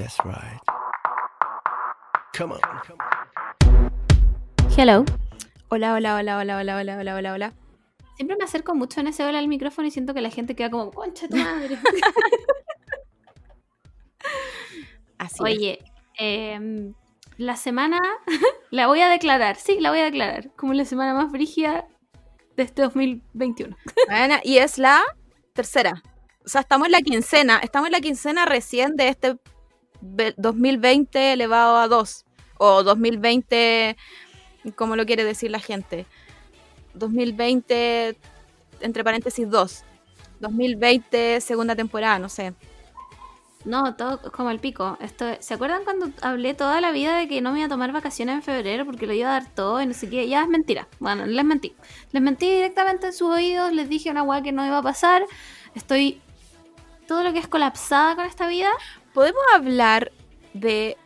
That's right. Come on. Hello. Hola, hola, hola, hola, hola, hola, hola, hola, hola. Siempre me acerco mucho en ese hola al micrófono y siento que la gente queda como, concha tu madre. Así es. Oye, em, la semana la voy a declarar, sí, la voy a declarar como la semana más brígida de este 2021. Bueno, y es la tercera. O sea, estamos en la quincena. Estamos en la quincena recién de este 2020 elevado a 2. O 2020, como lo quiere decir la gente. 2020, entre paréntesis 2. 2020, segunda temporada, no sé. No, todo como el pico. Esto, ¿Se acuerdan cuando hablé toda la vida de que no me iba a tomar vacaciones en febrero porque lo iba a dar todo y no sé qué? Ya es mentira. Bueno, les mentí. Les mentí directamente en sus oídos, les dije una weá que no iba a pasar. Estoy todo lo que es colapsada con esta vida. ¿Podemos hablar de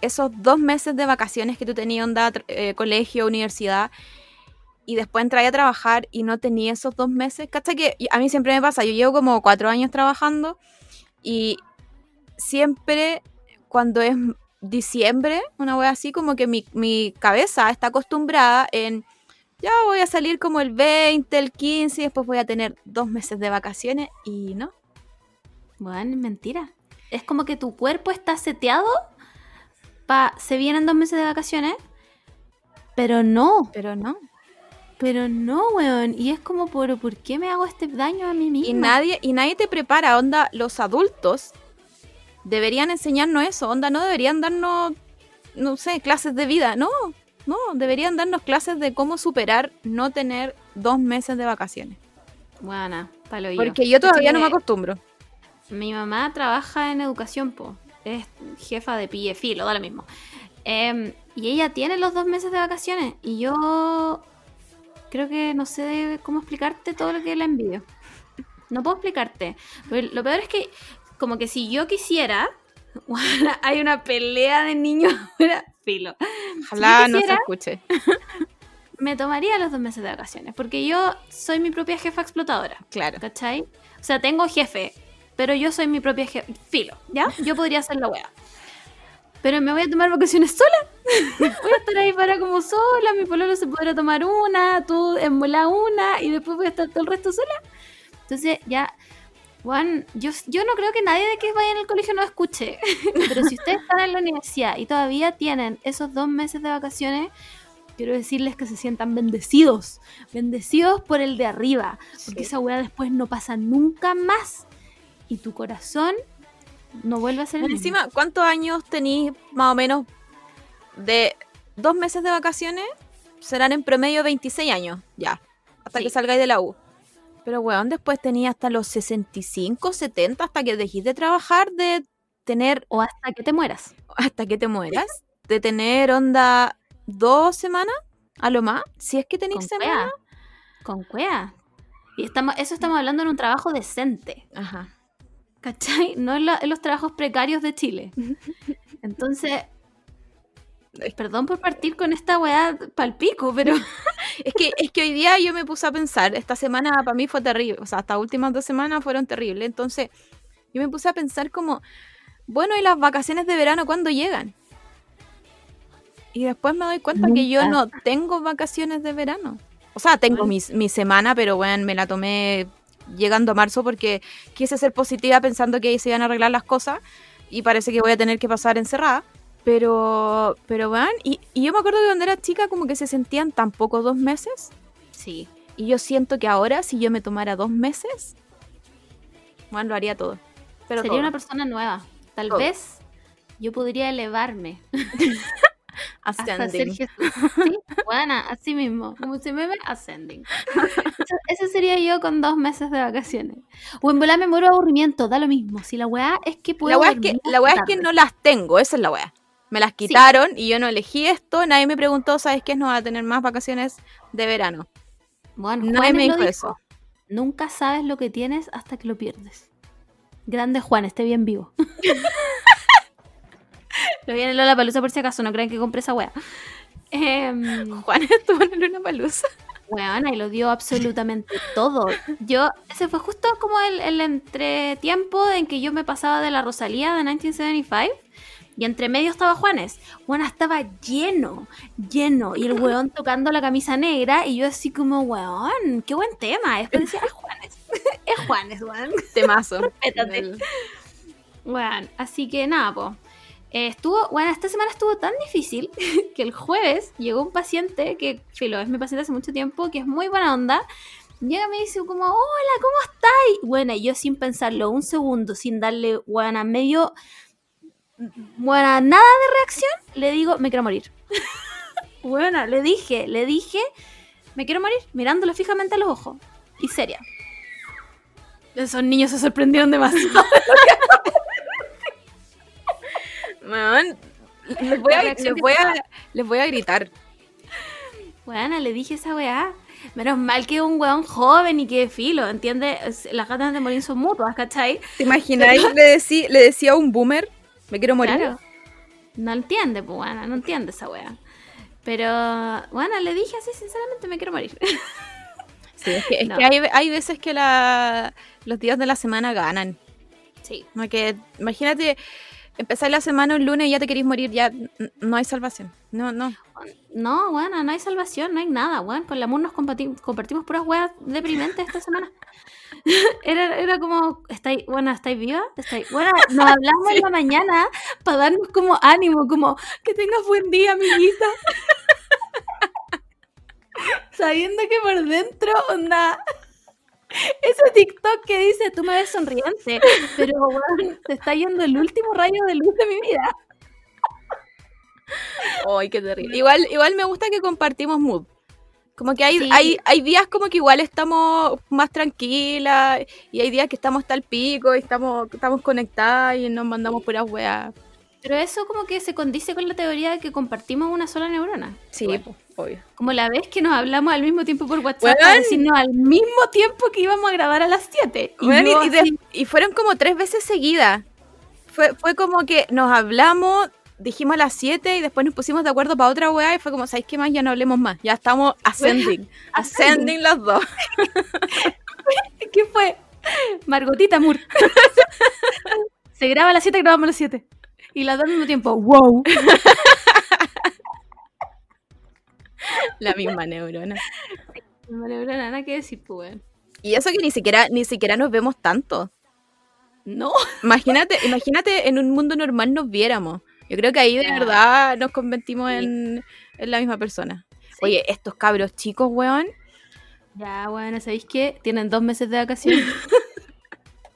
esos dos meses de vacaciones que tú tenías, onda, eh, colegio, universidad, y después entras a trabajar y no tenías esos dos meses? ¿Cacha que a mí siempre me pasa? Yo llevo como cuatro años trabajando y siempre cuando es diciembre, una wea así, como que mi, mi cabeza está acostumbrada en... Ya voy a salir como el 20, el 15 y después voy a tener dos meses de vacaciones y no. Bueno, mentira. Es como que tu cuerpo está seteado pa se vienen dos meses de vacaciones, pero no, Pero no. pero no, weón. Y es como, ¿por, ¿por qué me hago este daño a mí misma? Y nadie, y nadie te prepara, onda, los adultos deberían enseñarnos eso, onda, no deberían darnos, no sé, clases de vida, no, no, deberían darnos clases de cómo superar no tener dos meses de vacaciones. Buena, palo yo. Porque yo todavía no me acostumbro. Mi mamá trabaja en educación, po. Es jefa de pille filo, da lo mismo. Em, y ella tiene los dos meses de vacaciones. Y yo creo que no sé cómo explicarte todo lo que la envidio. No puedo explicarte. Pero lo peor es que, como que si yo quisiera, hay una pelea de niños filo. Ojalá Si no se escuche. Me tomaría los dos meses de vacaciones. Porque yo soy mi propia jefa explotadora. Claro. ¿Cachai? O sea, tengo jefe, pero yo soy mi propia. Filo, ¿ya? Yo podría hacer la wea. Pero me voy a tomar vacaciones sola. voy a estar ahí para como sola. Mi pololo se podrá tomar una, tú en bola una, y después voy a estar todo el resto sola. Entonces, ya. Juan, yo, yo no creo que nadie de que vaya en el colegio no escuche. Pero si ustedes están en la universidad y todavía tienen esos dos meses de vacaciones, quiero decirles que se sientan bendecidos. Bendecidos por el de arriba. Porque Sí. esa weá después no pasa nunca más. Y tu corazón no vuelve a ser el mismo. Encima, ¿cuántos años tenéis más o menos de dos meses de vacaciones? Serán en promedio 26 años, ya, hasta Sí. que salgáis de la U. Pero, weón, después tenía hasta los 65, 70, hasta que dejéis de trabajar, de tener, O hasta que te mueras. hasta que te mueras, de tener onda dos semanas, a lo más, si es que tenéis semanas. cuea. Con cuea. Y estamos, eso estamos hablando en un trabajo decente. Ajá. ¿Cachai? No en, la- en los trabajos precarios de Chile. Entonces, perdón por partir con esta weá palpico, pero Es que, es que hoy día yo me puse a pensar, esta semana para mí fue terrible, o sea, estas últimas dos semanas fueron terribles, entonces yo me puse a pensar como, bueno, ¿y las vacaciones de verano cuándo llegan? Y después me doy cuenta que yo no tengo vacaciones de verano. O sea, tengo mi, mi semana, pero bueno, me la tomé llegando a marzo porque quise ser positiva pensando que ahí se iban a arreglar las cosas y parece que voy a tener que pasar encerrada. Pero, pero bueno, y, y yo me acuerdo que cuando era chica como que se sentían tan poco dos meses sí. y yo siento que ahora si yo me tomara dos meses, bueno, lo haría todo. Pero Sería todo. una persona nueva. Tal Todo. vez yo podría elevarme hasta ser Ascending. Jesús. Sí, buena, así mismo. Como se meme, ascending. Eso- Ese sería yo con dos meses de vacaciones. O en volar me muero de aburrimiento, da lo mismo. Si la weá es que puedo La weá es que, la weá es hasta que no las tengo, esa es la weá. Me las quitaron y yo no elegí esto, nadie me preguntó, ¿sabes qué? No va a tener más vacaciones de verano. Bueno, Nadie me dijo dijo. eso. Nunca sabes lo que tienes hasta que lo pierdes. Grande Juan, esté bien vivo. lo viene Lola Palusa por si acaso, no crean que compré esa wea. Em, Juan estuvo en una palusa. Weona, y lo dio absolutamente todo. Yo, ese fue justo como el, el entretiempo en que yo me pasaba de la Rosalía de 1975 y entre medio estaba Juanes. Bueno, estaba lleno, lleno. Y el weón tocando la camisa negra. Y yo así como, weón, qué buen tema. Después decía, es Juanes. es Juanes, weón. Temazo. Respétate. El- Bueno, así que nada, po. Eh, estuvo, bueno, esta semana estuvo tan difícil que el jueves llegó un paciente que, filo, es mi paciente hace mucho tiempo, que es muy buena onda. Llega y me dice como, hola, ¿cómo estáis? Bueno, yo sin pensarlo un segundo, sin darle, buena, medio, buena, nada de reacción, le digo, me quiero morir. Buena, le dije, le dije, me quiero morir, mirándolo fijamente a los ojos. Y seria. Esos niños se sorprendieron demasiado. Weón, les voy, a, les, voy a, les voy a gritar. Bueno, le dije esa weá. Menos mal que un weón joven y que filo, ¿entiendes? Las ganas de morir son mutuas, ¿cachai? ¿Te imagináis? Le, decí- le decía a un boomer, me quiero morir. Claro. No entiende, pues bueno, no entiende esa weá. Pero, bueno, le dije así, sinceramente me quiero morir. Sí, es que, es No. que hay, hay veces que la, los días de la semana ganan. Sí. Imagínate, empezar la semana un lunes y ya te querís morir, ya no hay salvación. No, no. No, bueno, no hay salvación, no hay nada, weón. Con la amor nos compartimos puras weas deprimentes esta semana. Era, era como, ¿estáis, bueno, ¿estáis viva? ¿Estáis, bueno, nos hablamos en la mañana para darnos como ánimo, como, que tengas buen día, amiguita. Sabiendo que por dentro, onda, ese TikTok que dice, tú me ves sonriente, pero, weón, se está yendo el último rayo de luz de mi vida. Ay, qué terrible. Igual, igual me gusta que compartimos mood. Como que hay, Sí. hay, hay días como que igual estamos más tranquilas y hay días que estamos hasta el pico y estamos, estamos conectadas y nos mandamos puras weas. Pero eso como que se condice con la teoría de que compartimos una sola neurona. Sí, pues, obvio. Como la vez que nos hablamos al mismo tiempo por WhatsApp para decirnos al mismo tiempo que íbamos a grabar a las 7. Y, Bueno, y, fueron como tres veces seguidas. Fue, fue como que nos hablamos, dijimos a las 7 y después nos pusimos de acuerdo para otra weá y fue como, ¿sabéis qué más? Ya no hablemos más. Ya estamos ascending. ascending las dos. ¿Qué fue? Margotita Moore. se graba a las 7, grabamos a las 7. Y las dos al mismo tiempo. ¡Wow! La misma neurona. No me habrá nada que decir, pues. Y eso que ni siquiera, ni siquiera nos vemos tanto. No. Imagínate, imagínate en un mundo normal nos viéramos. Yo creo que ahí de verdad nos convertimos Sí. en, en la misma persona. Sí. Oye, estos cabros chicos, weón. Ya, bueno, ¿sabéis qué? Tienen dos meses de vacaciones.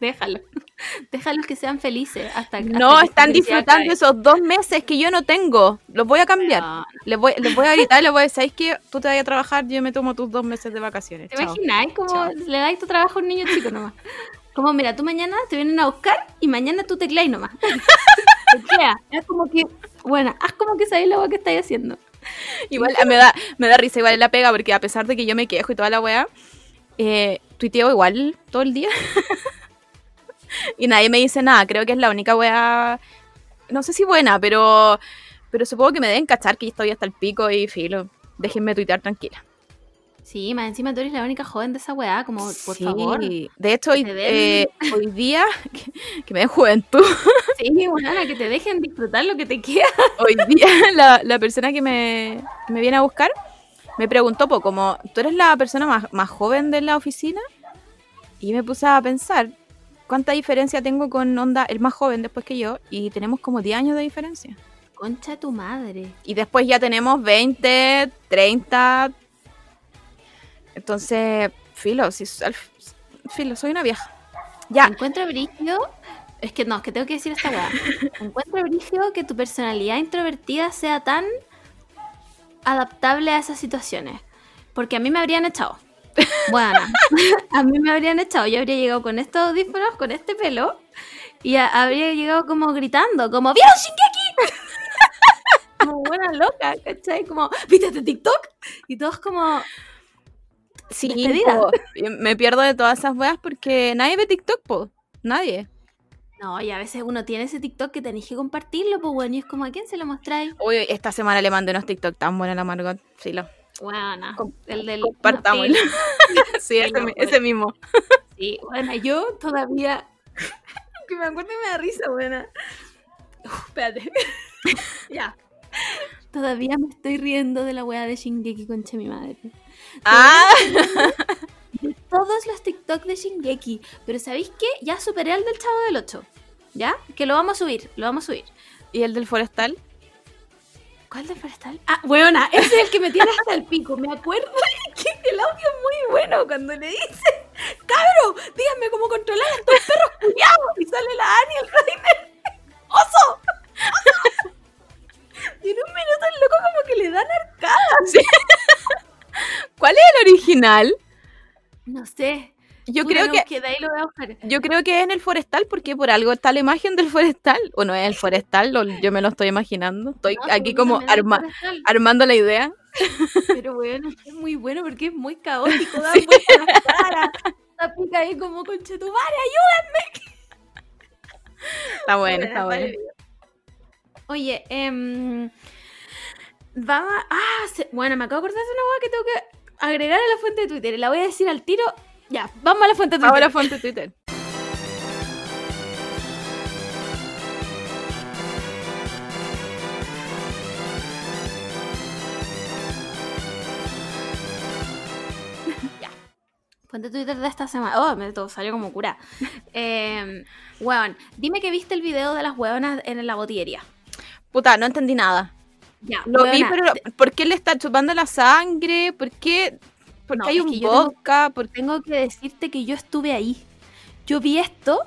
Déjalo. Déjalos que sean felices hasta No hasta que están disfrutando esos dos meses que yo no tengo. Los voy a cambiar. No, Les voy, les voy a gritar, les voy a decir, ¿sabes qué? Tú te vas a trabajar, yo me tomo tus dos meses de vacaciones. ¿Te Chao. imagináis cómo Chao. le dais tu trabajo a un niño chico nomás? Como, mira, tú mañana te vienen a buscar y mañana tú tecláis nomás. Teclea. Es como que, bueno, haz como que sabéis lo que estáis haciendo. Igual me da, me da risa igual la pega, porque a pesar de que yo me quejo y toda la weá, eh, tuiteo igual todo el día. y nadie me dice nada. Creo que es la única weá. No sé si buena, pero. Pero supongo que me deben cachar que estoy hasta el pico y filo. Déjenme tuitear tranquila. Sí, más encima tú eres la única joven de esa weá, como, por Sí. favor. De hecho, hoy, eh, hoy día, que, que me den juventud, Sí, bueno, que te dejen disfrutar lo que te queda. hoy día la, la persona que me, que me viene a buscar me preguntó, po, como, ¿tú eres la persona más, más joven de la oficina? Y me puse a pensar, ¿cuánta diferencia tengo con Onda, el más joven después que yo? Y tenemos como 10 años de diferencia. Concha tu madre. Y después ya tenemos 20, 30. Entonces, filo, si, al- filo, soy una vieja. Ya, Encuentro brígido. Es que no, es que tengo que decir esta weá. Encuentro brígido que tu personalidad introvertida sea tan adaptable a esas situaciones. Porque a mí me habrían echado. Bueno, a mí me habrían echado. Yo habría llegado con estos audífonos, con este pelo. Y habría llegado como gritando, como ¡Vieron Shingeki! como buena loca, ¿cachai? Como, ¿viste este TikTok? Y todos como, sí, po, me pierdo de todas esas weas porque nadie ve TikTok, po. Nadie. No, y a veces uno tiene ese TikTok que tenéis que compartirlo, pues bueno, y es como, ¿a quién se lo mostráis? Uy, esta semana le mandé unos TikTok tan buenos a la Margot. Filo. Bueno, Com- el del. compartámoslo. sí, sí, ese, mismo. Sí, bueno, yo todavía. que me acuerdo y me da risa, buena. espérate. ya. Todavía me estoy riendo de la wea de Shingeki concha mi madre. Ah, De todos los TikTok de Shingeki. Pero ¿sabéis qué? Ya superé al del Chavo del 8. ¿Ya? Que lo vamos a subir, lo vamos a subir. ¿y el del forestal? ¿Cuál de forestal? Ah, weona, ese es el que me tiene hasta el pico. Me acuerdo que el audio es muy bueno cuando le dice, cabro, díganme cómo controlar a estos perros culiados. Y sale la Annie, el Reiner. ¡Oso! y en un minuto el loco como que le dan arcadas. ¿Cuál es el original? No sé. Yo creo no, que lo yo creo que es en el forestal porque por algo está la imagen del forestal. ¿O no es el forestal? yo me lo estoy imaginando. Estoy No, aquí como arma- armando la idea. Pero bueno, es muy bueno porque es muy caótico, da vueltas la cara. La pica ahí como conchetumare, Está bueno, está bueno. Oye, em, vamos a- Ah, se- bueno, me acabo de acordar de una hueá que tengo que agregar a la fuente de Twitter. La voy a decir al tiro. Ya, vamos a la fuente de Twitter. Ahora fuente Twitter. Fuente Twitter de esta semana. Oh, me todo salió como cura. Eh, weón, dime que viste el video de las hueonas en la botillería. Puta, no entendí nada. Ya, Lo vi, pero ¿por qué le está chupando la sangre? ¿Por qué? Porque No, hay un yo tengo- vodka. ¿Por qué? tengo que decirte que yo estuve ahí. Yo vi esto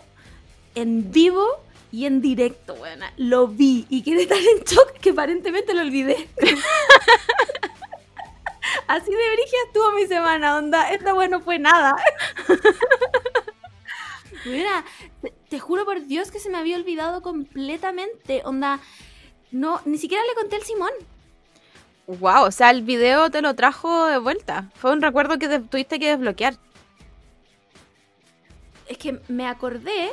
en vivo y en directo, buena. Lo vi y quedé tan en shock que aparentemente lo olvidé. Así de brigia estuvo mi semana, onda. Esta weá no fue nada. Mira, te, te juro por Dios que se me había olvidado completamente, onda. No, ni siquiera le conté al Simón. Wow, o sea, el video te lo trajo de vuelta. Fue un recuerdo que te- tuviste que desbloquear. Es que me acordé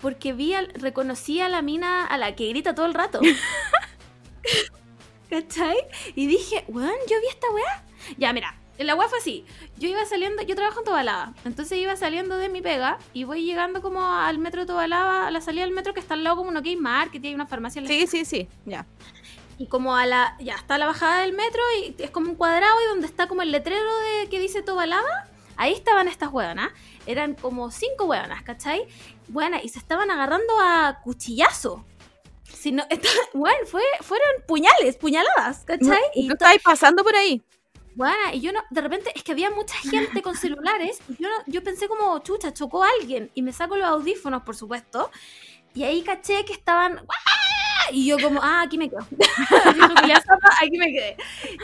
porque vi al, reconocí a la mina a la que grita todo el rato. ¿Cachai? Y dije, weón, yo vi esta weá. Ya, mira, la weá fue así. Yo iba saliendo, yo trabajo en Tobalaba. Entonces iba saliendo de mi pega y voy llegando como al metro de Tobalaba, a la salida del metro que está al lado como un OK Market y hay una farmacia. en la Sí, sí, sí, ya. Y como a la. Ya está la bajada del metro y es como un cuadrado y donde está como el letrero de que dice Tobalaba. Ahí estaban estas hueonas. Eran como cinco hueonas, ¿cachai? Buena, y se estaban agarrando a cuchillazo. Si no, bueno, fue, fueron puñales, puñaladas, ¿cachai? Y Y tú estabas pasando por ahí. bueno, y yo no, de repente es que había mucha gente con celulares y yo, no- yo pensé como, chucha, chocó a alguien y me saco los audífonos, por supuesto, y ahí caché que estaban, ¡guau! Y yo como, ah, aquí me quedo. Aquí me quedé.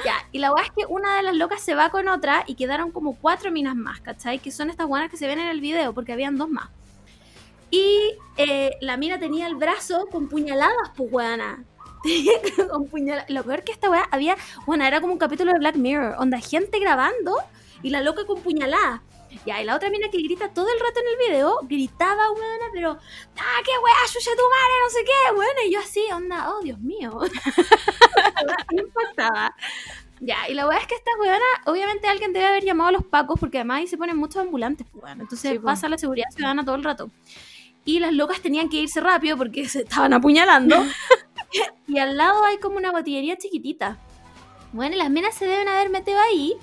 Ya, y la weá es que una de las locas se va con otra y quedaron como cuatro minas más, ¿cachai? Que son estas buenas que se ven en el video, porque habían dos más. Y eh, la mina tenía el brazo con puñaladas, pues weana. Con puñaladas. Lo peor que esta weá había, bueno, era como un capítulo de Black Mirror, onda gente grabando y la loca con puñaladas. Ya, y la otra mina que grita todo el rato en el video, gritaba, weona, pero, ah, qué weá, chucha tu madre, no sé qué, weona, y yo así, onda, oh, Dios mío. Me impactaba. Ya, y la weá es que esta weona, obviamente alguien debe haber llamado a los pacos, porque además ahí se ponen muchos ambulantes, pues, weona. Entonces Sí, pasa la seguridad ciudadana todo el rato. Y las locas tenían que irse rápido porque se estaban apuñalando. y al lado hay como una botillería chiquitita. Bueno, las minas se deben haber metido ahí.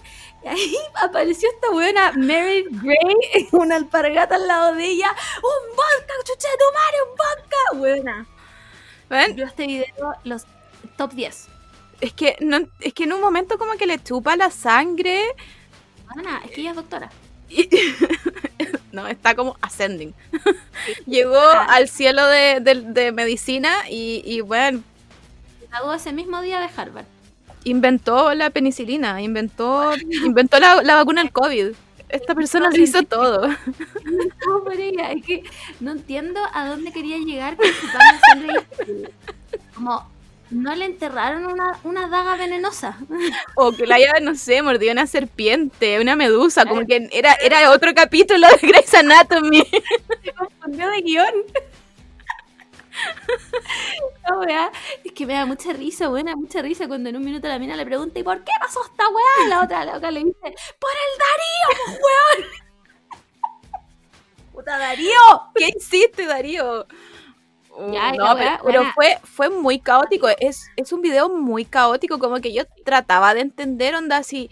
Y ahí apareció esta buena Mary Gray, una alpargata al lado de ella. ¡Un vodka, chucha de tu madre, un vodka! Buena. ¿Ven? Yo este video, los top 10. Es que, no, es que en un momento como que le chupa la sangre. Buena, es que ella es doctora. y- no, está como ascending. Llegó al cielo de, de- de medicina y, y, bueno, Graduó ese mismo día de Harvard. Inventó la penicilina, inventó, inventó la, la vacuna del COVID. Esta persona lo hizo todo. No, por ella, es que no entiendo a dónde quería llegar con su y- Como, no le enterraron una, una daga venenosa. O que la haya, no sé, mordió una serpiente, una medusa, como que era, era otro capítulo de Grey's Anatomy. Se confundió de guion. No, wea, es que me da mucha risa, buena, mucha risa cuando en un minuto la mina le pregunta ¿y por qué pasó esta weá? La otra loca le dice ¡Por el Darío, weón! ¡Puta Darío! ¿Qué hiciste, Darío? Uh, Ya, no, la pero, weá, fue, fue muy caótico. Es, es un video muy caótico. Como que yo trataba de entender, onda, si,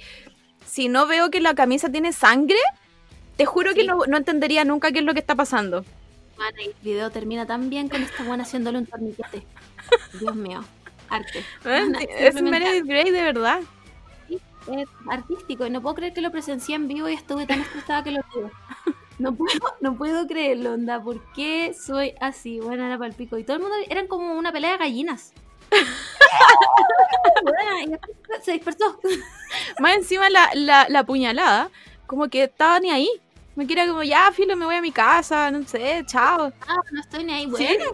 si no veo que la camisa tiene sangre, te juro que no, no entendería nunca qué es lo que está pasando. Bueno, y el video termina tan bien con esta buena haciéndole un torniquete. Dios mío, arte. Buena, es Meredith Grey, de verdad. es artístico y no puedo creer que lo presencié en vivo y estuve tan estresada que lo tuve. No puedo, no puedo creerlo, onda. ¿Por qué soy así? Bueno, era para el pico. Y todo el mundo eran como una pelea de gallinas. Y después se dispersó. Más encima la, la, la puñalada, como que estaba ni ahí. Me quiera como, ya, filo, me voy a mi casa, no sé, chao. Ah, no estoy ni ahí. Sí. Bueno,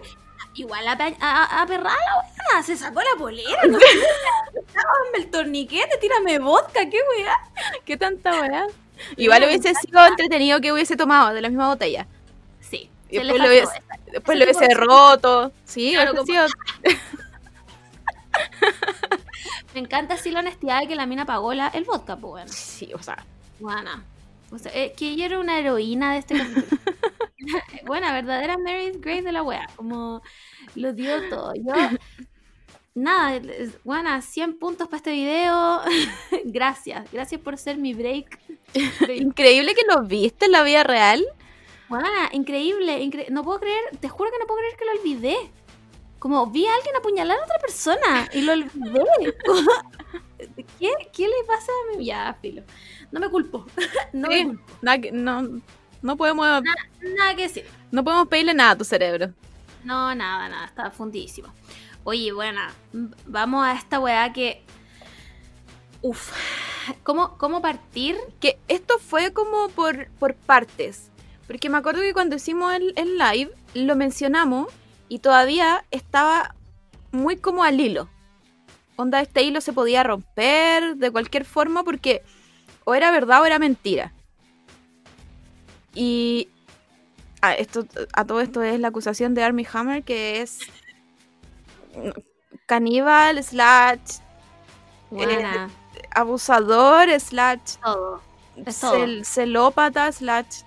igual a, a, a perrar la buena. Se sacó la polera. No sé. Dame el torniquete, tírame vodka, qué weá. ¿Qué tanta weá? Igual hubiese sido entretenido que hubiese tomado de la misma botella. Sí. Y después lo hubiese, después lo hubiese roto. Sí, Claro, hubiese como- sido- Me encanta así la honestidad de que la mina pagó la, el vodka, pues bueno. Sí, o sea, Buena. O sea, eh, que ella era una heroína de este capítulo. Buena, verdadera Meredith Grey de la wea. Como lo dio todo. Yo, nada, buena, 100 puntos para este video. gracias, gracias por ser mi break. increíble que lo viste en la vida real. Buena, increíble, incre- no puedo creer, te juro que no puedo creer que lo olvidé. Como vi a alguien apuñalar a otra persona y lo olvidé. ¿Qué, ¿Qué le pasa a mi Ya, filo. No me culpo. No Sí. me culpo. Nada que- no, no podemos, Nada que decir. no podemos pedirle nada a tu cerebro. No, nada, nada, está fundidísimo. Oye, buena, m- vamos a esta weá que. Uf, ¿cómo, cómo partir? Que esto fue como por, por partes. Porque me acuerdo que cuando hicimos el, el live lo mencionamos y todavía estaba muy como al hilo. Onda, este hilo se podía romper de cualquier forma porque o era verdad o era mentira. Y ah, esto, a todo esto es la acusación de Army Hammer, que es caníbal, slash, Buena, abusador, slash, todo. Es todo. cel- celópata, slash,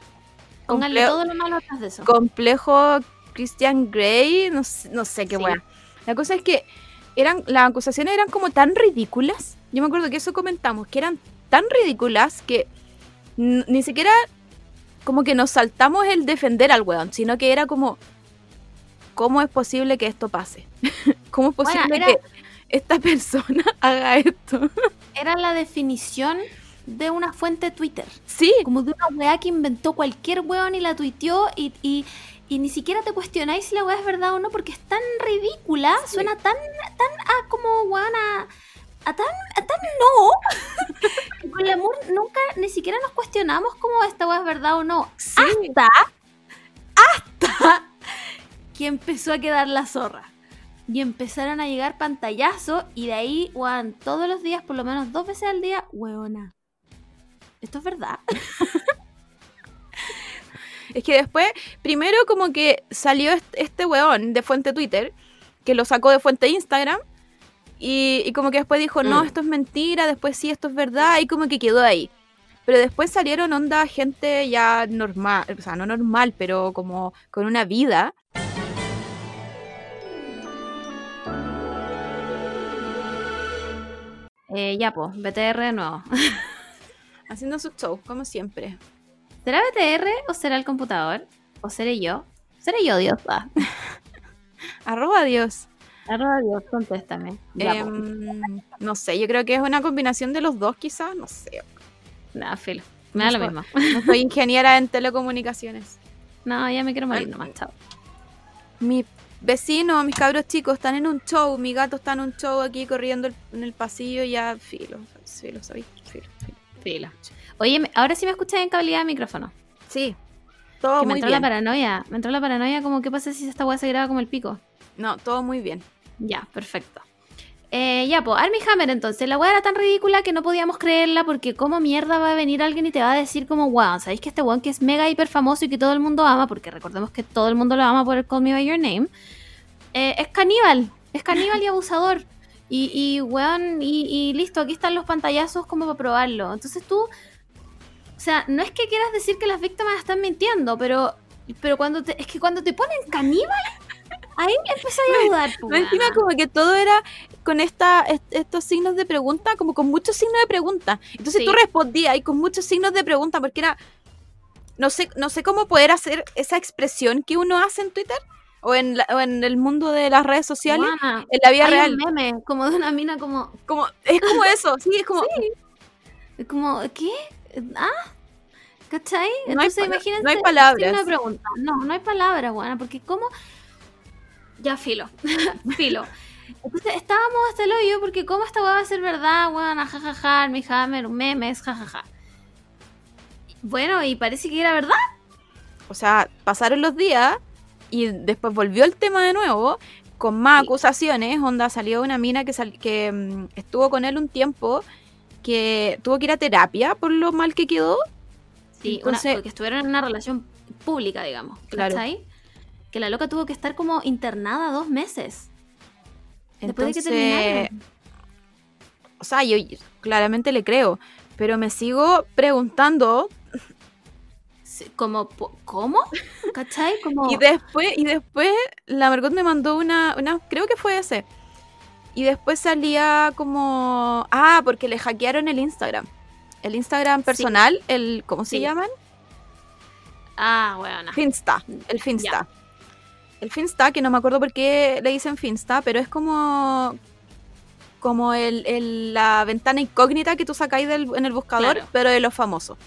Pónganle comple- todo lo malo atrás de eso. complejo Christian Grey, no, sé- no sé qué Sí. weá. La cosa es que eran, las acusaciones eran como tan ridículas. Yo me acuerdo que eso comentamos, que eran tan ridículas que ni siquiera como que nos saltamos el defender al weón, sino que era como, ¿cómo es posible que esto pase? ¿Cómo es Bueno, posible era- que esta persona haga esto? Era la definición de una fuente Twitter. Sí, Como de una weá que inventó cualquier weón y la tuiteó y, y, y ni siquiera te cuestionáis si la weá es verdad o no porque es tan ridícula, Sí. suena tan, tan a como weón a, a tan, a tan no. que con el amor nunca ni siquiera nos cuestionamos como esta weá es verdad o no. sí. Hasta, hasta que empezó a quedar la zorra. Y empezaron a llegar pantallazos y de ahí, weón, todos los días, por lo menos dos veces al día, weona. ¿Esto es verdad? Es que después, primero como que salió este, weón de fuente Twitter, que lo sacó de fuente Instagram, y, y como que después dijo, no, Mm. esto es mentira, después sí, esto es verdad, y como que quedó ahí. Pero después salieron onda gente ya normal, o sea, no normal, pero como con una vida. Eh, ya, pues, BTR de nuevo. Haciendo su show, como siempre. ¿Será BTR o será el computador? ¿O seré yo? ¿Seré yo, Dios? Ah, Arroba Dios. arroba Dios, contéstame. Em, no sé, yo creo que es una combinación de los dos quizás, no sé. Nada, filo. Me da lo mismo. No soy ingeniera en telecomunicaciones. No, ya me quiero morir nomás, chao. Mis vecinos, mis cabros chicos están en un show, mi gato está en un show aquí corriendo el- en el pasillo y ya filo, filo, ¿sabéis? Filo, filo. Filo. Oye, me- ahora sí me escuchas en calidad de micrófono. Sí, todo que me muy entró bien. la paranoia. Me entró la paranoia como, ¿qué pasa si esta weá se graba como el pico? No, todo muy bien. Ya, perfecto. Eh, ya, pues, Army Hammer, entonces, la weá era tan ridícula que no podíamos creerla porque cómo mierda va a venir alguien y te va a decir como, wow, ¿sabéis que este weón que es mega hiper famoso y que todo el mundo ama, porque recordemos que todo el mundo lo ama por el Call Me By Your Name, eh, es caníbal? Es caníbal y abusador. Y, y weón, y, y listo, aquí están los pantallazos como para probarlo. Entonces tú, sea, no es que quieras decir que las víctimas están mintiendo, pero, pero cuando te, es que cuando te ponen caníbal, ahí empiezas a dudar. Más Encima como que todo era con esta, est- estos signos de pregunta, como con muchos signos de pregunta. Entonces Sí. tú respondías y con muchos signos de pregunta, porque era, no sé, no sé cómo poder hacer esa expresión que uno hace en Twitter o en, la- o en el mundo de las redes sociales, Weona, en la vida hay real. un meme como de una mina como, Como, es como eso, sí, es como, como ¿qué? ¿Ah? ¿Cachai? No Entonces imagínense no hay palabras. pregunta. No, no hay palabras, buena, porque cómo ya filo, filo. Entonces estábamos hasta el hoyo porque cómo esta weá va a ser verdad, weón, jajaja, mi hammer, memes, jajaja. Bueno, y parece que era verdad. o sea, pasaron los días y después volvió el tema de nuevo con más Sí. acusaciones, onda salió una mina que, sal- que mm, estuvo con él un tiempo, que tuvo que ir a terapia por lo mal que quedó. Sí, una- porque estuvieron en una relación pública, digamos. Claro. ¿Cachai? Que la loca tuvo que estar como internada dos meses. Después de que terminaron. o sea, yo claramente le creo, pero me sigo preguntando Como, ¿cómo? ¿Cachai? Como... y después y después la Margot me mandó una, una creo que fue ese. Y después salía como ah, porque le hackearon el Instagram. El Instagram personal, el ¿cómo se Sí. llaman? Ah, bueno. Finsta, el Finsta. El Finsta, que no me acuerdo por qué le dicen Finsta, pero es como como el, el- la ventana incógnita que tú sacáis del- en el buscador, Claro. pero de los famosos.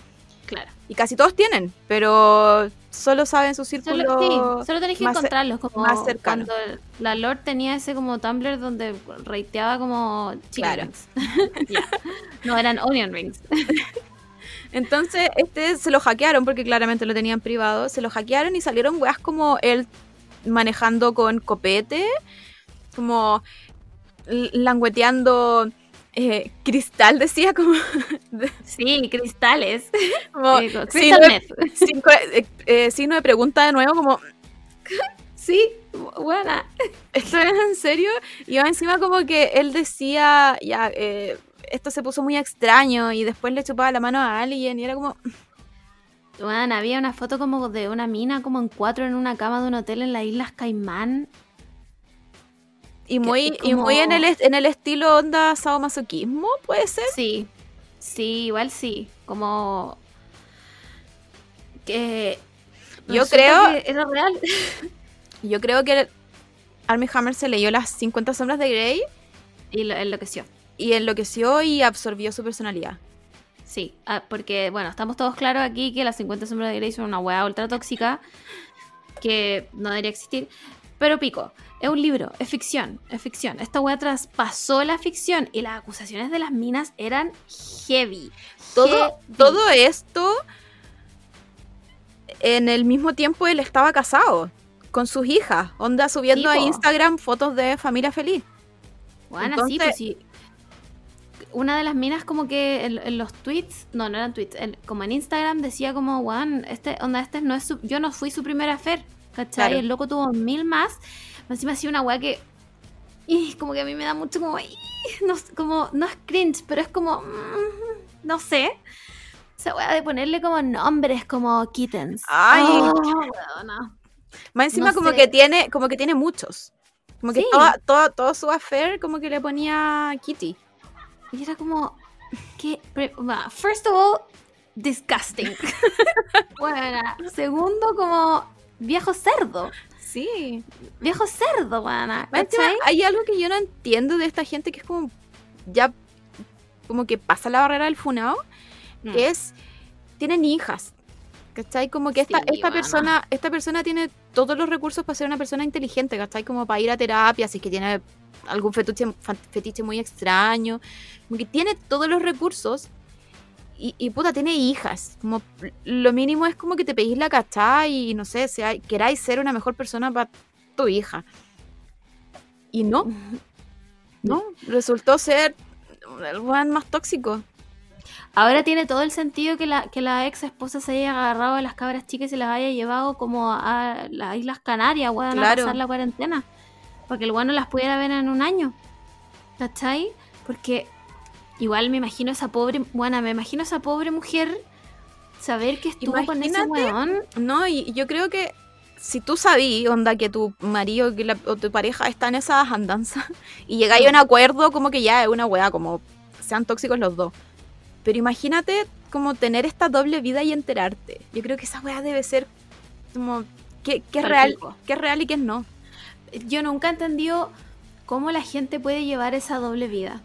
Claro. Y casi todos tienen, pero solo saben su círculo. Solo, sí, solo tenés que más encontrarlos. Como más cercano. Cuando la Lord tenía ese como Tumblr donde rateaba como chicken Claro. rings. No, eran onion rings. Entonces, este se lo hackearon porque claramente lo tenían privado. Se lo hackearon y salieron weas como él manejando con copete, como langueteando eh, cristal, decía, como, Sí, cristales. como signo, Crystal de, eh, eh, de pregunta de nuevo, como, Sí, buena. ¿esto es en serio? Y encima como que él decía, ya, eh, esto se puso muy extraño y después le chupaba la mano a alguien y era como, Bueno, había una foto como de una mina como en cuatro en una cama de un hotel en las Islas Caimán. Y muy, y muy en, el, en el estilo onda sadomasoquismo, puede ser. Sí, sí, igual sí. Como que Yo resulta creo- que era real. Yo creo que Armie Hammer se leyó las 50 sombras de Grey Y lo enloqueció. y enloqueció y absorbió su personalidad. Sí, ah, porque bueno, estamos todos claros aquí que las 50 sombras de Grey son una weá ultra tóxica que no debería existir. Pero pico, es un libro, es ficción, es ficción. Esta weá traspasó la ficción y las acusaciones de las minas eran heavy. Todo, Heavy. todo esto, en el mismo tiempo él estaba casado con sus hijas, onda subiendo Sí, a. Instagram fotos de familia feliz. Bueno, sí, Entonces- pues sí. Una de las minas como que en, en los tweets, no, no eran tweets, en- como en Instagram decía como, Juan, este, onda, este no es su, yo no fui su primera fer, ¿cachai? Claro. El loco tuvo mil más. Encima hacía una weá que, y como que a mí me da mucho como, no, como, no es cringe, pero es como, mm, no sé. Esa weá de ponerle como nombres como kittens. Ay. Oh, weona. Más encima No como sé. que tiene, como que tiene muchos. Como que Sí. toda- toda- todo su affair como que le ponía Kitty. Y era como, va, First of all, disgusting. bueno, segundo, como viejo cerdo. Sí. Viejo cerdo, ¿Cachai? hay algo que yo no entiendo de esta gente que es como ya como que pasa la barrera del funao, Mm. que es tienen hijas. ¿Cachai? Como que esta, Sí, esta persona, esta persona tiene todos los recursos para ser una persona inteligente, ¿cachai? Como para ir a terapia, si es que tiene algún fetiche, fetiche muy extraño. Como que tiene todos los recursos y, y, puta, tiene hijas. Como lo mínimo es como que te pedís la cachá y no sé, sea, queráis ser una mejor persona para tu hija. Y no, no, resultó ser el weón más tóxico. Ahora tiene todo el sentido que la, que la ex esposa se haya agarrado a las cabras chicas y se las haya llevado como a las Islas Canarias, weón, Claro. a pasar la cuarentena. para que el weón no las pudiera ver en un año. ¿Cachai? Porque igual me imagino esa pobre, bueno, me imagino esa pobre mujer saber que estuvo con ese weón. No, y yo creo que si tú sabí, onda, que tu marido que la- o tu pareja está en esas andanzas y llegáis a un acuerdo, como que ya es una weá, como sean tóxicos los dos. Pero imagínate como tener esta doble vida y enterarte. Yo creo que esa weá debe ser como que es real, que es real y que es no. Yo nunca he entendido cómo la gente puede llevar esa doble vida.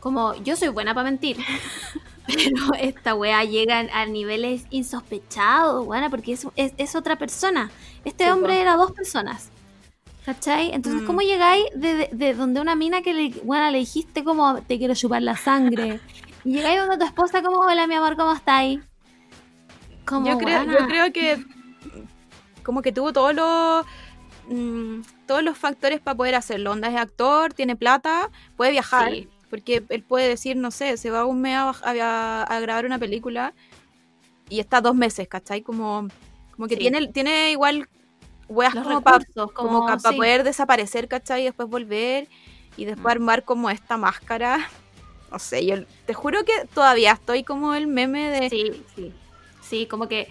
Como, yo soy buena para mentir. Pero esta wea llega a niveles insospechados, buena, porque es, es, es otra persona. Este Sí, hombre po. era dos personas. ¿Cachai? Entonces, Mm. ¿cómo llegáis de, de- de donde una mina que le, le dijiste como te quiero chupar la sangre? Y llegáis donde tu esposa como, hola mi amor, ¿cómo estáis? Como, yo, creo, yo creo que como que tuvo todos los mm, todos los factores para poder hacerlo. Onda es actor, tiene plata, puede viajar. Sí. Porque él puede decir, no sé, se va un mes a, a- a grabar una película y está dos meses, ¿cachai? Como, como que Sí. tiene, tiene igual weas los como para como como, para sí. poder desaparecer, ¿cachai? Y después volver y después Mm. armar como esta máscara. No sé, yo te juro que todavía estoy como el meme de... Sí, sí. Sí, como que.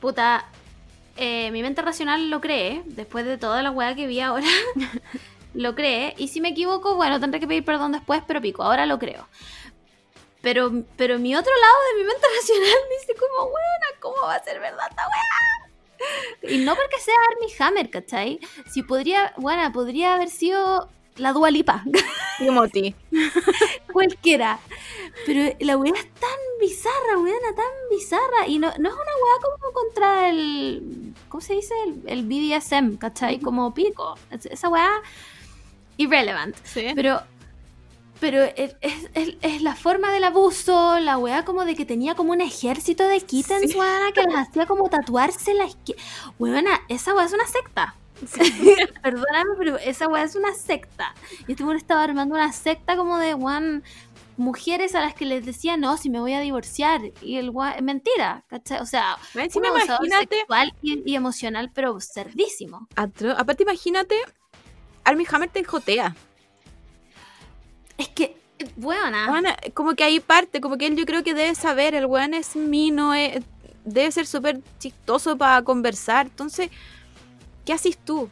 Puta. eh, mi mente racional lo cree. Después de toda la weá que vi ahora. lo cree. Y si me equivoco, bueno, tendré que pedir perdón después, pero pico. Ahora lo creo. Pero, pero mi otro lado de mi mente racional dice como, weona, ¿cómo va a ser verdad esta weá? Y no porque sea Armie Hammer, ¿cachai? Si podría, bueno, podría haber sido la Dualipa. Timothy. cualquiera. Pero la weá es tan bizarra, weona, tan bizarra. Y no, no es una weá como contra el. ¿Cómo se dice? El, el BDSM, ¿cachai? Como pico. Es- Esa weá. Irrelevant. Sí. Pero. Pero es, es- es- la forma del abuso, la weá como de que tenía como un ejército de kittens, Sí. que les hacía como tatuarse la. Weona, esa weá es una secta. Perdóname, pero esa weá es una secta. Y este weón estaba armando una secta como de weón, mujeres a las que les decía, no, si me voy a divorciar. Y el weón, mentira, ¿cachai? O sea, un imagínate, sexual y, y emocional, pero cerdísimo. aparte imagínate, Armie Hammer te jotea. Es que, weona. Weón, como que ahí parte, como que él yo creo que debe saber, el weón es mino, eh, debe ser súper chistoso para conversar. Entonces, ¿qué haces tú?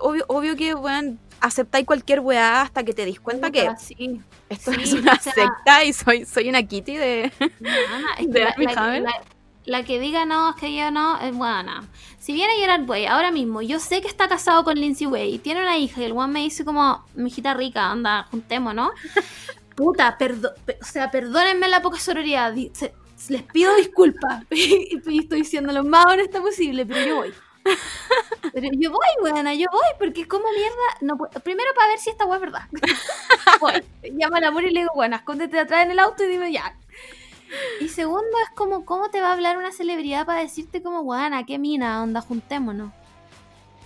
Obvio, obvio que, weón, aceptáis cualquier weá hasta que te dis cuenta que sí. esto sí, es una o sea- secta y soy, soy una kitty de... Weona, es que ¿De la, Armie la- Hammer? la- la que diga no, es que yo no, es buena. Si viene Gerard Way ahora mismo, yo sé que está casado con Lindsay Way y tiene una hija y el one me dice como, mi hijita rica, anda, juntemos, ¿no? Puta, perdo o sea, perdónenme la poca sororidad, les pido disculpas y estoy siendo lo más honesta posible, pero yo voy. Pero yo voy, buena, yo voy, porque como mierda, no primero para ver si esta weá es verdad. voy, llamo al amor y le digo, bueno, escóndete atrás en el auto y dime ya, y segundo, es como, ¿cómo te va a hablar una celebridad para decirte como, guana, qué mina, onda, juntémonos?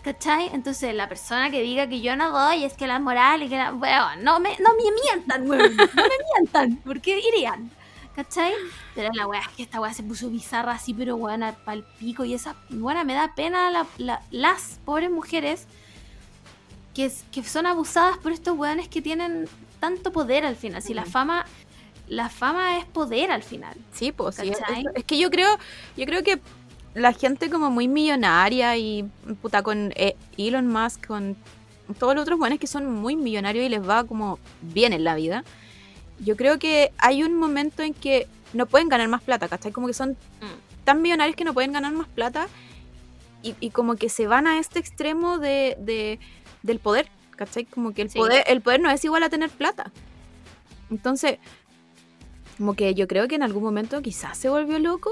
¿Cachai? Entonces, la persona que diga que yo no doy es que la moral y que la. Bueno, no me, no me mientan, weón. No me mientan. ¿Por qué irían? ¿Cachai? Pero la weá es que esta weá se puso bizarra así, pero weá, pal pico. Y esa, weá, me da pena la- la- las pobres mujeres que, son abusadas por estos weones que tienen tanto poder al final. Si la fama. La fama es poder al final. Sí, pues sí. Es, que yo creo, yo creo que la gente como muy millonaria y puta con eh, Elon Musk, con todos los otros buenos que son muy millonarios y les va como bien en la vida. Yo creo que hay un momento en que no pueden ganar más plata, ¿cachai? Como que son tan millonarios que no pueden ganar más plata y, y como que se van a este extremo de, de- del poder, ¿cachai? Como que el, Sí. poder, el poder no es igual a tener plata. Entonces, como que yo creo que en algún momento quizás se volvió loco,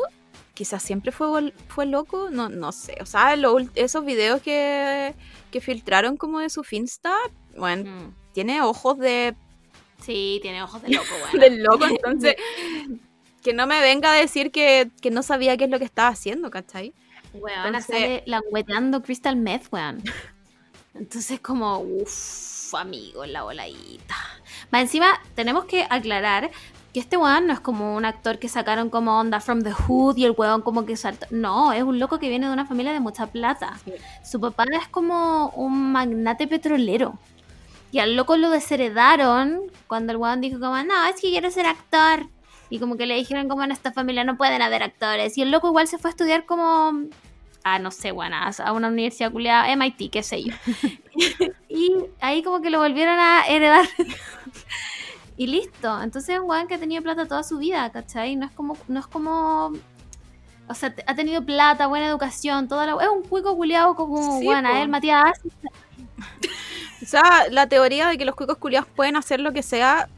quizás siempre fue, fue loco, no, no sé. O sea, lo esos videos que, que filtraron como de su Finsta, bueno, Mm. tiene ojos de, Sí, tiene ojos de loco, weón. del loco, entonces que no me venga a decir que, que no sabía qué es lo que estaba haciendo, ¿cachai? Weón, Entonces- sale langueteando Crystal Meth, weón. Entonces, como, uff, amigo, la voladita. Más encima, tenemos que aclarar que este weón no es como un actor que sacaron como onda from the hood y el weón como que salta. No, es un loco que viene de una familia de mucha plata. Sí. Su papá es como un magnate petrolero. Y al loco lo desheredaron cuando el weón dijo como, no, es que quiero ser actor. Y como que le dijeron como en esta familia no pueden haber actores. Y el loco igual se fue a estudiar como, ah, no sé, bueno, a una universidad culiada, MIT, qué sé yo. y ahí como que lo volvieron a heredar. y listo. Entonces es un weón que ha tenido plata toda su vida, ¿cachai? No es como, no es como... O sea, ha tenido plata, buena educación, toda la... Es un cuico culiado como, Sí, bueno, él, Matías, O sea, la teoría de que los cuicos culiados pueden hacer lo que sea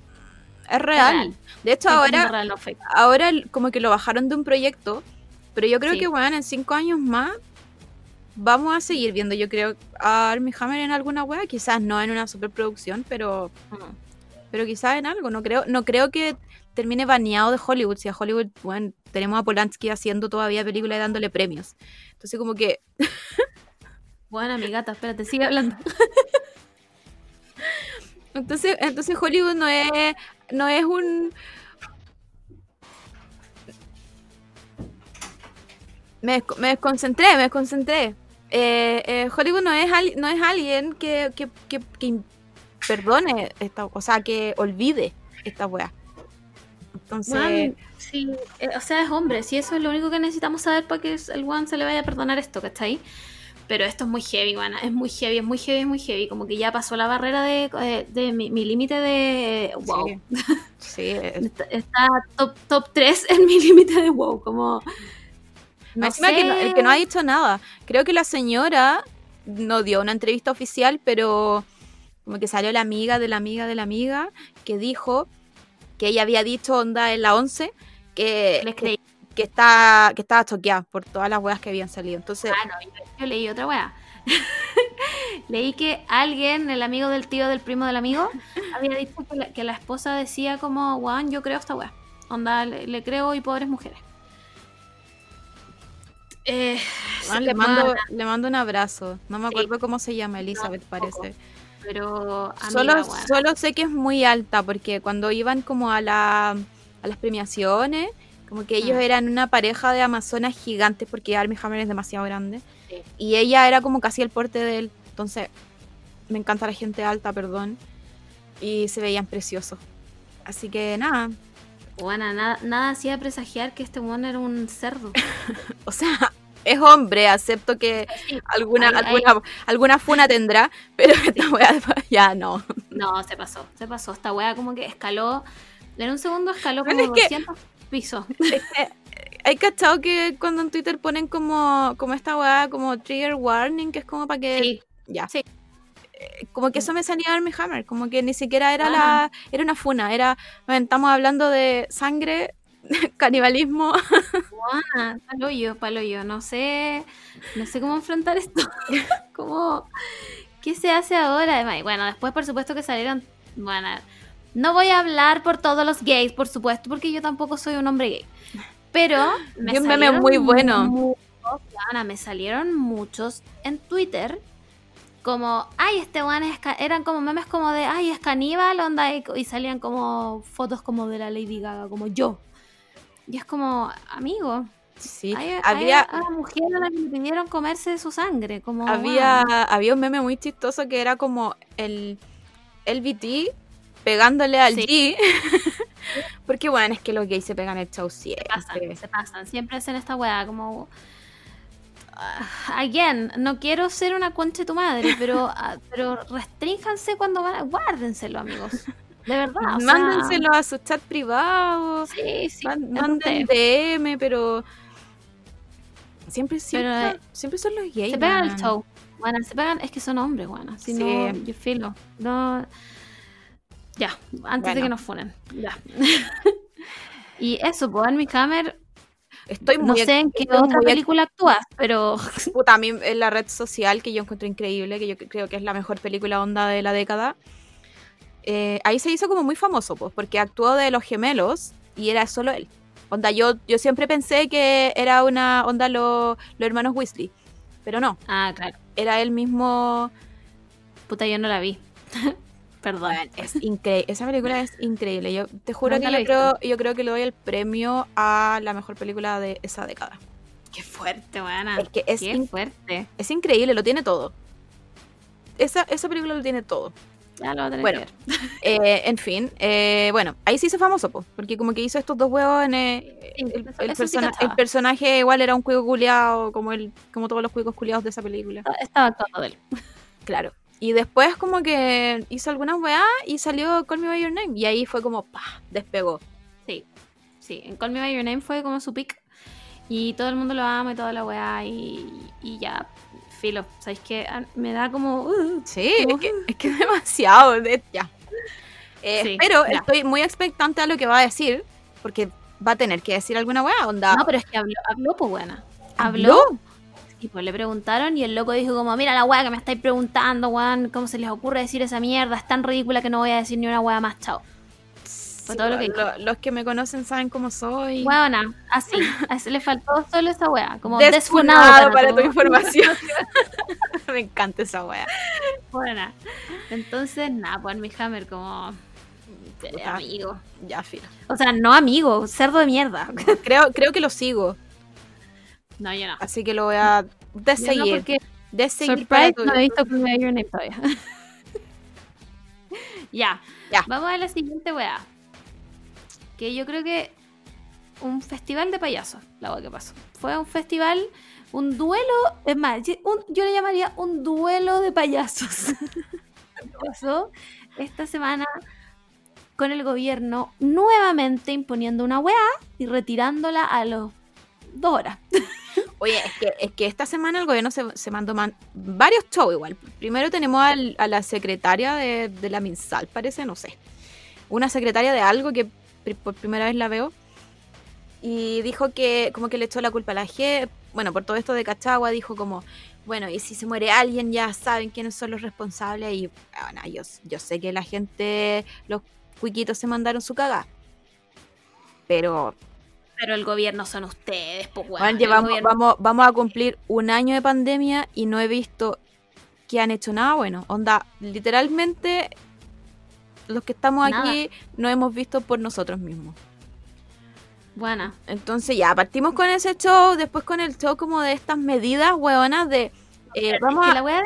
es real. real. De hecho, Es ahora, real, no ahora como que lo bajaron de un proyecto, pero yo creo Sí. que, bueno, en cinco años más vamos a seguir viendo, yo creo, a Armie Hammer en alguna wea, quizás no en una superproducción, pero, Mm. Pero quizás en algo. No creo, no creo que termine baneado de Hollywood. Si a Hollywood, bueno, tenemos a Polanski haciendo todavía películas y dándole premios. Entonces, como que Bueno, mi gata, espérate, sigue hablando. Entonces, entonces Hollywood no es, no es un... Me, me desconcentré, me desconcentré. Eh, eh, Hollywood no es, no es alguien que, que, que perdone esta, o sea, que olvide esta weá. Entonces, sí, eh, o sea, es hombre, si eso es lo único que necesitamos saber para que el one se le vaya a perdonar esto, ¿cachai? Pero esto es muy heavy, bueno, es muy heavy, es muy heavy, es muy heavy. Como que ya pasó la barrera de, eh, de mi, mi límite de wow. Sí. sí, es- Está, está top, top 3 en mi límite de wow. Como. No Encima que no- sé. el que no ha dicho nada. Creo que la señora no dio una entrevista oficial, pero como que salió la amiga de la amiga de la amiga que dijo que ella había dicho onda en la 11 que, Les creí. que está, que estaba choqueada por todas las weas que habían salido. Entonces, Ah, no, yo, yo leí otra wea. leí que alguien, el amigo del tío del primo del amigo, había dicho que la, que la esposa decía como, Juan, yo creo esta wea. Onda, le, le creo y pobres mujeres. Eh, le, mando, le mando un abrazo. No me Sí. acuerdo cómo se llama, Elizabeth, parece. Pero amiga, Solo, weona. solo sé que es muy alta, porque cuando iban como a, la, a las premiaciones, como que ellos Mm. eran una pareja de amazonas gigantes, porque Armie Hammer es demasiado grande. Sí. Y ella era como casi el porte de él. Entonces, me encanta la gente alta, perdón. Y se veían preciosos. Así que nada. Weona, nada, nada hacía presagiar que este one era un cerdo. O sea, es hombre, acepto que alguna, ahí- alguna, alguna funa tendrá, pero esta weá ya no. No, se pasó, se pasó. Esta wea como que escaló. En un segundo escaló como Bueno, es que- 200 pisos. Es que, Hay cachado que cuando en Twitter ponen como, como esta weá, como trigger warning, que es como para que. Sí, Ya. Sí. Eh, Como que eso me salía Armie Hammer, como que ni siquiera era Ah. la. Era una funa, era. bueno, Estamos hablando de sangre, canibalismo. Guana, palo yo, palo yo. No sé, no sé cómo enfrentar esto. ¿Cómo, ¿Qué se hace ahora? Ay, Bueno, después por supuesto que salieron. Bueno, no voy a hablar por todos los gays, por supuesto, porque yo tampoco soy un hombre gay. Pero me un meme salieron muy bueno. muchos, Guana, me salieron muchos en Twitter. Como, ay, este one es eran como memes como de, ay, es caníbal, onda, y, y salían como fotos como de la Lady Gaga, como yo. Y es como, amigo, Sí, hay, hay había, a la mujer a la que le pidieron comerse su sangre, como había, wow. había un meme muy chistoso que era como el, el BT pegándole al Sí. G. Porque bueno, es que los gays se pegan el chau se pasan, siempre. se pasan, siempre hacen esta weá, como ah, again, no quiero ser una concha de tu madre, pero ah, pero restrínjanse cuando van, a- guárdenselo, amigos. De verdad, o sea, Mándenselo a su chat privado. Sí, sí, manden. DM, pero siempre, siempre, Pero, eh, siempre son los gays. Se pegan el show. Bueno, se pegan, es que son hombres, bueno. Si Sí. no, yo filo. No. Ya, antes de Bueno. que nos funen. Ya. y eso, pues Armie Hammer, Estoy no muy sé en qué estoy otra película actúas, pero Puta, a mí en la red social que yo encuentro increíble, que yo creo que es la mejor película onda de la década, eh, ahí se hizo como muy famoso, pues, porque actuó de los gemelos y era solo él. Onda, yo, yo siempre pensé que era una onda lo- los hermanos Weasley, pero no, Ah, claro. era él mismo. Puta, yo no la vi. Perdón. Es increíble. Esa película es increíble. Yo te juro que yo creo, yo creo que le doy el premio a la mejor película de esa década. Qué fuerte, buena. Es que es Qué fuerte. Es increíble, lo tiene todo. Esa, esa película lo tiene todo. Ya lo Bueno. Eh, en fin, eh, bueno, ahí sí hizo famoso, po, porque como que hizo estos dos huevos en eh, Sí, el, el sí personaje igual era un cuico culiado, como el, como todos los cuicos culiados de esa película. Estaba de él. Claro. Y después como que hizo algunas weá y salió Call Me By Your Name. Y ahí fue como, pa, despegó. Sí, sí. En Call Me By Your Name fue como su pick. Y todo el mundo lo ama y toda la weá. Y, y ya, filo. ¿Sabéis qué? Ah, Me da como. uh, Sí, Como- es que, es que es demasiado. de- ya. Eh, Sí, pero ya. estoy muy expectante a lo que va a decir, porque va a tener que decir alguna weá, onda. No, pero es que habló, habló pues buena. ¿Habló? Habló. Y pues le preguntaron y el loco dijo como, mira la weá que me estáis preguntando, weón, ¿cómo se les ocurre decir esa mierda? Es tan ridícula que no voy a decir ni una weá más, chao. Fue todo lo que dijo. lo- los que me conocen saben cómo soy. Weona, así, a ese le faltó solo esa weá, como Desfunado desfunado para tu información. me encanta esa weá. Buena. Entonces, nada, pues mi Hammer como eh, Puta. amigo. Ya, filo. O sea, no amigo, cerdo de mierda. Creo, creo que lo sigo, No, yo no. así que lo voy a Yo no deseguir. porque deseguir Surprise no he visto Your Name todavía. ya. Ya. Vamos a la siguiente weá. Que yo creo que un festival de payasos, la weá que pasó. Fue un festival, un duelo, es más, yo- un- yo le llamaría un duelo de payasos. pasó esta semana con el gobierno nuevamente imponiendo una weá y retirándola a los dos horas. Oye, es que, es que esta semana el gobierno se, se mandó man- varios shows igual. Primero tenemos al- a la secretaria de, de la MinSal, parece, no sé. Una secretaria de algo que por primera vez la veo. Y dijo que como que le echó la culpa a la G. Bueno, por todo esto de Cachagua dijo como, bueno, y si se muere alguien ya saben quiénes son los responsables. Y bueno, yo, yo sé que la gente, los cuiquitos se mandaron su cagada. Pero Pero el gobierno son ustedes, pues. Bueno, el llevamos, gobierno- vamos, vamos a cumplir un año de pandemia y no he visto que han hecho nada bueno. Onda, literalmente los que estamos Nada. aquí no hemos visto por nosotros mismos. Buena. Entonces ya, partimos con ese show, después con el show como de estas medidas hueonas de... eh, vamos es que a... la wea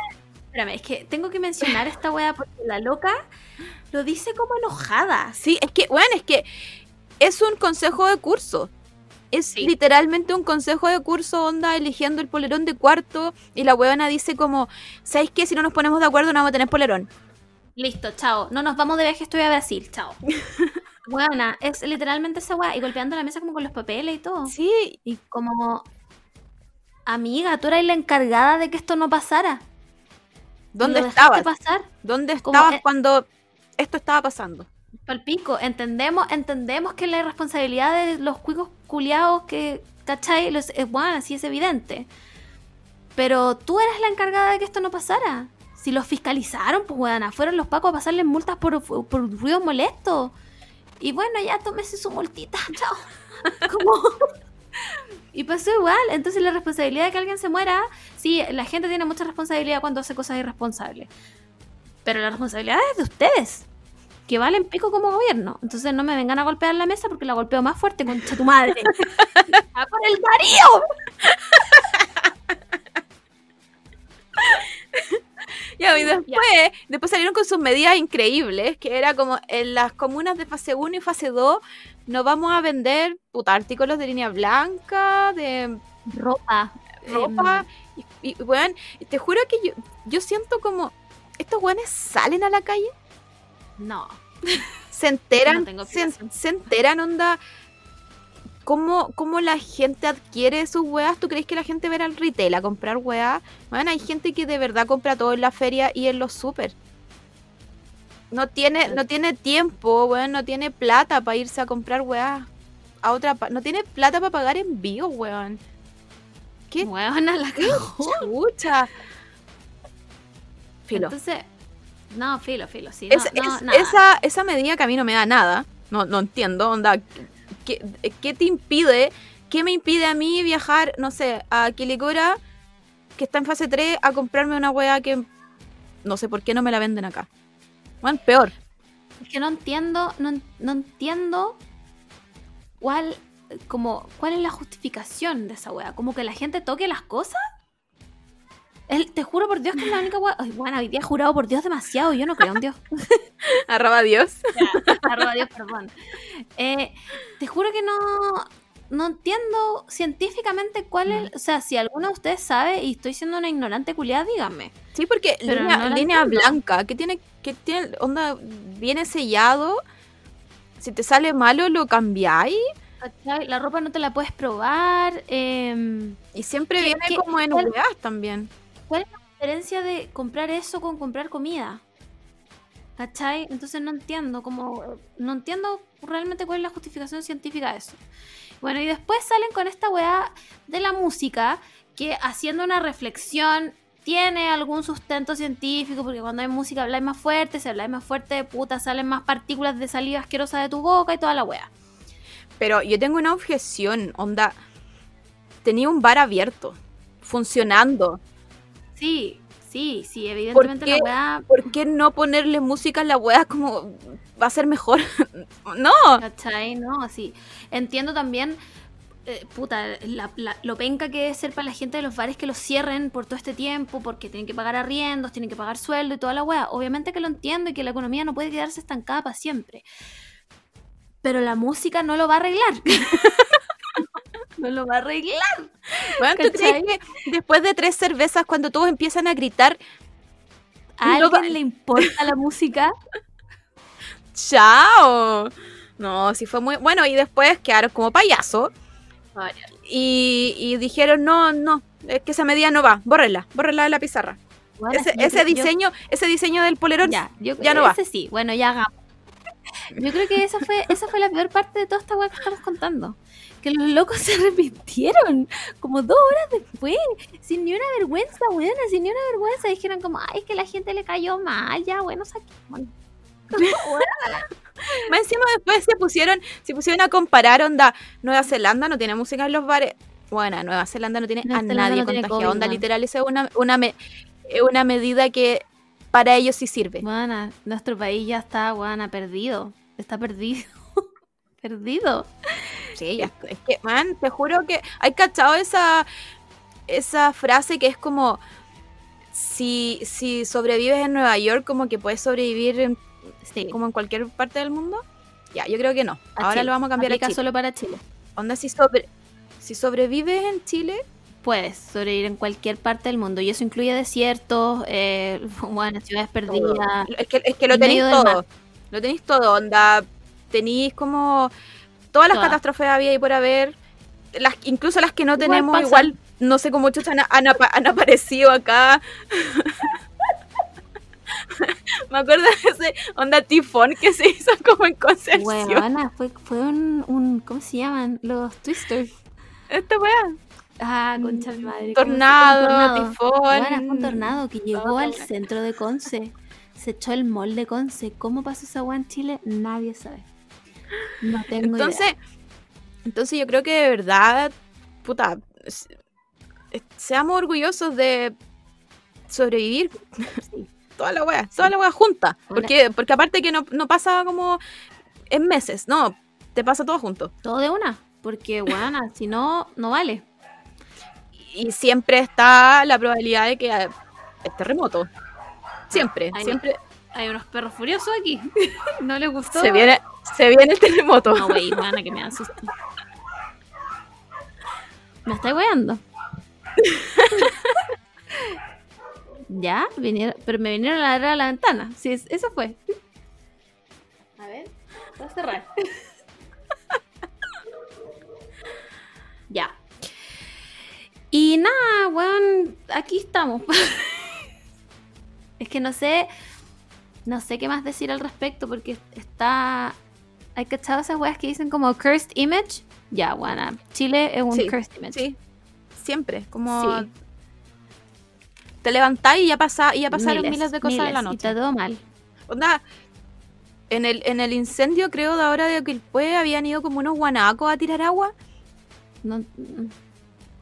Espérame, es que tengo que mencionar esta wea porque la loca lo dice como enojada. Sí, es que, bueno, es que es un consejo de curso. Es Sí. literalmente un consejo de curso, onda, eligiendo el polerón de cuarto. Y la huevona dice como, ¿sabéis qué? Si no nos ponemos de acuerdo no vamos a tener polerón. Listo, chao. No nos vamos de viaje, estoy a Brasil, chao. Buena, es literalmente esa wea. Y golpeando la mesa como con los papeles y todo. Sí, Y como... Amiga, tú eras la encargada de que esto no pasara. ¿Dónde ¿Lo dejaste estabas? pasar? ¿Dónde estabas cuando esto estaba pasando? Palpico, entendemos, entendemos que la irresponsabilidad de los cuicos culiados que, ¿cachai? Los, es bueno, así es evidente. Pero tú eras la encargada de que esto no pasara. Si los fiscalizaron, pues weona, fueron los pacos a pasarles multas por, por ruidos molestos. Y bueno, ya tómese su multita, chao. Como... Y pasó igual, entonces la responsabilidad de que alguien se muera, sí, la gente tiene mucha responsabilidad cuando hace cosas irresponsables. Pero la responsabilidad es de ustedes que valen pico como gobierno. Entonces no me vengan a golpear la mesa porque la golpeo más fuerte, concha tu madre. ¡A por el Darío! Ya, y después, después salieron con sus medidas increíbles, que era como en las comunas de fase 1 y fase 2 no vamos a vender puta, artículos de línea blanca, de Ropa. ropa. Y, y, weón, te juro que yo, yo siento como estos weones salen a la calle, Em, no. se enteran, No tengo se, se enteran, onda. ¿Cómo, ¿Cómo la gente adquiere sus weas? ¿Tú crees que la gente va a ir al retail a comprar weas? Bueno, hay gente que de verdad compra todo en la feria y en los super. No tiene, no tiene tiempo, weón, no tiene plata para irse a comprar weas a otra No tiene plata para pagar envío, weón. ¿Qué Huevona la cagó. chucha? Filo. Entonces, no, filo, filo, sí. Es- no, no, es- nada. esa, esa medida que a mí no me da nada, no, no entiendo, onda, ¿qué, qué te impide, qué me impide a mí viajar, no sé, a Quilicura, que está en fase 3, a comprarme una wea que no sé por qué no me la venden acá? Bueno, peor. Es que no entiendo, no, no entiendo cuál, como, cuál es la justificación de esa wea. Como que la gente toque las cosas. El- te juro por Dios que es la única wea. Ay, bueno, hoy día he jurado por Dios demasiado. Yo no creo en Dios. Arroba Dios. Arroba Dios, perdón. Eh, te juro que no, no entiendo científicamente cuál es. O sea, si alguno de ustedes sabe y estoy siendo una ignorante culiada, díganme. Sí, porque Pero línea, no blanca, que tiene, que tiene, onda, viene sellado. Si te sale malo, lo cambiáis. La ropa no te la puedes probar. em, Y siempre ¿Qué- viene como en weas también. ¿Cuál es la diferencia de comprar eso con comprar comida? ¿Cachai? Entonces no entiendo, como, no entiendo realmente cuál es la justificación científica de eso. Bueno, y después salen con esta weá de la música, que haciendo una reflexión tiene algún sustento científico, porque cuando hay música habláis más fuerte, si habláis más fuerte, puta, salen más partículas de saliva asquerosa de tu boca y toda la weá. Pero yo tengo una objeción, onda. Tenía un bar abierto, funcionando. Sí, sí, sí, evidentemente la qué? weá ¿Por qué no ponerle música a la wea como va a ser mejor? no. ¿Cachai? No, así. Entiendo también, eh, puta, la- la- lo penca que debe ser para la gente de los bares que los cierren por todo este tiempo, porque tienen que pagar arriendos, tienen que pagar sueldo y toda la wea. Obviamente que lo entiendo y que la economía no puede quedarse estancada para siempre. Pero la música no lo va a arreglar. no lo va a arreglar. Bueno, ¿tú crees que después de tres cervezas, cuando todos empiezan a gritar, ¿A No va- alguien le importa la música? ¡Chao! No, sí fue muy. Bueno, y después quedaron como payaso. Y, y dijeron, no, no, es que esa medida no va, bórrela, bórrela de la pizarra. Bueno, ese yo- diseño, ese diseño del polerón, Ya, yo, ya no va. sí, bueno, ya hagamos. Yo creo que esa fue, esa fue la peor parte de toda esta weá que estamos contando. Que los locos se arrepintieron como dos horas después, sin ni una vergüenza, buena, sin ni una vergüenza. Dijeron como, ay, es que la gente le cayó mal, ya, bueno, saquemos. Más encima después se pusieron, se pusieron a comparar, onda, Nueva Zelanda no tiene música en los bares. Bueno, Nueva Zelanda no tiene Nueva a Zelanda nadie no contagiado. Onda, literal, esa es una, una, me- es una medida que para ellos sí sirve. Bueno, nuestro país ya está, buena, perdido. Está perdido. perdido. Sí, ya. Es que, man, te juro que hay cachado esa, esa frase que es como, si, si sobrevives en Nueva York, como que puedes sobrevivir en, Sí, como en cualquier parte del mundo. Ya, yo creo que no. A Ahora Chile. lo vamos a cambiar a aplica Chile. solo para Chile. Onda, si, sobre, si sobrevives en Chile, Puedes sobrevivir en cualquier parte del mundo y eso incluye desiertos, eh, bueno, ciudades perdidas. Es que, es que lo en tenéis todo. Lo tenéis todo, onda. Tenéis como todas las Todas. catástrofes había y por haber. Las, incluso las que no tenemos, igual, no sé cómo chucha han, han apa- han aparecido acá. Me acuerdo de ese onda tifón que se hizo como en Concepción. Huevona, fue, fue un, un. ¿Cómo se llaman? Los twisters. Esta weá. Ah, concha de madre. ¿cómo se- Tornado, tornado. tifón. Huevona, fue un tornado que llegó Oh, al centro de Conce. Se echó el mall de Conce. ¿Cómo pasó esa agua en Chile? Nadie sabe. No tengo Entonces, idea. entonces yo creo que de verdad, puta, seamos orgullosos de sobrevivir Sí. toda la wea, toda la wea junta. Porque, porque aparte que no, no pasa como en meses, no, te pasa todo junto. Todo de una. Porque, bueno, si no, no vale. Y siempre está la probabilidad de que es terremoto. Siempre, Ay, no. siempre Hay unos perros furiosos aquí. ¿No les gustó? se viene, se viene el terremoto. No, wey, mana, que me da susto. ¿Me estáis weando? ya, vinieron, pero me vinieron a ladrar a la ventana. Sí, es- eso fue. A ver, voy a cerrar. Y nada, weón, aquí estamos. es que no sé, no sé qué más decir al respecto porque está... ¿Hay cachado esas weas que dicen como cursed image? Ya, buena. Chile es un Sí, cursed image. Sí, siempre, como Sí. te levantáis y ya, pasa, y ya pasaron miles, Miles, de cosas en la miles, Y noche. está todo mal. Onda, en el, en el incendio, creo, de ahora de Quilpue, habían ido como unos guanacos a tirar agua. No,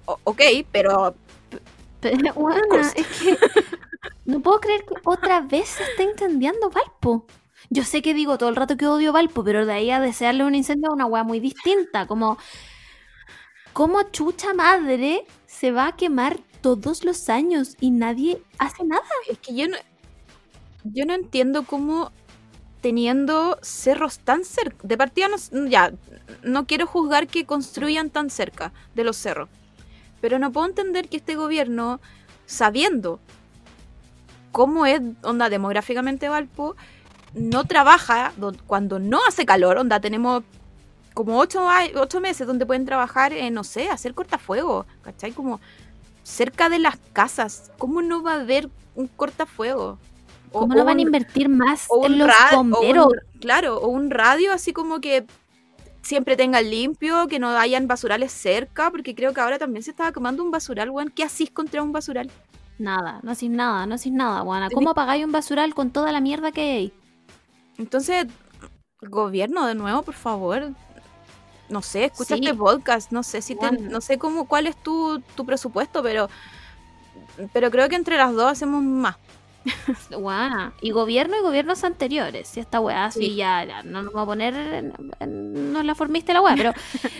ok, pero es que No puedo creer que otra vez se esté incendiando Valpo. Yo sé que digo todo el rato que odio Valpo, pero de ahí a desearle un incendio es una weá muy distinta. Como, ¿cómo chucha madre se va a quemar todos los años y nadie hace nada? Es que yo no, yo no entiendo cómo teniendo cerros tan cerca. De partida, no, ya, no quiero juzgar que construyan tan cerca de los cerros. Pero no puedo entender que este gobierno, sabiendo cómo es, onda, demográficamente Valpo, no trabaja cuando no hace calor, onda, tenemos como ocho, ocho meses donde pueden trabajar, en, no sé, hacer cortafuego, ¿cachai? Como cerca de las casas. ¿Cómo no va a haber un cortafuego? ¿Cómo no van a invertir más en los bomberos? claro, o un radio así como que siempre tengan limpio, que no hayan basurales cerca, porque creo que ahora también se estaba quemando un basural, weón. ¿Qué hacís contra un basural? Nada, no hacís nada, no hacís nada, weón. ¿Cómo apagáis un basural con toda la mierda que hay? Entonces, gobierno, de nuevo, por favor. No sé, escucha este podcast, no sé si no sé cómo, cuál es tu, tu presupuesto, pero, pero creo que entre las dos hacemos más. Guau. Y gobierno y gobiernos anteriores. Si esta weá así ya, no nos vamos a poner. no la formiste la weá, pero.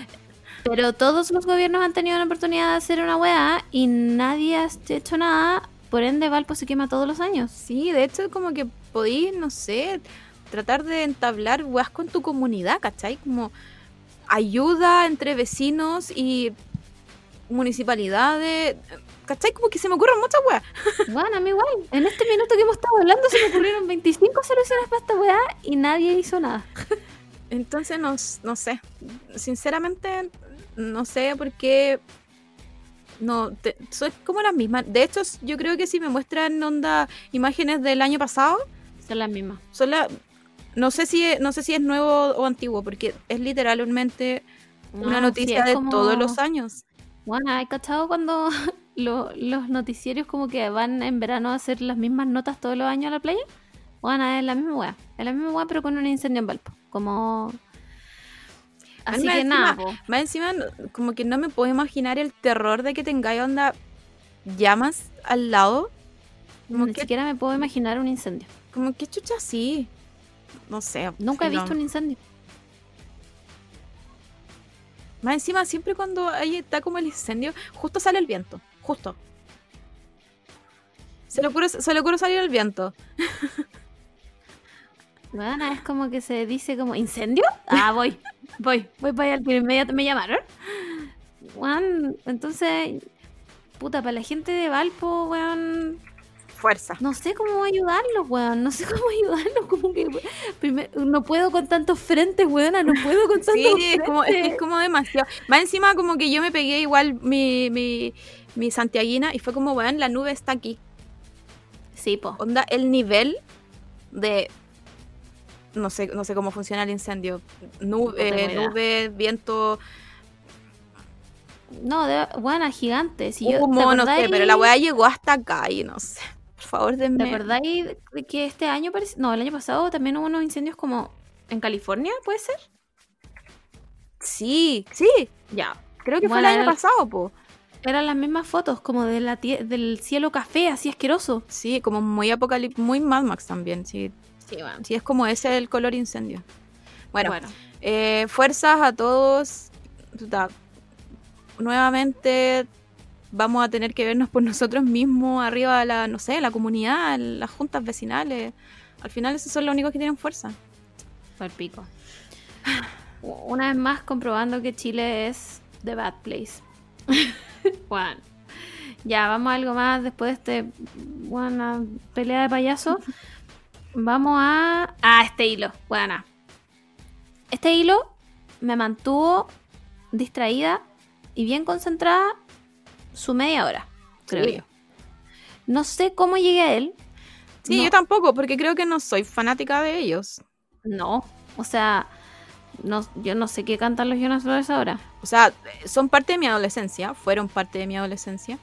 pero todos los gobiernos han tenido la oportunidad de hacer una weá y nadie ha hecho nada. Por ende, Valpo se quema todos los años. Sí, de hecho, como que podéis, no sé, tratar de entablar weas con tu comunidad, ¿cachai? Como ayuda entre vecinos y municipalidades. ¿Cachai? Como que se me ocurren muchas weas. Bueno, a mí igual. En este minuto que hemos estado hablando se me ocurrieron 25 soluciones para esta weá y nadie hizo nada. Entonces, no, no sé. Sinceramente, no sé por qué. No, soy como las mismas. De hecho, yo creo que si me muestran onda imágenes del año pasado. Son las mismas. Son las no sé si no sé si es nuevo o antiguo, porque es literalmente una noticia de todos los años. Bueno, ¿hay cachado cuando los noticieros como que van en verano a hacer las mismas notas todos los años a la playa? Bueno, es la misma weá. Es la misma weá, pero con un incendio en Valpo. Como. Así que nada. Más encima, como que no me puedo imaginar el terror de que tengáis onda llamas al lado. Como Ni siquiera me puedo imaginar un incendio. Como que chucha así no sé. Nunca he visto un incendio. Más encima, siempre cuando ahí está como el incendio, justo sale el viento. Justo. Se le ocurre, se le ocurre salir el viento. Bueno, es como que se dice como, ¿incendio? Ah, voy, voy, voy para allá, inmediatamente me llamaron. Juan, entonces, puta, para la gente de Valpo, weón, fuerza. No sé cómo ayudarlos, weón. No sé cómo ayudarlos. Como que no puedo con tantos frentes, weón. No puedo con tantos sí, Es como, es, como demasiado. Más encima, como que yo me pegué igual mi, mi, mi santiaguina y fue como, weón, la nube está aquí. Sí, po. Onda, el nivel de. No sé, no sé cómo funciona el incendio. Nube, nube, viento. No, de, bueno, gigante. Si Humo, no sé, pero la weá llegó hasta acá y no sé. Por favor, denme. ¿De verdad que este año parece... No, el año pasado también hubo unos incendios como en California, ¿puede ser? Sí, sí. Ya. Creo que fue el año pasado, po. Eran las mismas fotos, como de la del cielo café, así asqueroso. Sí, como muy apocalíptico, muy Mad Max también, sí. Sí, bueno. Sí, es como ese el color incendio. Bueno, bueno. Eh, fuerzas a todos. Nuevamente vamos a tener que vernos por nosotros mismos arriba de la, no sé, la comunidad, las juntas vecinales. Al final esos son los únicos que tienen fuerza. Fue el pico. Una vez más comprobando que Chile es the bad place. Juan. Ya, vamos a algo más después de este buena pelea de payaso. Vamos a. Ah, este hilo. Buena. Este hilo me mantuvo distraída y bien concentrada su media hora, creo yo. No sé cómo llegué a él. Sí, yo tampoco, porque creo que no soy fanática de ellos. No, o sea, no, yo no sé qué cantan los Jonas Brothers ahora. O sea, son parte de mi adolescencia, fueron parte de mi adolescencia,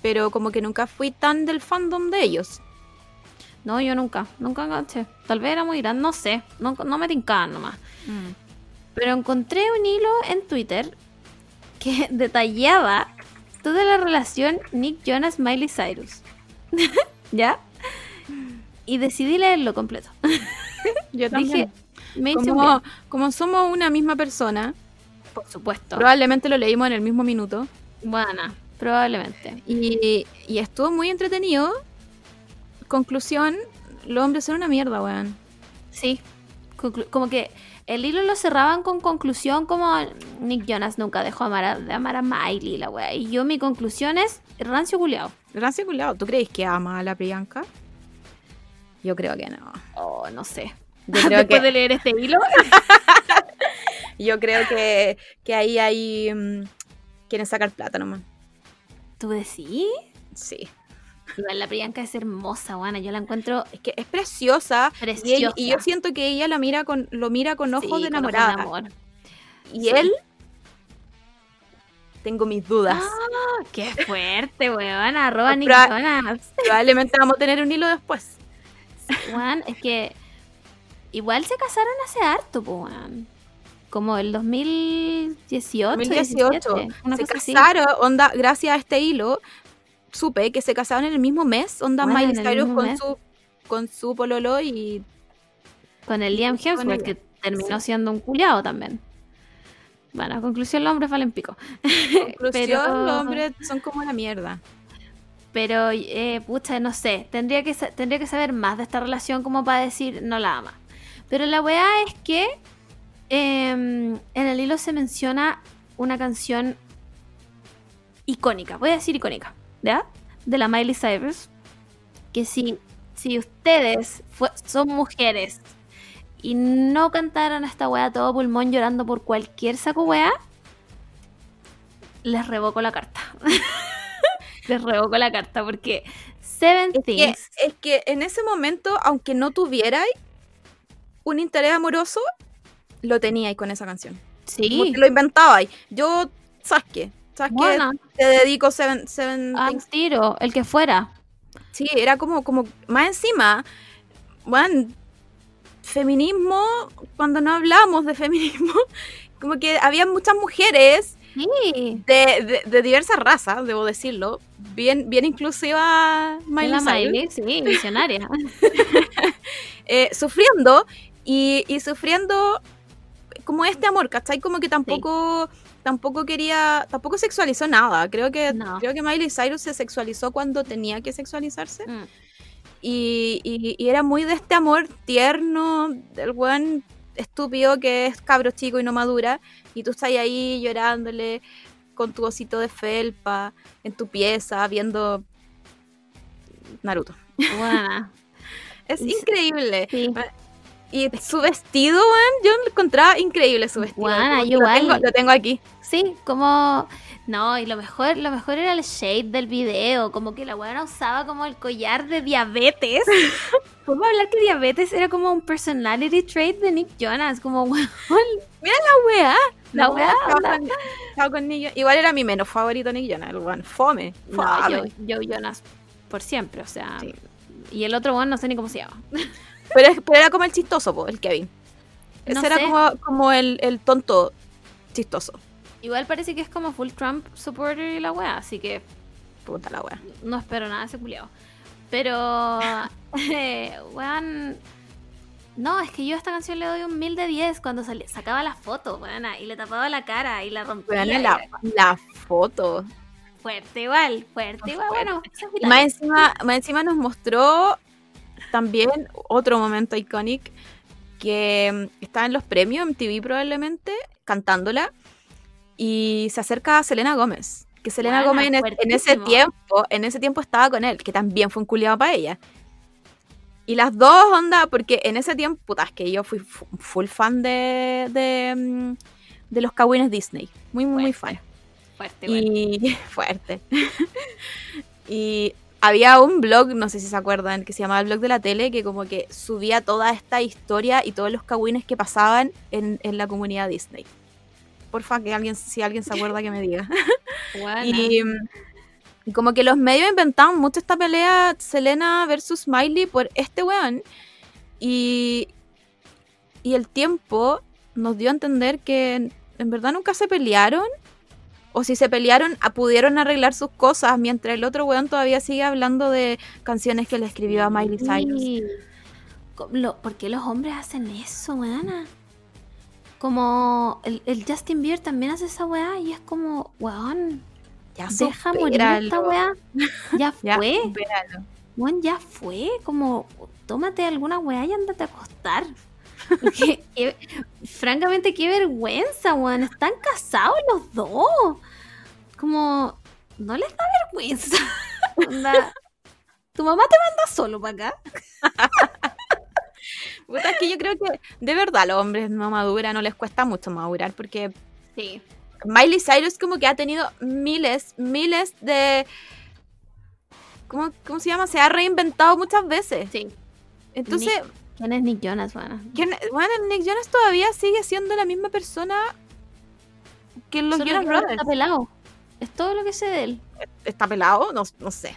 pero como que nunca fui tan del fandom de ellos. No, yo nunca, nunca enganché. Tal vez era muy grande, no sé, no, no me tincaban nomás. Mm. Pero encontré un hilo en Twitter que detallaba toda la relación Nick Jonas Miley Cyrus. ¿Ya? y decidí leerlo completo. Yo Dije, me como, como somos una misma persona, por supuesto. probablemente lo leímos en el mismo minuto. Buena, probablemente. Y, y estuvo muy entretenido. Conclusión, los hombres son una mierda, weón. Sí. Conclu- como que el hilo lo cerraban con conclusión como Nick Jonas nunca dejó amar a- de amar a Miley, la wea. Y yo mi conclusión es rancio culiao. Rancio culiao, ¿tú crees que ama a la Priyanka? Yo creo que no. Oh, no sé. Yo creo Después que, de leer este hilo. yo creo que, que ahí hay. mm, quieren sacar plata nomás. ¿Tú decís? Sí. Igual la Priyanka es hermosa, buena. Yo la encuentro Es que es preciosa. Y, preciosa. y yo siento que ella la mira con, lo mira con ojos Sí, de con enamorada. amor. Y Sí. él. Tengo mis dudas. Ah, qué fuerte, weón. Arroba Jonas. Probablemente vamos a tener un hilo después. Weón, es que igual se casaron hace harto, weón. Como el 2018. 2018. 17, una se así. casaron, onda, gracias a este hilo, supe que se casaron en el mismo mes, onda Bueno, Miley el Cyrus con mes. su, con su pololo y Con el Liam Hemsworth, ella. que terminó siendo un culiado también. Bueno, a conclusión, los hombres valen pico. conclusión, Pero- los hombres son como la mierda. Pero, eh, pucha, no sé. Tendría que, tendría que saber más de esta relación como para decir no la ama. Pero la weá es que em, en el hilo se menciona una canción icónica. Voy a decir icónica, ¿ya? De la Miley Cyrus. Que si, si ustedes fue- son mujeres y no cantaron esta weá a todo pulmón llorando por cualquier saco weá, les revoco la carta. les revoco la carta porque Seven Es que, Things. es que en ese momento, aunque no tuvierais un interés amoroso, lo teníais con esa canción. Como Sí, que lo inventabais. Yo, ¿sabes qué? ¿Sabes qué? Te dedico Seven, seven Things tiro, el que fuera. Sí, era como, como más encima, bueno, feminismo, cuando no hablamos de feminismo, como que había muchas mujeres Sí, de, de, de diversas razas, debo decirlo, bien, bien inclusiva Miley Miley, sí, visionaria. eh, sufriendo y, y sufriendo como este amor, ¿cachai? Como que tampoco... Tampoco quería, tampoco sexualizó nada. Creo que, No. creo que Miley Cyrus se sexualizó cuando tenía que sexualizarse. Mm. Y, y- y era muy de este amor tierno, del weón estúpido que es cabro chico y no madura. Y tú estás ahí llorándole con tu osito de felpa en tu pieza viendo Naruto. Es increíble. Sí. Y su vestido, weón, yo lo encontraba increíble su vestido. Que yo lo, igual. tengo, lo tengo aquí. Sí, como. No, y lo mejor, lo mejor era el shade del video. Como que la buena usaba como el collar de diabetes. ¿Podemos hablar que diabetes era como un personality trait de Nick Jonas? Como, weón, La weá. La No, weá, estaba con- estaba con Nick Jonas. Igual era mi menos favorito Nick Jonas, el weón. Fome. No, Fome. yo, yo Jonas por siempre, o sea. Sí. Y el otro bueno no sé ni cómo se llama. Pero, pero era como el chistoso, po, el Kevin. Ese No era sé. como, como el, el tonto chistoso. Igual parece que es como full Trump supporter y la wea, así que Puta la wea. no espero nada de ese culiao. Pero, eh, weón. No, es que yo a esta canción le doy un mil de 10 cuando salía- sacaba la foto, weona, y le tapaba la cara y la rompía. Y la, foto. Fuerte igual, fuerte igual, bueno. más encima, más encima nos mostró también otro momento icónico que mm, estaba en los premios MTV probablemente cantándola y se acerca a Selena Gómez. Que Selena Gómez en, en ese tiempo, en ese tiempo estaba con él, que también fue un culiado para ella. Y las dos onda, porque en ese tiempo, puta, es que yo fui fu- full fan de, de, mm, de los cagüines Disney. Muy, muy, muy fan. Fuerte igual. Y fuerte. y había un blog, no sé si se acuerdan, que se llamaba el blog de la tele, que como que subía toda esta historia y todos los cagüines que pasaban en, en la comunidad Disney. Porfa, que alguien, si alguien se acuerda que me diga. Y, como que los medios inventaban mucho esta pelea Selena versus Miley por este weón. Y, y el tiempo nos dio a entender que en verdad nunca se pelearon, O si se pelearon, a- pudieron arreglar sus cosas, mientras el otro weón todavía sigue hablando de canciones que le escribió a Miley Cyrus. Sí. Co- lo- ¿Por qué los hombres hacen eso, weana? Como el, el Justin Bieber también hace esa weá y es como, weón, Ya deja morir esta weá. Ya fue, weón, ya fue. Como, tómate alguna weá y ándate a acostar. Francamente, qué vergüenza, weón. Están casados los dos. Como, no les da vergüenza. Onda, tu mamá te manda solo para acá. Es que yo creo que de verdad los hombres no maduran, no les cuesta mucho madurar, porque Sí. Miley Cyrus como que ha tenido miles, miles de... ¿Cómo, cómo se llama? Se ha reinventado muchas veces. Sí. Entonces, ¿Quién es Nick Jonas? ¿quién- bueno, Nick Jonas todavía sigue siendo la misma persona que los Solo Jonas Brothers. Está pelado. Es todo lo que sé de él. ¿Está pelado? No, no sé.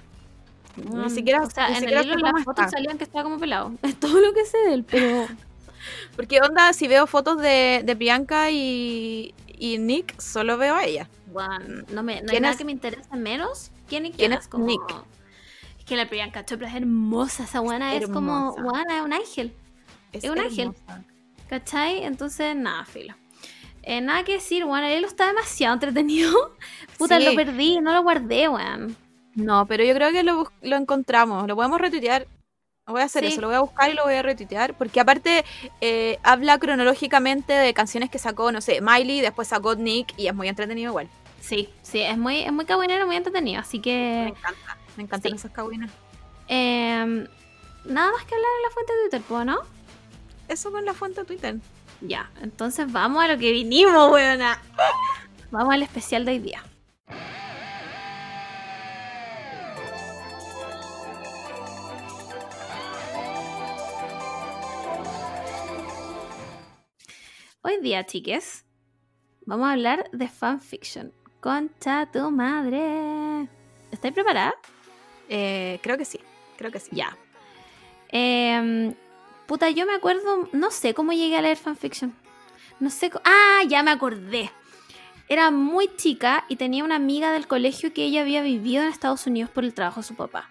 Ni Mm, siquiera, O sea, ni en siquiera el libro sé las fotos está. salían que estaba como pelado. Es todo lo que sé de él, pero. Porque onda, si veo fotos de, de Bianca y, y Nick, solo veo a ella. Bueno, no, me, no hay ¿Quién nada es- que me interese menos quién Jonas. es como- Nick? Es que la Priyanka Chopra es hermosa. Esa buena es como. Buena, es un ángel. Es un ángel. hermosa. ¿Cachai? Entonces, nada, filo. Eh, nada que decir, weón. El hilo está demasiado entretenido. Puta, Sí. lo perdí, no lo guardé, weón. No, pero yo creo que lo, lo encontramos. Lo podemos retuitear. Voy a hacer Sí. eso, lo voy a buscar y lo voy a retuitear. Porque aparte eh, habla cronológicamente de canciones que sacó, no sé, Miley, después sacó Nick y es muy entretenido igual. Sí, sí, es muy, es muy cabinero, muy entretenido. Así Me que. encanta. Me encantan sí. esas cabinas. em, nada más que hablar en la fuente de Twitter, ¿puedo, no? Eso con la fuente de Twitter. Ya, entonces vamos a lo que vinimos, weona. Vamos al especial de hoy día. Hoy día, chiques, vamos a hablar de fanfiction. Concha tu madre. ¿Estáis preparada? Eh, creo que sí. Creo que sí. Ya. Em, puta, yo me acuerdo, no sé cómo llegué a leer fanfiction. No sé. Ah, ya me acordé. Era muy chica y tenía una amiga del colegio que ella había vivido en Estados Unidos por el trabajo de su papá.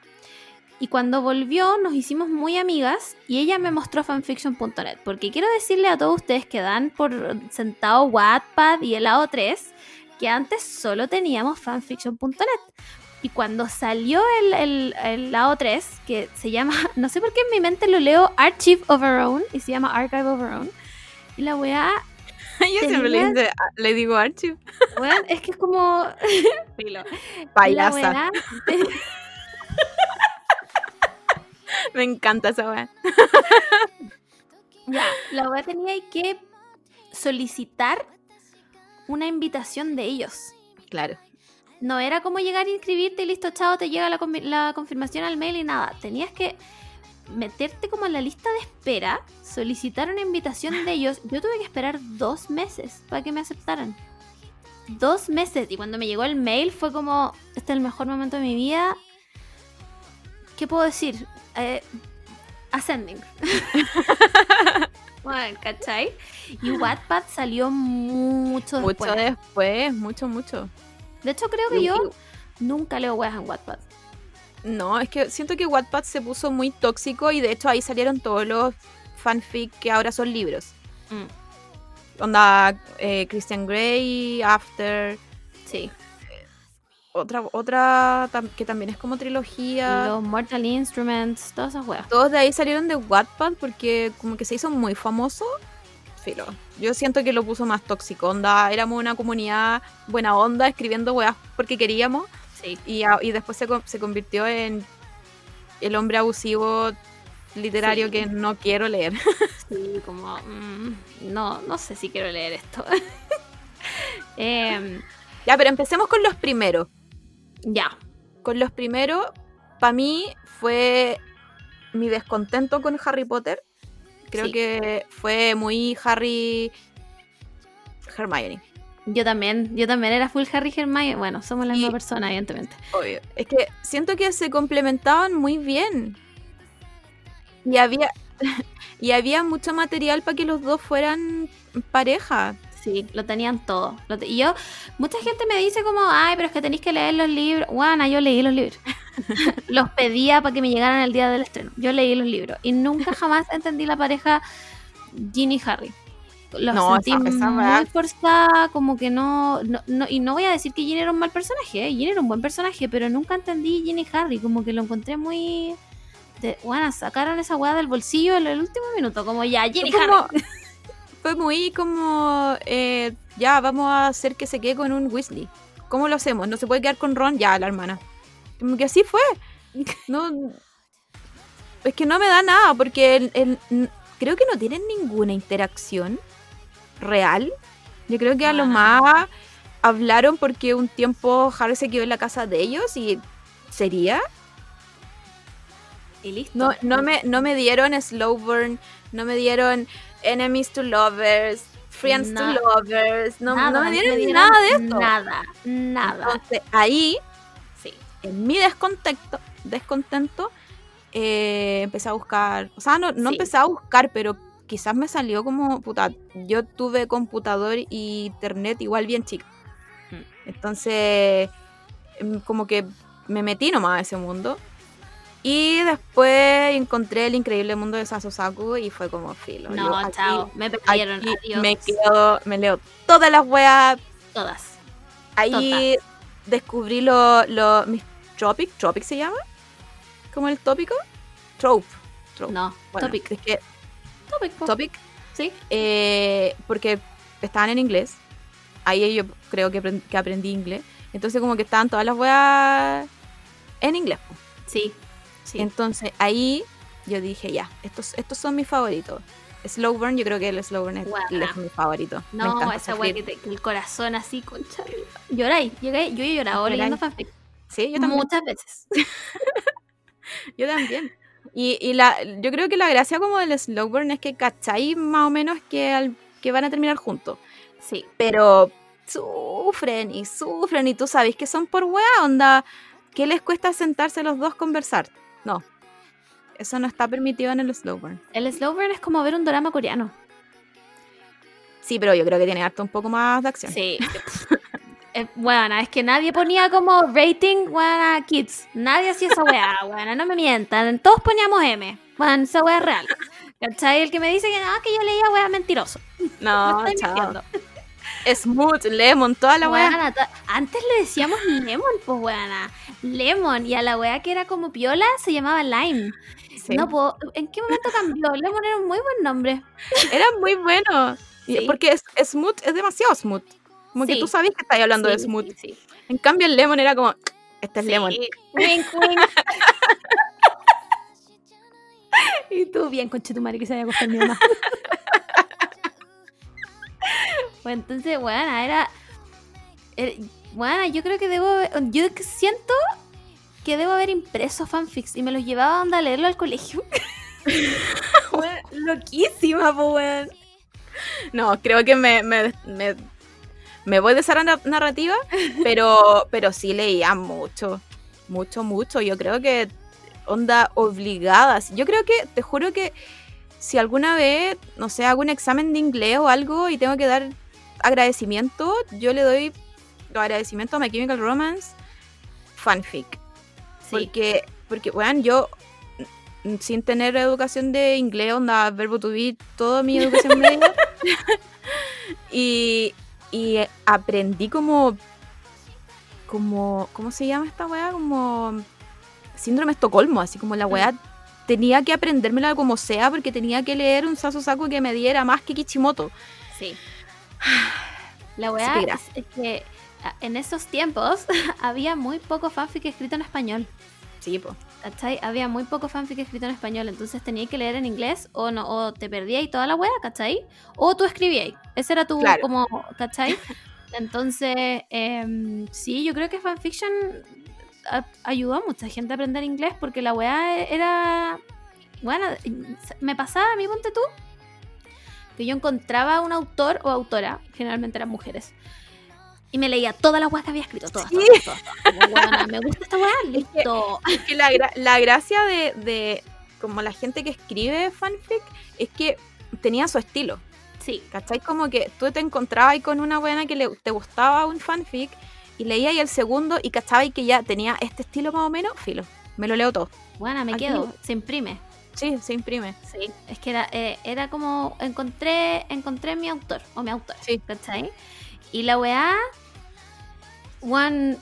Y cuando volvió nos hicimos muy amigas y ella me mostró fanfiction.net. Porque quiero decirle a todos ustedes que dan por sentado Wattpad y el lado 3 que antes solo teníamos fanfiction.net. Y cuando salió el, el, el lado 3, que se llama, no sé por qué en mi mente lo leo Archive of Our Own, y se llama Archive of Our Own. Y la weá, Yo siempre le, Tenía- dice- le digo Archie. weón, es que es como... La Payasa. weá, Me encanta esa weá. ya, la weá tenía que solicitar una invitación de ellos. Claro. No era como llegar a inscribirte y listo, chao, te llega la, confi- la confirmación al mail y nada. Tenías que meterte como en la lista de espera, solicitar una invitación de ellos. Yo tuve que esperar dos meses para que me aceptaran. Dos meses. Y cuando me llegó el mail fue como, este es el mejor momento de mi vida. ¿Qué puedo decir? Eh, ascending. bueno, ¿cachai? Y Wattpad salió mucho después. Mucho después, mucho, mucho. De hecho, creo que yo nunca leo weas en Wattpad. No, es que siento que Wattpad se puso muy tóxico y de hecho ahí salieron todos los fanfic que ahora son libros. Mm. Onda eh, Christian Grey, After, Sí. otra, otra tam- que también es como trilogía. Los Mortal Instruments, todas esas weas. Todos de ahí salieron de Wattpad porque como que se hizo muy famoso. Filo. Yo siento que lo puso más tóxico. Onda, éramos una comunidad buena onda, escribiendo weas porque queríamos. Sí. Y, y después se, se convirtió en el hombre abusivo literario Sí. que no quiero leer. Sí, como. mm, no, no sé si quiero leer esto. Em, ya, pero empecemos con los primeros. ya. Con los primeros, para mí fue mi descontento con Harry Potter. Creo Sí. que fue muy Harry Hermione. Yo también. Yo también era full Harry Hermione. Bueno, somos la misma persona, evidentemente. Obvio. Es que siento que se complementaban muy bien. Y había, y había mucho material para que los dos fueran pareja. Sí, lo tenían todo. Lo te- y yo, mucha gente me dice como, ay, pero es que tenéis que leer los libros. Bueno, yo leí los libros. los pedía para que me llegaran el día del estreno. Yo leí los libros. Y nunca jamás entendí la pareja Ginny y Harry. Los No, sentí esa- esa muy weá- forzada, como que no, no, no- Y no voy a decir que Ginny era un mal personaje, ¿eh? Ginny era un buen personaje, pero nunca entendí Ginny Harry. Como que lo encontré muy... De, bueno, sacaron esa weá del bolsillo en el último minuto, como ya, Ginny Harry. Fue muy como, eh, ya, vamos a hacer que se quede con un Weasley. ¿Cómo lo hacemos? ¿No se puede quedar con Ron? Ya, la hermana. Como que así fue. No, es que no me da nada, porque el- el- n- creo que no tienen ninguna interacción real. Yo creo que a lo Ah. más hablaron porque un tiempo Harry se quedó en la casa de ellos y sería. Y listo. No, no, me, no me dieron slow burn, no me dieron enemies to lovers, friends to lovers, no, Nada, no me dieron, dieron nada de esto. Nada, nada. Entonces ahí, Sí. en mi descontento, descontento eh, empecé a buscar, o sea, no, no Sí. empecé a buscar, pero quizás me salió como, puta, yo tuve computador y internet igual bien chica. Mm. Entonces, em, como que me metí nomás a ese mundo. Y después encontré el increíble mundo de Sasosaku y fue como filo. yo No, aquí- chao. Me perdieron. Adiós. me quedo, me leo todas las weas. Todas. Ahí descubrí lo, lo, mis tropic, tropic se llama, como el tópico, trope. trope. No, Bueno, topic. Es que Topic. po. topic, Sí. eh, porque estaban en inglés. Ahí yo creo que, aprend- que aprendí inglés. Entonces como que estaban todas las weas en inglés. po. Sí. Sí. Entonces ahí yo dije, ya, estos, estos son mis favoritos. Slow burn, yo creo que el slow burn es, es mi favorito. Me no, encanta esa sufrir. que, te- que el corazón así, concha. Lloráis. Yo he llorado Lloráis. leyendo fanfic. Sí, yo también. Muchas veces. Yo también. Y, y la, yo creo que la gracia como del slow burn es que cacháis más o menos que, al- que van a terminar juntos. Sí. Pero sufren y sufren y tú sabes que son por wea, onda. ¿Qué les cuesta sentarse los dos a conversar? No. Eso no está permitido en el slow burn. El slow burn es como ver un drama coreano. Sí, pero yo creo que tiene harto un poco más de acción. Sí. Eh, bueno, es que nadie ponía como rating bueno, kids. Nadie hacía esa weá, bueno, no me mientan. Todos poníamos M. Bueno, esa weá es real. ¿Cachai? El que me dice que no, que yo leía weá mentiroso. No, Me estoy chao. mintiendo. Smooth, Lemon, toda la. Weana, to- antes le decíamos lemon, pues weana. Lemon. Y a la weá que era como piola se llamaba lime. Sí. No puedo. ¿En qué momento cambió? Lemon era un muy buen nombre. Era muy bueno. Sí. Porque es, smooth es demasiado smooth. Como que tú sabes que estás hablando de smooth. En cambio, el lemon era como, este es lemon. Wink, wink. y tú, bien, conche tu madre que se haya acostado mi mamá. pues entonces, bueno, era. Bueno, yo creo que debo. Yo siento que debo haber impreso fanfics y me los llevaba a onda a leerlo al colegio. Loquísima, pues, weón. No, creo que me, me, me, me voy de esa narra- narrativa, pero, pero sí leía mucho, mucho, mucho. Yo creo que onda obligadas. Yo creo que, te juro que si alguna vez, no sé, hago un examen de inglés o algo y tengo que dar agradecimiento, yo le doy los agradecimientos a My Chemical Romance fanfic. Sí. Porque, porque, bueno, yo mm, sin tener educación de inglés, onda, verbo to be, toda mi educación media. y, y aprendí como, como, ¿cómo se llama esta weá? Como síndrome de Estocolmo, así como la weá tenía que aprendérmela como sea porque tenía que leer un Sasu Saku que me diera más que Kichimoto. Sí. La weá es, que en esos tiempos había muy poco fanfic escrito en español. Sí, po. ¿Cachai? Había muy poco fanfic escrito en español, entonces tenías que leer en inglés o no, o te perdías y toda la weá, ¿cachai? O tú escribías. Ese era tu Claro. como, ¿cachai? Entonces, em, sí, yo creo que fanfiction a- ayudó a mucha gente a aprender inglés porque la weá era. Bueno, me pasaba a mí, ponte tú, que yo encontraba un autor o autora, generalmente eran mujeres, y me leía todas las weas que había escrito, todas, Sí. todas, todas, todas. Como, weona, me gusta esta weá, listo. Es que la, gra- la gracia de, de como la gente que escribe fanfic es que tenía su estilo. Sí. ¿Cachai? Como que tú te encontrabas ahí con una buena que le, te gustaba un fanfic y leía ahí el segundo y cachabas que ya tenía este estilo más o menos, filo. Me lo leo todo. Buena, me Aquí- quedo. Se imprime. Sí, se imprime. Sí. Es que era, eh, era como. Encontré, encontré mi autor. O mi autor. Sí. ¿Cachai? Y la weá. One.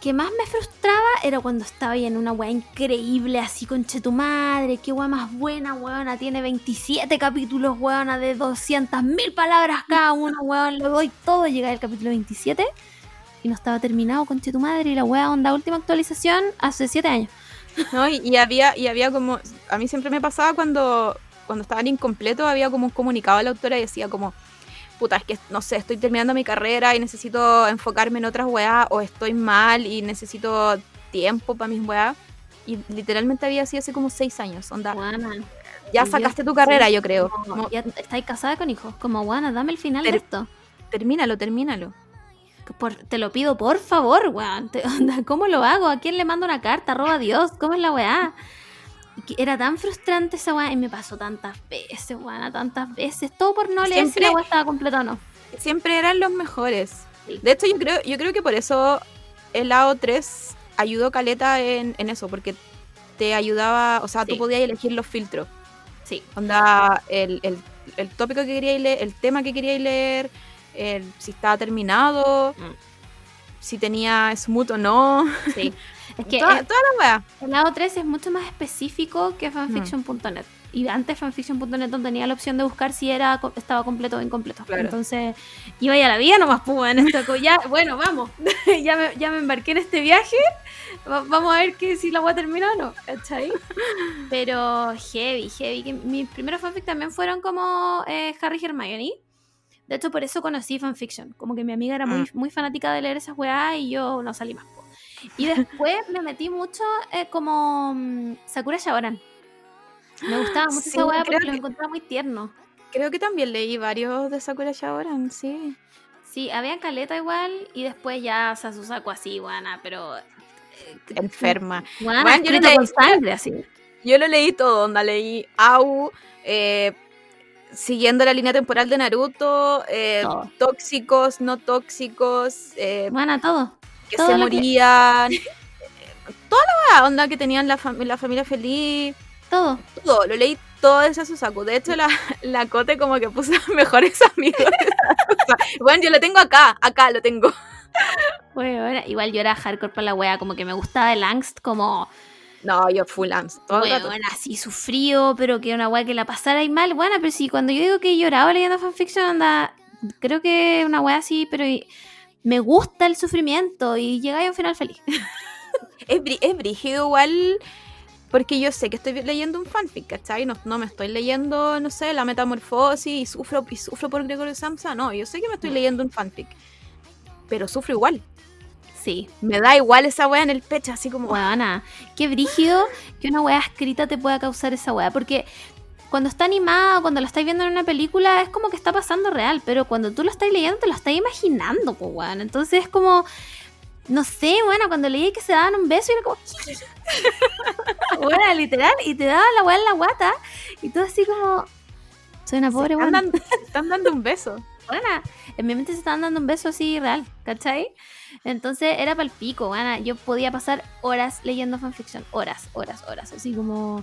Que más me frustraba era cuando estaba ahí en una weá increíble, así conche tu madre, qué weá más buena, weona, tiene 27 capítulos, weona, de 200 mil palabras cada uno, weón, lo doy todo, llega el capítulo 27 y no estaba terminado, conche tu madre, y la weá onda última actualización hace 7 años. ¿No? Y, y había, y había como, a mí siempre me pasaba cuando, cuando estaban incompletos, había como un comunicado a la autora y decía como, puta, es que, no sé, estoy terminando mi carrera y necesito enfocarme en otras weas, o estoy mal y necesito tiempo para mis weas. Y literalmente había sido hace como seis años, onda, Weona, ya yo- sacaste tu carrera, sí, yo creo. como, Como, ya estáis casada con hijos, como, weona, dame el final de esto. termínalo, termínalo. Por- te lo pido, por favor, weón. ¿Cómo lo hago? ¿A quién le mando una carta? Arroba a Dios. ¿Cómo es la weá? Era tan frustrante esa weá y me pasó tantas veces, weón, tantas veces. Todo por no leer si Siempre- la weá estaba completa o no. Siempre eran los mejores. Sí. De hecho, yo creo, yo creo que por eso el AO3 ayudó Caleta en, en eso, porque te ayudaba, o sea, tú podías elegir los filtros. Sí, Onda, el, el, el tópico que queríais leer, el tema que queríais leer, el, si estaba terminado, Mm. si tenía smooth o no. sí. Es que toda, el, toda la wea. el lado 3 es mucho más específico que fanfiction.net. Y antes fanfiction.net no tenía la opción de buscar si era estaba completo o incompleto. Claro. Entonces, iba ya la vida nomás, pues, en esto. Ya, bueno, vamos. ya, me, ya me embarqué en este viaje. Va- vamos a ver que si la voy a terminar o no, ¿cachai? Pero heavy, heavy. Mis primeros fanfic también fueron como eh, Harry Hermione. De hecho, por eso conocí fanfiction. Como que mi amiga era muy, Mm. muy fanática de leer esas weas y yo no salí más. po. Y después me metí mucho eh, como mm, Sakura Shaoran. Me gustaba mucho Sí, esa wea porque lo encontraba muy tierno. Creo que también leí varios de Sakura Shaoran, sí. Sí, había caleta igual y después ya Sasusaku así, buena, pero... eh, Enferma. Buena, Bueno, yo escrito leí- sangre así. Yo lo leí todo, onda, leí AU, eh, siguiendo la línea temporal de Naruto, eh, tóxicos, no tóxicos, eh, Buena, todo. que todo se que- morían, toda la onda que tenían la, fam- la familia feliz, Todo. todo, lo leí todo de Sasusaku. De hecho, la, la Cote como que puso mejores amigos. bueno, yo lo tengo acá, acá lo tengo. Weona, igual yo era hardcore para la wea, como que me gustaba el angst, como... No, yo full Lance, todo. Weona, así sufrido, pero que una wea que la pasara y mal. Buena, pero sí, cuando yo digo que he llorado leyendo fanfiction, anda... Creo que una wea así, pero... y- Me gusta el sufrimiento y llega a un final feliz. Es, es brígido igual porque yo sé que estoy leyendo un fanfic, ¿cachai? No, no me estoy leyendo, no sé, la metamorfosis y sufro, y sufro por Gregorio Samsa. No, yo sé que me estoy Mm. leyendo un fanfic. Pero sufro igual. Sí, Me da igual esa wea en el pecho, así como... Weona, qué brígido que una wea escrita te pueda causar esa wea. Porque cuando está animado, cuando lo estáis viendo en una película, es como que está pasando real. Pero cuando tú lo estás leyendo, te lo estás imaginando, pues weón. Entonces es como. No sé, bueno, cuando leí que se daban un beso, y era como. Bueno, literal, y te daban la wea en la guata. Y tú así como. Soy una pobre dando, están dando un beso. Buena. En mi mente se estaban dando un beso así real, ¿cachai? Entonces era pal pico, buena. Yo podía pasar horas leyendo fanfiction. Horas, horas, horas. Así como.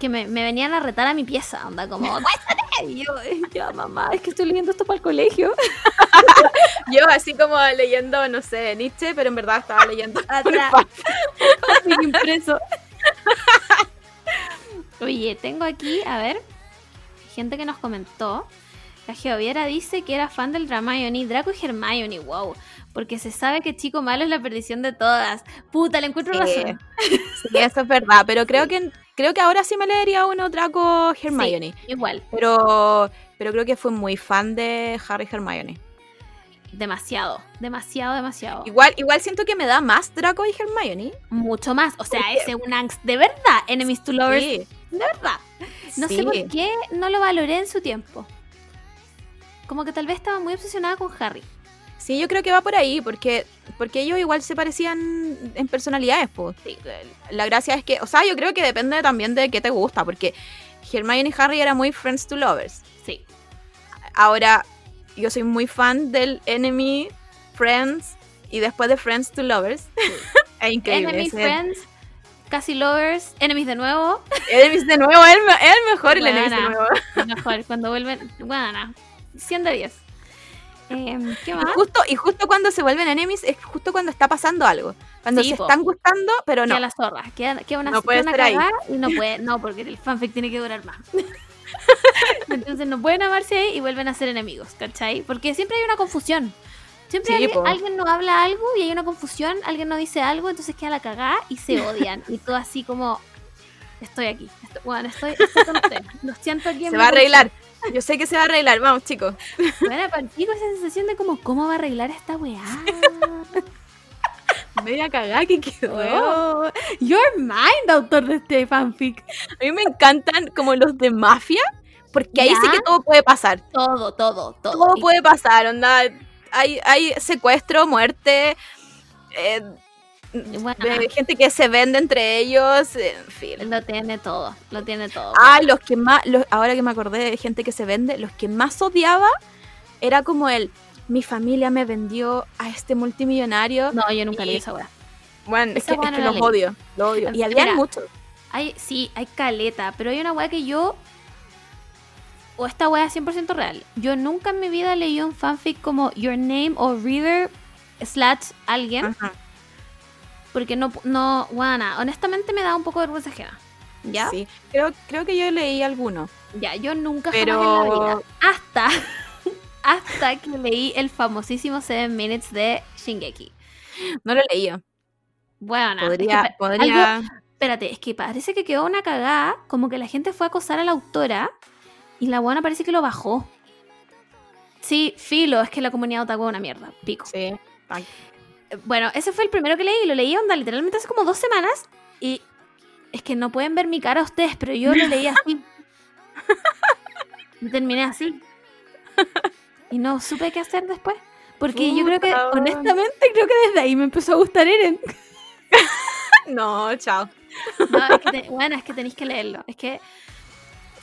Que me, me venían a retar a mi pieza, onda, como, ¡Acuéstate! Y yo, "Eh, ya mamá, es que estoy leyendo esto para el colegio. Yo así como leyendo, no sé, Nietzsche, pero en verdad estaba leyendo Atrás. impreso. Oye, tengo aquí, a ver, gente que nos comentó. La Geoviera dice que era fan del Hermione, Draco y Hermione, wow. Porque se sabe que Chico Malo es la perdición de todas. Puta, le encuentro Sí. razón. Sí, eso es verdad, pero creo que creo que ahora sí me leería uno Draco Hermione. Sí, igual, Pero, pero creo que fue muy fan de Harry Hermione. demasiado, demasiado, demasiado. Igual, igual siento que me da más Draco y Hermione. Mucho más. O sea, ese un angst de verdad. Enemies to lovers, Sí, de verdad. No sé por qué no lo valoré en su tiempo. Como que tal vez estaba muy obsesionada con Harry. Sí, yo creo que va por ahí, porque, porque ellos igual se parecían en personalidades, pues. La gracia es que, o sea, yo creo que depende también de qué te gusta, porque Hermione y Harry eran muy friends to lovers. Sí. Ahora, yo soy muy fan del Enemy, Friends y después de Friends to Lovers. es increíble. Ese- Friends, Casi Lovers, Enemies de nuevo. Enemies de nuevo, es el, el mejor el Enemies de nuevo. Mejor, cuando vuelven. Bueno, 100 de 10. Em, ¿Qué Y más? justo, y justo cuando se vuelven enemies es justo cuando está pasando algo. Cuando Sí, se po. están gustando, pero no. Queda la zorra. Queda, queda una, No puede una cagada y no puede. No, porque el fanfic tiene que durar más. Entonces no pueden amarse ahí y vuelven a ser enemigos, ¿cachai? Porque siempre hay una confusión. Siempre Sí, alguien, no habla algo y hay una confusión, alguien no dice algo, entonces queda la cagada y se odian. y todo así como, estoy aquí. Estoy, bueno, estoy, estoy con. Lo siento aquí en Se mi va a arreglar. Yo sé que se va a arreglar. Vamos, chicos. Bueno, contigo esa sensación de como, ¿cómo va a arreglar esta weá? Media cagada que quedó. Weón. Your mind, autor de este fanfic. A mí me encantan como los de mafia, porque ahí sí que todo puede pasar. Todo, todo, todo. Todo puede pasar, onda. Hay, hay secuestro, muerte, eh, bueno, de gente que se vende entre ellos, en fin. Lo tiene todo, lo tiene todo. Ah, los que más, los- ahora que me acordé de gente que se vende, los que más odiaba era como el, mi familia me vendió a este multimillonario. no, yo nunca leí esa weá. Bueno, es esa que, es no que la los leí. odio, los odio. Y había muchos. Hay, sí, hay caleta, pero hay una weá que yo. O esta weá es 100% real. Yo nunca en mi vida leí un fanfic como Your Name o Reader slash alguien. Ajá. Porque no, no, guana, honestamente me da un poco de vergüenza ajena. ¿Ya? Sí, creo, creo que yo leí alguno. Ya, yo nunca Pero- jamás en la vida. Hasta, hasta que leí el famosísimo Seven Minutes de Shingeki. No lo leí. Bueno, Podría, es que pa- podría. algo- espérate, es que parece que quedó una cagada, como que la gente fue a acosar a la autora y la buena parece que lo bajó. Sí, filo, es que la comunidad otaku es una mierda, pico. Sí. Bueno, ese fue el primero que leí y lo leí onda literalmente hace como dos semanas y es que no pueden ver mi cara ustedes, pero yo lo leí así. Y terminé así. Y no supe qué hacer después. Porque yo creo que, Puta. honestamente, creo que desde ahí me empezó a gustar Eren. No, chao. No, es que te- bueno, es que tenéis que leerlo. Es que.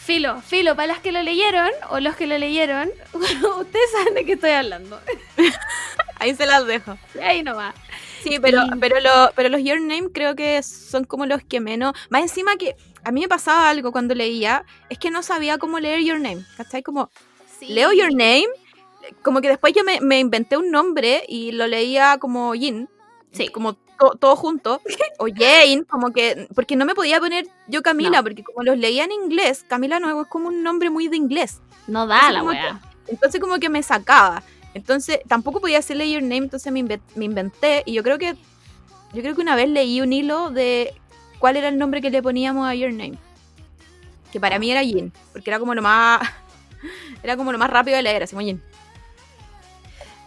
Filo, filo, para las que lo leyeron o los que lo leyeron, ustedes saben de qué estoy hablando. Ahí se las dejo. Ahí nomás. Sí, pero, pero, lo, pero los Your Name creo que son como los que menos. Más encima que a mí me pasaba algo cuando leía, es que no sabía cómo leer Your Name. ¿Cachai? Como leo Your Name, como que después yo me, me inventé un nombre y lo leía como Jin. Sí. Como to- todo junto. O Jane, como que. Porque no me podía poner yo Camila, No. porque como los leía en inglés, Camila Nuevo es como un nombre muy de inglés. No da Entonces, la wea. Entonces como que me sacaba. Entonces tampoco podía hacerle your name, entonces me, inve- me inventé y yo creo que yo creo que una vez leí un hilo de cuál era el nombre que le poníamos a your name. Que para mí era Jin, porque era como lo más era como lo más rápido de leer, así como Jin.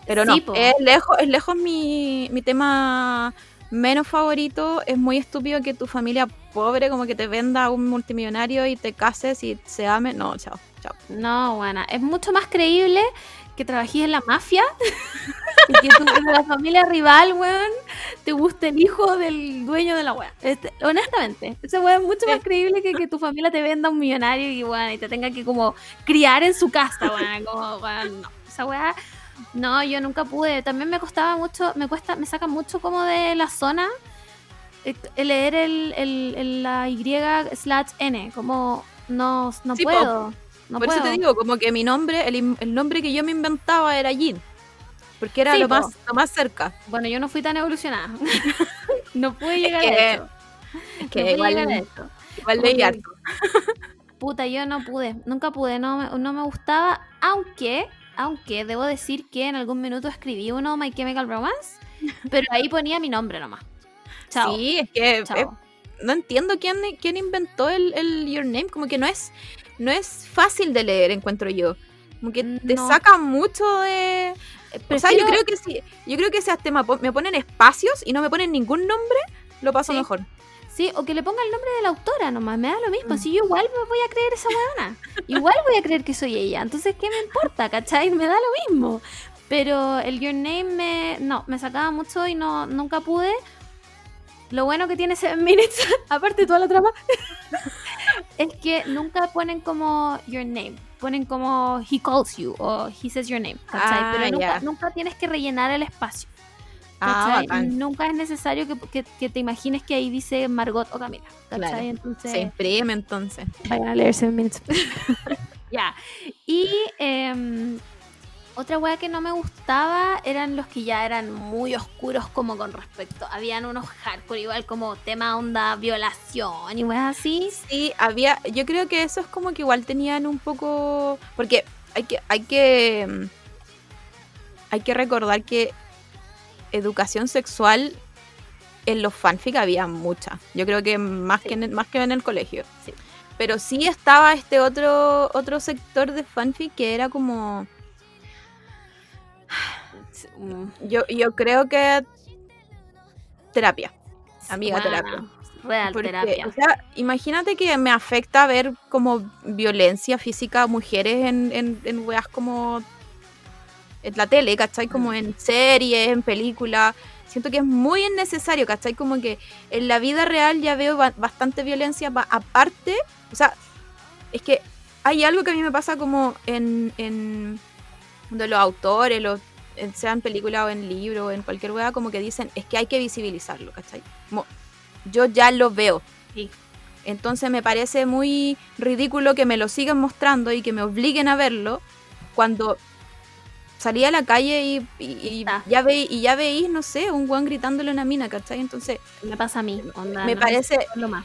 Pero no, Sí, es lejos, es lejos mi, mi tema menos favorito. Es muy estúpido que tu familia pobre como que te venda a un multimillonario y te cases y se ame. No, chao, chao. No, buena. Es mucho más creíble que trabajís en la mafia y que tú, de la familia rival, weón, te guste el hijo del dueño de la wea. Este, honestamente, ese weón es mucho más creíble que que tu familia te venda a un millonario y, weón, y te tenga que como criar en su casa, weón. Como, weón, no. Esa wea, no, yo nunca pude. También me costaba mucho, me cuesta, me saca mucho como de la zona eh, leer el, el- el- la Y slash N, como no, no Sí, po. puedo. No Por puedo. eso te digo, como que mi nombre, el, el nombre que yo me inventaba era Jin. Porque era Sí, lo, po. más, lo más cerca. Bueno, yo no fui tan evolucionada. no pude llegar que- a eso. Es que igual, a eso. igual leí harto. Puta, yo no pude. Nunca pude. No no me gustaba. Aunque, aunque debo decir que en algún minuto escribí uno My Chemical Romance. Pero ahí ponía mi nombre nomás. Chao. Sí, es que eh, no entiendo quién, quién inventó el, el Your Name. Como que no es, no es fácil de leer, encuentro yo. Como que te saca mucho de... O sea, yo Prefiero- creo que sí. Yo creo que si hasta me pon- me ponen espacios y no me ponen ningún nombre, lo paso Sí. mejor. Sí, o que le ponga el nombre de la autora nomás, me da lo mismo. Mm. Si yo igual me voy a creer esa weona. igual voy a creer que soy ella. Entonces, ¿qué me importa? ¿Cachai? Me da lo mismo. Pero el Your Name me. No, me sacaba mucho y no, nunca pude. Lo bueno que tiene Seven Minutes, aparte de toda la trama, es que nunca ponen como your name. Ponen como he calls you o he says your name. ¿cachai? Ah, Pero nunca, tienes que rellenar el espacio. Ah. Nunca es necesario que, que- que te imagines que ahí dice Margot o Camila. Claro. Entonces, Se imprime entonces. vayan a leer Seven Minutes. ya. Y em, otra wea que no me gustaba eran los que ya eran muy oscuros como con respecto. Habían unos hardcore igual como tema onda violación y weas así. Sí, había, yo creo que eso es como que igual tenían un poco, porque hay que, hay que, mm, hay que recordar que educación sexual en los fanfic había mucha. Yo creo que más Sí. que en el, más que en el colegio. Sí. Pero sí estaba este otro otro sector de fanfic que era como yo yo creo que terapia. Amiga, terapia. Real Porque, terapia. o sea, imagínate que me afecta ver como violencia física a mujeres en, en, en weas como en la tele, ¿cachai? Como en series, en películas. Siento que es muy innecesario, ¿cachai? Como que en la vida real ya veo ba- bastante violencia aparte. O sea, es que hay algo que a mí me pasa como en, en de los autores, los, en- sea en película o en libro o en cualquier wea, como que dicen, es que hay que visibilizarlo, ¿cachai? Como, yo ya lo veo. Sí. Entonces me parece muy ridículo que me lo sigan mostrando y que me obliguen a verlo cuando salí a la calle y, y- y Está. ya, ve, y ya veís, no sé, un guan gritándole a una mina, ¿cachai? Entonces Me pasa a mí. onda, me no parece- lo más.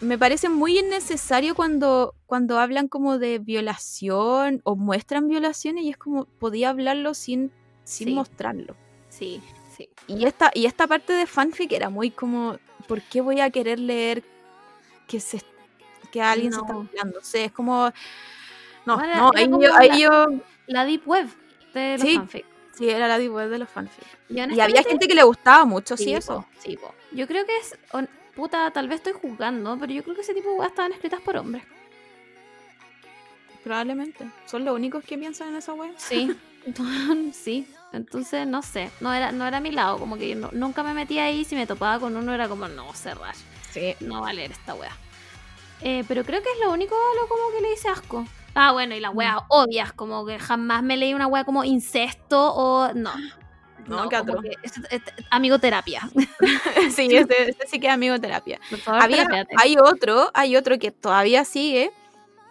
me parece muy innecesario cuando, cuando hablan como de violación o muestran violaciones y es como podía hablarlo sin, sin Sí. mostrarlo. Sí, sí. Y esta, y esta parte de fanfic era muy como, ¿por qué voy a querer leer que se que alguien se está No. violando? O sea, es como. No, no, ahí, como yo, ahí la- yo- La deep web de los Sí. fanfic. Sí, era la deep web de los fanfic. Y, Y había gente que le gustaba mucho, sí, Sí, eso. po, sí, po. Yo creo que es. Puta, tal vez estoy jugando, pero yo creo que ese tipo de weas estaban escritas por hombres. Probablemente. Son los únicos que piensan en esa web. Sí. sí. Entonces, no sé. No era, no era mi lado. Como que yo no- nunca me metía ahí. Si me topaba con uno, era como, no, cerrar. Sí. No va a leer esta wea. Eh, pero creo que es lo único lo como que le hice asco. Ah, bueno, y las weas obvias, como que jamás me leí una wea como incesto o. No. No, atroz. que es- es- amigo terapia. sí, este, este sí que es amigo terapia. Favor, Había, hay otro, hay otro que todavía sigue,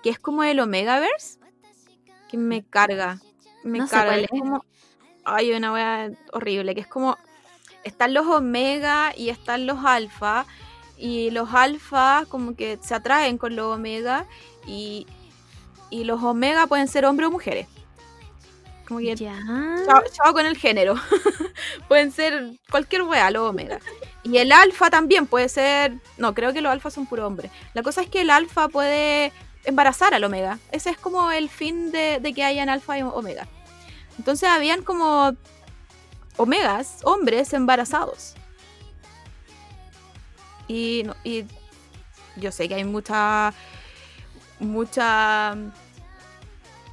que es como el Omegaverse, que me carga. Me No sé carga. cuál es es. como, ay, una wea horrible, que es como, están los Omega y están los Alfa, y los Alfa como que se atraen con los Omega, y, y los Omega pueden ser hombres o mujeres. Como que Ya. Chao, chao con el género. Pueden ser cualquier wea, los omega. Y el alfa también puede ser. No, creo que los alfas son puro hombres. La cosa es que el alfa puede embarazar al omega. Ese es como el fin de, de que hayan alfa y omega. Entonces habían como omegas, hombres embarazados. Y, no- y yo sé que hay mucha. Mucha.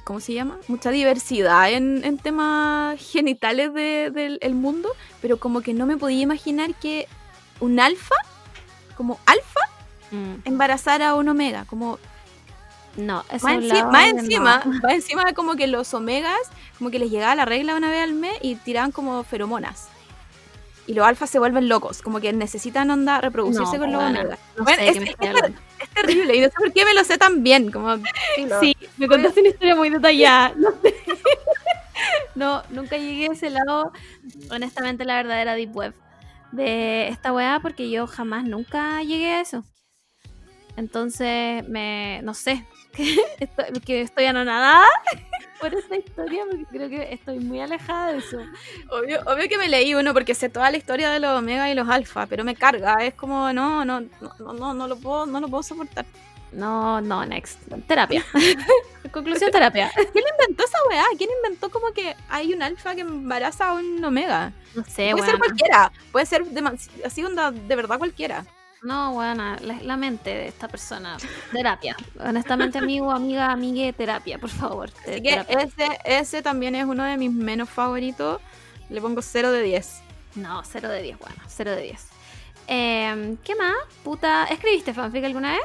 ¿Cómo se llama? Mucha diversidad en, en temas genitales de- del el mundo, pero como que no me podía imaginar que un alfa, como alfa, Mm, embarazara a un omega. Como No, más, es enci- más no. encima, más encima como que los omegas, como que les llegaba la regla una vez al mes y tiraban como feromonas. Y los alfas se vuelven locos, como que necesitan onda reproducirse No, con los bueno, omegas. No Bueno, sé es, terrible y no sé por qué me lo sé tan bien. Como. Sí, me contaste una historia muy detallada. No, sé. No, nunca llegué a ese lado. Honestamente, la verdadera deep web de esta weá, porque yo jamás nunca llegué a eso. Entonces, me. No sé. Que estoy, que estoy anonadada por esta historia, porque creo que estoy muy alejada de eso. Obvio, obvio que me leí uno porque sé toda la historia de los omega y los alfa, pero me carga, es como no, no, no, no, no, lo puedo, no lo puedo soportar. No, no, next. Terapia. Conclusión, terapia. ¿Quién inventó esa weá? ¿Quién inventó como que hay un alfa que embaraza a un omega? No sé, puede ser cualquiera, puede ser demas- así onda de verdad cualquiera. No, buena, la, la mente de esta persona. Terapia. Honestamente, amigo, amiga, amigue, terapia, por favor. Así que ese, ese también es uno de mis menos favoritos. Le pongo 0 de 10. No, 0 de 10, bueno, 0 de 10. Eh, ¿Qué más? Puta, ¿escribiste fanfic alguna vez?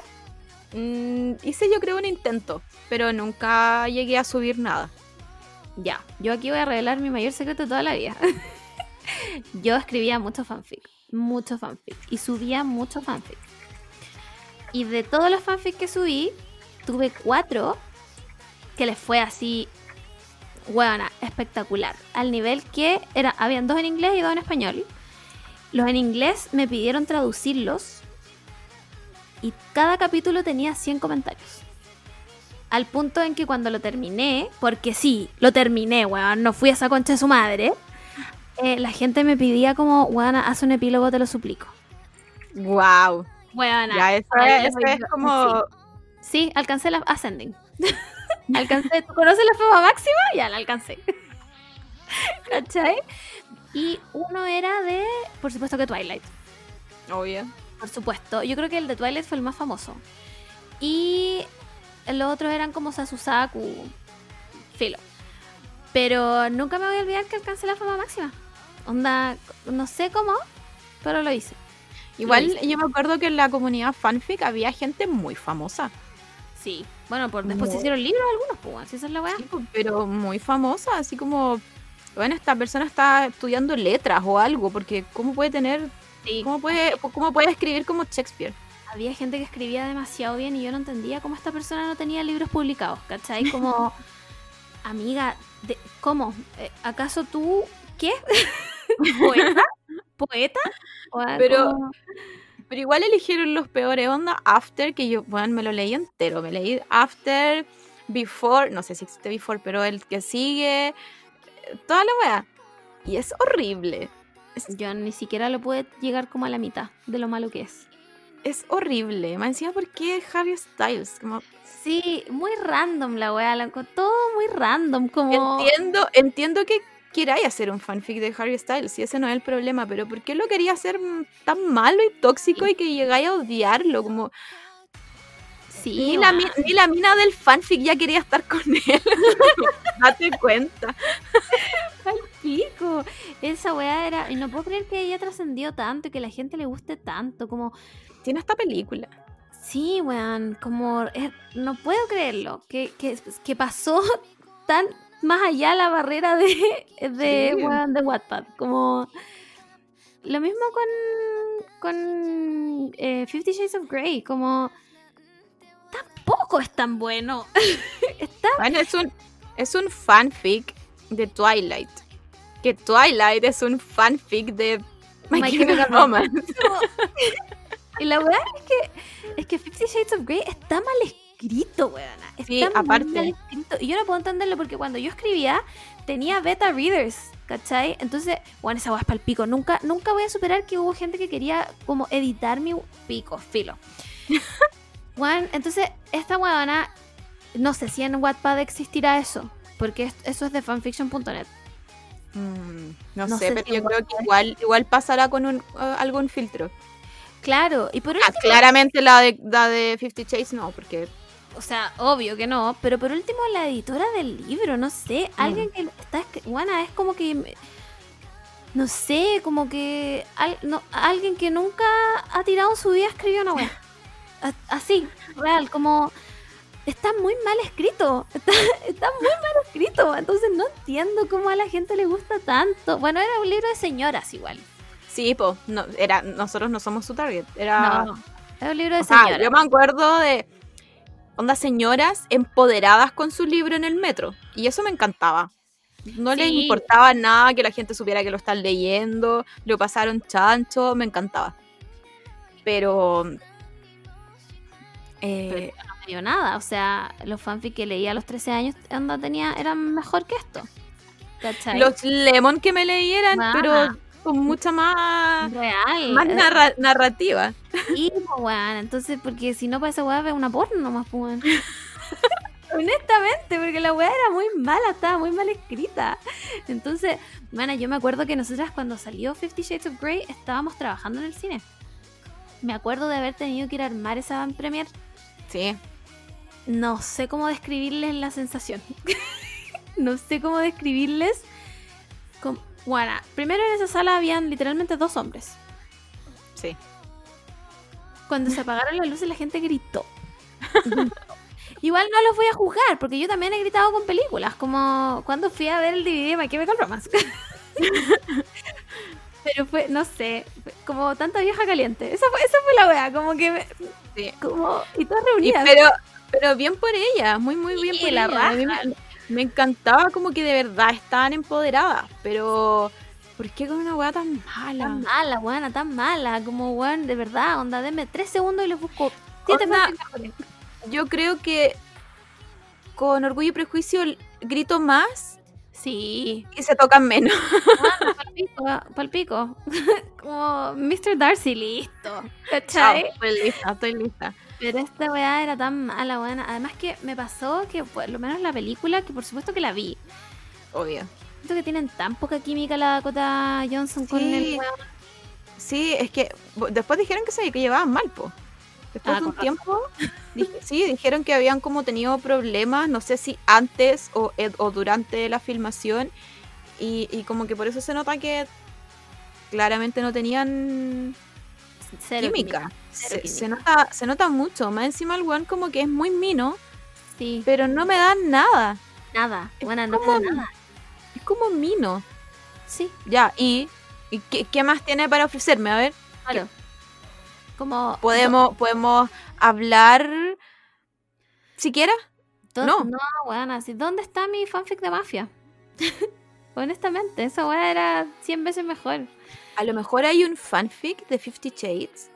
Mm, hice yo creo un intento, pero nunca llegué a subir nada. Ya, yo aquí voy a revelar mi mayor secreto de toda la vida. yo escribía mucho fanfic, mucho fanfic, y subía mucho fanfic. Y de todos los fanfics que subí, tuve cuatro que les fue así, buena, espectacular. Al nivel que era, habían dos en inglés y dos en español. Los en inglés me pidieron traducirlos y cada capítulo tenía 100 comentarios. Al punto en que cuando lo terminé, porque sí, lo terminé, weón, no fui a esa concha de su madre, eh, la gente me pedía como, weón, haz un epílogo, te lo suplico. Wow. Weón, Ya, eso, es, eso como. Sí, alcancé la ascending. alcancé, ¿tú conoces la fama máxima? Ya la alcancé. ¿Cachai? Y uno era de, por supuesto que Twilight. Obvio. Por supuesto. Yo creo que el de Twilight fue el más famoso. Y los otros eran como Sasusaku, filo. Pero nunca me voy a olvidar que alcancé la fama máxima. Onda, no sé cómo, pero lo hice. Igual hice. yo me acuerdo que en la comunidad fanfic había gente muy famosa. Sí. Bueno, por después se hicieron libros algunos, pues, si esa es la weá. Sí, po, pero muy famosa, así como. Bueno, esta persona está estudiando letras o algo, porque ¿cómo puede tener. Sí. ¿Cómo puede, cómo puede escribir como Shakespeare? Había gente que escribía demasiado bien y yo no entendía cómo esta persona no tenía libros publicados, ¿cachai? Como, amiga, de- ¿cómo? Eh, ¿Acaso tú, qué? ¿Poeta? ¿Poeta? Pero- Pero igual eligieron los peores onda After, que yo, bueno, me lo leí entero. Me leí After, Before, no sé si existe Before, pero el que sigue, toda la wea. Y es horrible. Yo ni siquiera lo pude llegar como a la mitad de lo malo que es. es horrible. Me decía, ¿por qué Harry Styles? Como, Sí, muy random la weá, la enco- todo muy random, como... entiendo, entiendo que queráis hacer un fanfic de Harry Styles, y ese no es el problema, pero ¿por qué lo quería hacer tan malo y tóxico y que llegáis a odiarlo? Como, Sí, Ni la, ni mina del fanfic ya quería estar con él. Date cuenta. pico. Esa weá era. Y no puedo creer que haya trascendido tanto y que la gente le guste tanto. Como, Tiene esta película. sí, weón. Como, eh, no puedo creerlo. Que, que, que pasó tan más allá la barrera de, de, Sí. de Wattpad. Como. Lo mismo con. Con. eh, Fifty Shades of Grey. Como. Tampoco es tan bueno. Está Bueno, es un, es un fanfic de Twilight. Que Twilight es un fanfic de My, My Chemical Romance. Y la weá es que, es que Fifty Shades of Grey está mal escrito, weona. Está Sí, aparte. mal escrito. Y yo no puedo entenderlo porque cuando yo escribía, tenía beta readers, ¿cachai? Entonces, bueno, esa weá es para el pico. Nunca, nunca voy a superar que hubo gente que quería como editar mi pico, filo. Bueno, entonces, esta weona, no sé si en Wattpad existirá eso. Porque es- eso es de fanfiction.net. Mm, no, No sé, sé pero si yo creo que igual, igual pasará con un, eh, algún filtro. Claro, y por Ah, último, claramente la de, la de Fifty Shades no, porque O sea, obvio que no, pero por último la editora del libro, no sé, alguien que está bueno, es como que me- no sé, como que al- no, alguien que nunca ha tirado en su vida escribió una wea. A- Así, real, como está muy mal escrito, está, está muy mal escrito, entonces no entiendo cómo a la gente le gusta tanto. Bueno, era un libro de señoras igual. sí, po, no, era, nosotros no somos su target. Era, No, era un libro de o sea, señoras. yo me acuerdo de ondas señoras empoderadas con su libro en el metro. Y eso me encantaba. No les Sí. importaba nada que la gente supiera que lo están leyendo, lo pasaron chancho, me encantaba. Pero... eh, no me dio nada. O sea, los fanfic que leía a los 13 años onda, tenía, eran mejor que esto. ¿Cachai? los Lemon que me leyeran, Ajá. pero con mucha más, Real. más narra- narrativa. sí, po, weón. Entonces, porque si no, para esa weá ve una porno nomás, po, weón. Honestamente, porque la weá era muy mala, estaba muy mal escrita. Entonces, bueno, yo me acuerdo que nosotras cuando salió Fifty Shades of Grey estábamos trabajando en el cine. Me acuerdo de haber tenido que ir a armar esa van premier. Sí. No sé cómo describirles la sensación. no sé cómo describirles. Bueno, primero en esa sala habían literalmente dos hombres. Sí. Cuando se apagaron las luces la gente gritó. Igual no los voy a juzgar, porque yo también he gritado con películas, como cuando fui a ver el DVD de Chemical Romance. Pero fue, no sé, como tanta vieja caliente. Esa fue, esa fue la wea, como que me- Sí. como, y todas Y reunidas. pero, pero bien por ella, muy, muy bien Sí, por la ella. A mí raja. Me, encantaba como que de verdad estaban empoderadas, pero ¿por qué con una weá tan mala? Tan mala, buena, tan mala. Como, weón, de verdad, onda, denme tres segundos y les busco siete mejores. Yo creo que con Orgullo y Prejuicio grito más Sí. y se tocan menos. Palpico, palpico. Como Mr. Darcy, listo. Chao, ¿Cachai? estoy lista, estoy lista. Pero esta weá era tan mala, buena. Además que me pasó que, por lo menos la película, que por supuesto que la vi, Obvio. siento que tienen tan poca química la Dakota Johnson con el weón. Sí, es que después dijeron que se que llevaban mal, po. Después Ah, de un tiempo, dije- sí, dijeron que habían como tenido problemas, no sé si antes o, ed- o durante la filmación, y, y como que por eso se nota que claramente no tenían Cero química. cero Se, nota, se nota mucho, más encima el weón como que es muy mino, Sí, pero no me dan nada, nada. es Buena, no como- me da nada. es como mino. Sí, Ya, y, y ¿qué, qué más tiene para ofrecerme? A ver. claro. Como. podemos, podemos hablar siquiera. no. No, weón, así. ¿Dónde está mi fanfic de mafia? Honestamente, esa weá era 100 veces mejor. A lo mejor hay un fanfic de Fifty Shades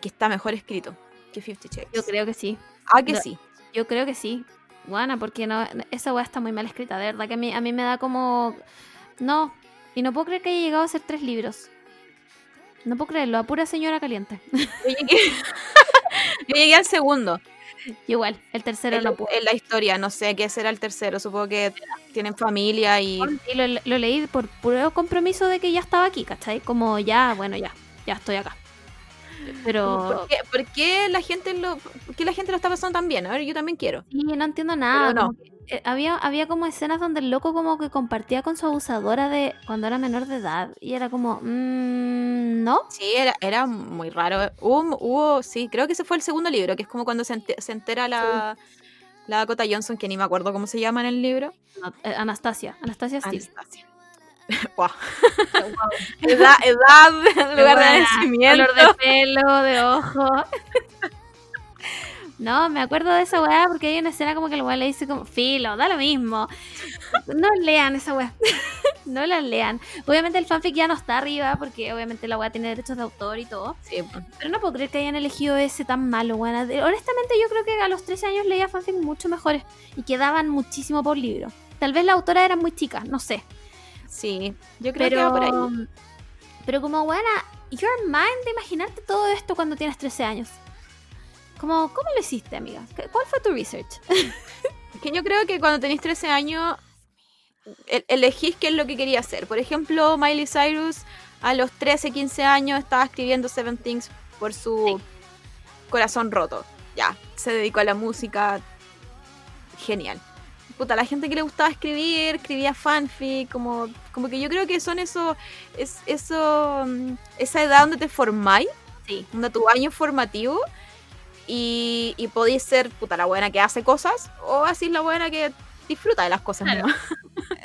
que está mejor escrito que Fifty Shades. Yo creo que sí. Ah, que No. sí. Yo creo que sí. Buena, porque no, esa weá está muy mal escrita. De verdad que a mí, a mí me da como. No. Y no puedo creer que haya llegado a ser tres libros. No puedo creerlo, a pura señora caliente. Yo llegué, yo llegué al segundo Igual, el tercero en, no la- pudo. en la historia. No sé qué será el tercero. Supongo que tienen familia y. Y lo, lo leí por puro compromiso de que ya estaba aquí, ¿cachai? Como ya, bueno, ya, ya estoy acá. Pero ¿Por qué, por qué la gente lo, por qué la gente lo está pasando tan bien? A ver, yo también quiero. sí, no entiendo nada. Pero no. como que, eh, había, había como escenas donde el loco como que compartía con su abusadora de cuando era menor de edad. Y era como, mmm, ¿no? Sí, era, era muy raro. Hubo, hubo- sí, creo que ese fue el segundo libro, que es como cuando se, ente- se entera la, la Dakota Johnson, que ni me acuerdo cómo se llama en el libro. No, eh, Anastasia, Anastasia Steele. Anastasia. Guau. edad, edad, lugar de nacimiento. Color de pelo, de ojo. No, me acuerdo de esa weá porque hay una escena como que el weá le dice como, filo, da lo mismo. No lean esa weá. No la lean. Obviamente el fanfic ya no está arriba porque obviamente la weá tiene derechos de autor y todo. Sí. Pero no puedo creer que hayan elegido ese tan malo, weá. Honestamente yo creo que a los 13 años leía fanfic mucho mejores y quedaban muchísimo por libro. Tal vez la autora era muy chica, no sé. sí, yo creo que Pero, va por ahí. pero como buena, your mind de imaginarte todo esto cuando tienes 13 años. Como, ¿Cómo lo hiciste, amiga? ¿Qué- ¿Cuál fue tu research? Es que yo creo que cuando tenéis 13 años, el- elegís qué es lo que quería hacer. Por ejemplo, Miley Cyrus a los 13, 15 años estaba escribiendo Seven Things por su corazón roto. Ya, se dedicó a la música. Genial. Puta, la gente que le gustaba escribir, escribía fanfic, como, como que yo creo que son eso, es, eso, mm, esa edad donde te formáis, Sí. donde tu año formativo, y, y podéis ser, puta, la buena que hace cosas, o así la buena que disfruta de las cosas, Claro.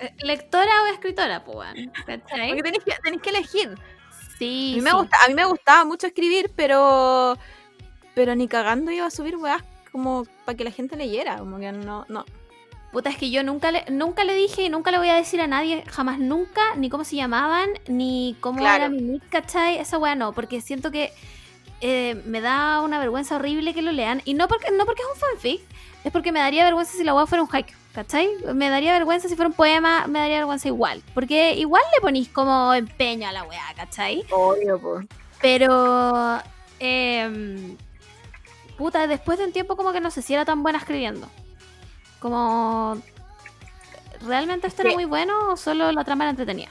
Eh, ¿Lectora o escritora, pues. Porque tenéis que, tenéis que elegir. Sí, A mí, me sí. gusta, a mí me gustaba mucho escribir, pero pero ni cagando iba a subir weas como para que la gente leyera, como que no, no. Puta, es que yo nunca le, nunca le dije y nunca le voy a decir a nadie, jamás nunca, ni cómo se llamaban, ni cómo Claro. era mi nick, ¿cachai? Esa weá no, porque siento que eh, me da una vergüenza horrible que lo lean. Y no porque, no porque es un fanfic, es porque me daría vergüenza si la weá fuera un haiku, ¿cachai? Me daría vergüenza si fuera un poema, me daría vergüenza igual. Porque igual le ponís como empeño a la weá, ¿cachai? Obvio, pues. Pero. em, puta, después de un tiempo, como que no sé si era tan buena escribiendo. Como. ¿Realmente esto era muy bueno o solo la trama era entretenida?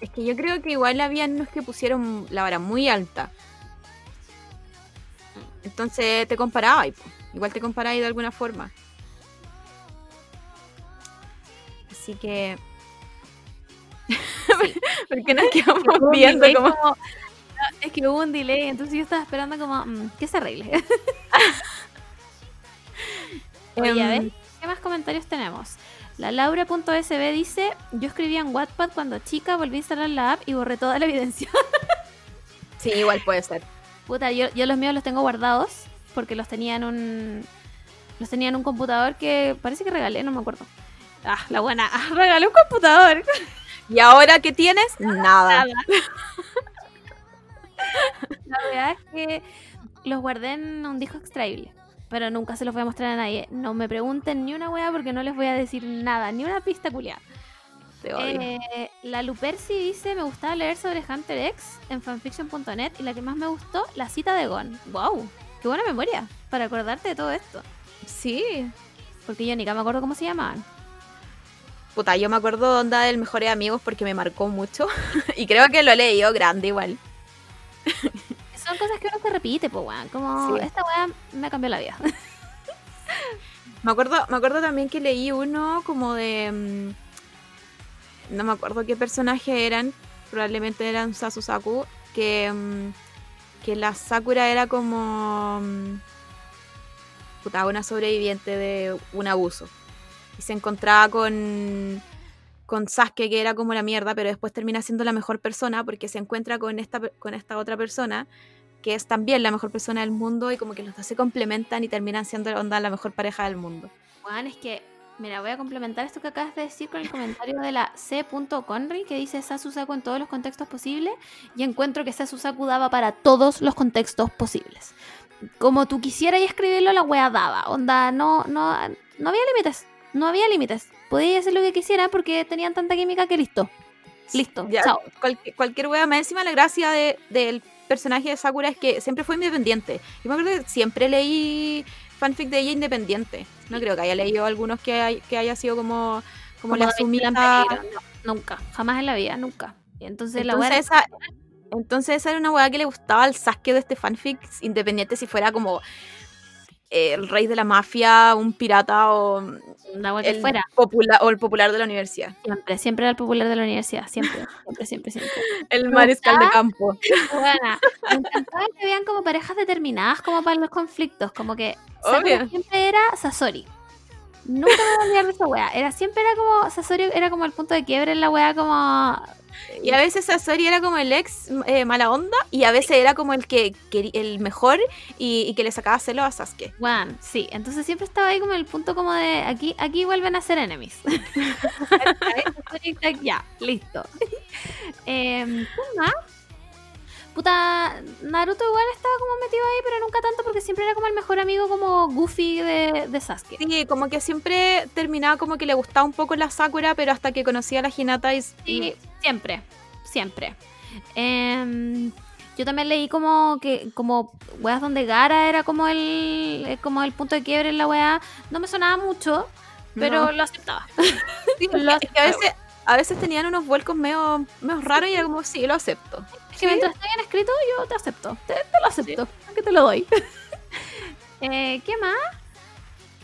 Es que yo creo que igual había unos que pusieron la vara muy alta. Entonces te comparaba y igual te comparaba de alguna forma. Así que porque nos quedamos viendo como- Es que hubo un delay, entonces yo estaba esperando como. mm, que se arregle. Oye, a Em, ver, ¿qué más comentarios tenemos? La Laura.sb dice, yo escribía en Wattpad cuando chica, volví a instalar la app y borré toda la evidencia. Sí, igual puede ser. Puta, yo, yo los míos los tengo guardados porque los tenía en un... Los tenía en un computador que parece que regalé, no me acuerdo. Ah, la buena. Ah, regalé un computador. ¿Y ahora qué tienes? Nada. Nada. La verdad es que los guardé en un disco extraíble. Pero nunca se los voy a mostrar a nadie. No me pregunten ni una wea porque no les voy a decir nada, ni una pista culiada. Te odio. Eh, la Luperci dice: Me gustaba leer sobre Hunter X en fanfiction.net y la que más me gustó, la cita de Gon. ¡Wow! ¡Qué buena memoria! Para acordarte de todo esto. sí. Porque yo ni me acuerdo cómo se llamaban. Puta, yo me acuerdo de onda del Mejores Amigos porque me marcó mucho. y creo que lo he leído grande igual. Son cosas que uno se repite, pues, weón. Como Sí. esta wea me cambió la vida. Me acuerdo, me acuerdo también que leí uno como de. No me acuerdo qué personaje eran. Probablemente eran Sasu Saku. Que, mm, que la Sakura era como. mm, puta, una sobreviviente de un abuso. Y se encontraba con. Con Sasuke, que era como la mierda, pero después termina siendo la mejor persona porque se encuentra con esta, con esta otra persona que es también la mejor persona del mundo y como que los dos se complementan y terminan siendo onda la mejor pareja del mundo. Juan, es que, mira, voy a complementar esto que acabas de decir con el comentario de la C.Conry que dice Sasusaku en todos los contextos posibles y encuentro que Sasusaku daba para todos los contextos posibles. Como tú quisieras escribirlo, la wea daba. Onda, no, no, no había límites. No había límites. Podía hacer lo que quisiera porque tenían tanta química que listo. Listo, Ya, chao. cualquier, cualquier wea más encima la gracia de- del personaje de Sakura es que siempre fue independiente. Yo me acuerdo que siempre leí fanfic de ella independiente. No creo que haya leído algunos que, hay- que haya sido como, como, la sumita. No, nunca, jamás en la vida, nunca. Y entonces, la Entonces esa, entonces esa era una weá que le gustaba al Sasuke de este fanfic, independiente si fuera como el rey de la mafia, un pirata o la el, fuera. popula- o el popular de la universidad. Siempre, siempre era el popular de la universidad, siempre, siempre, siempre, siempre. El mariscal de campo. Buena. Me encantaba que habían como parejas determinadas como para los conflictos, como que Obvio. siempre era Sasori. Nunca me voy a olvidar de esa wea. Era, siempre era como, Sasori era como el punto de quiebre en la wea, como... Y a veces Sasori era como el ex eh, mala onda y a veces era como el que, el mejor y, y que le sacaba celo a Sasuke. Bueno, sí, entonces siempre estaba ahí como el punto como de aquí, aquí vuelven a ser enemies. Ya, listo. Eh, ¿qué más? Puta, Naruto igual estaba como metido ahí, pero nunca tanto porque siempre era como el mejor amigo como Goofy de, de Sasuke. Sí, como que siempre terminaba como que le gustaba un poco la Sakura, pero hasta que conocía a la Hinata y, Sí, siempre, siempre. Em, yo también leí como que como weas donde Gara era como el eh, como el punto de quiebre en la wea. No me sonaba mucho, pero No. lo aceptaba. Sí, Lo es que a veces, a veces tenían unos vuelcos medio, medio raros y era como, sí, lo acepto. Es que mientras esté bien escrito, yo te acepto. Te, te lo acepto. Aunque te lo doy. Eh, ¿Qué más?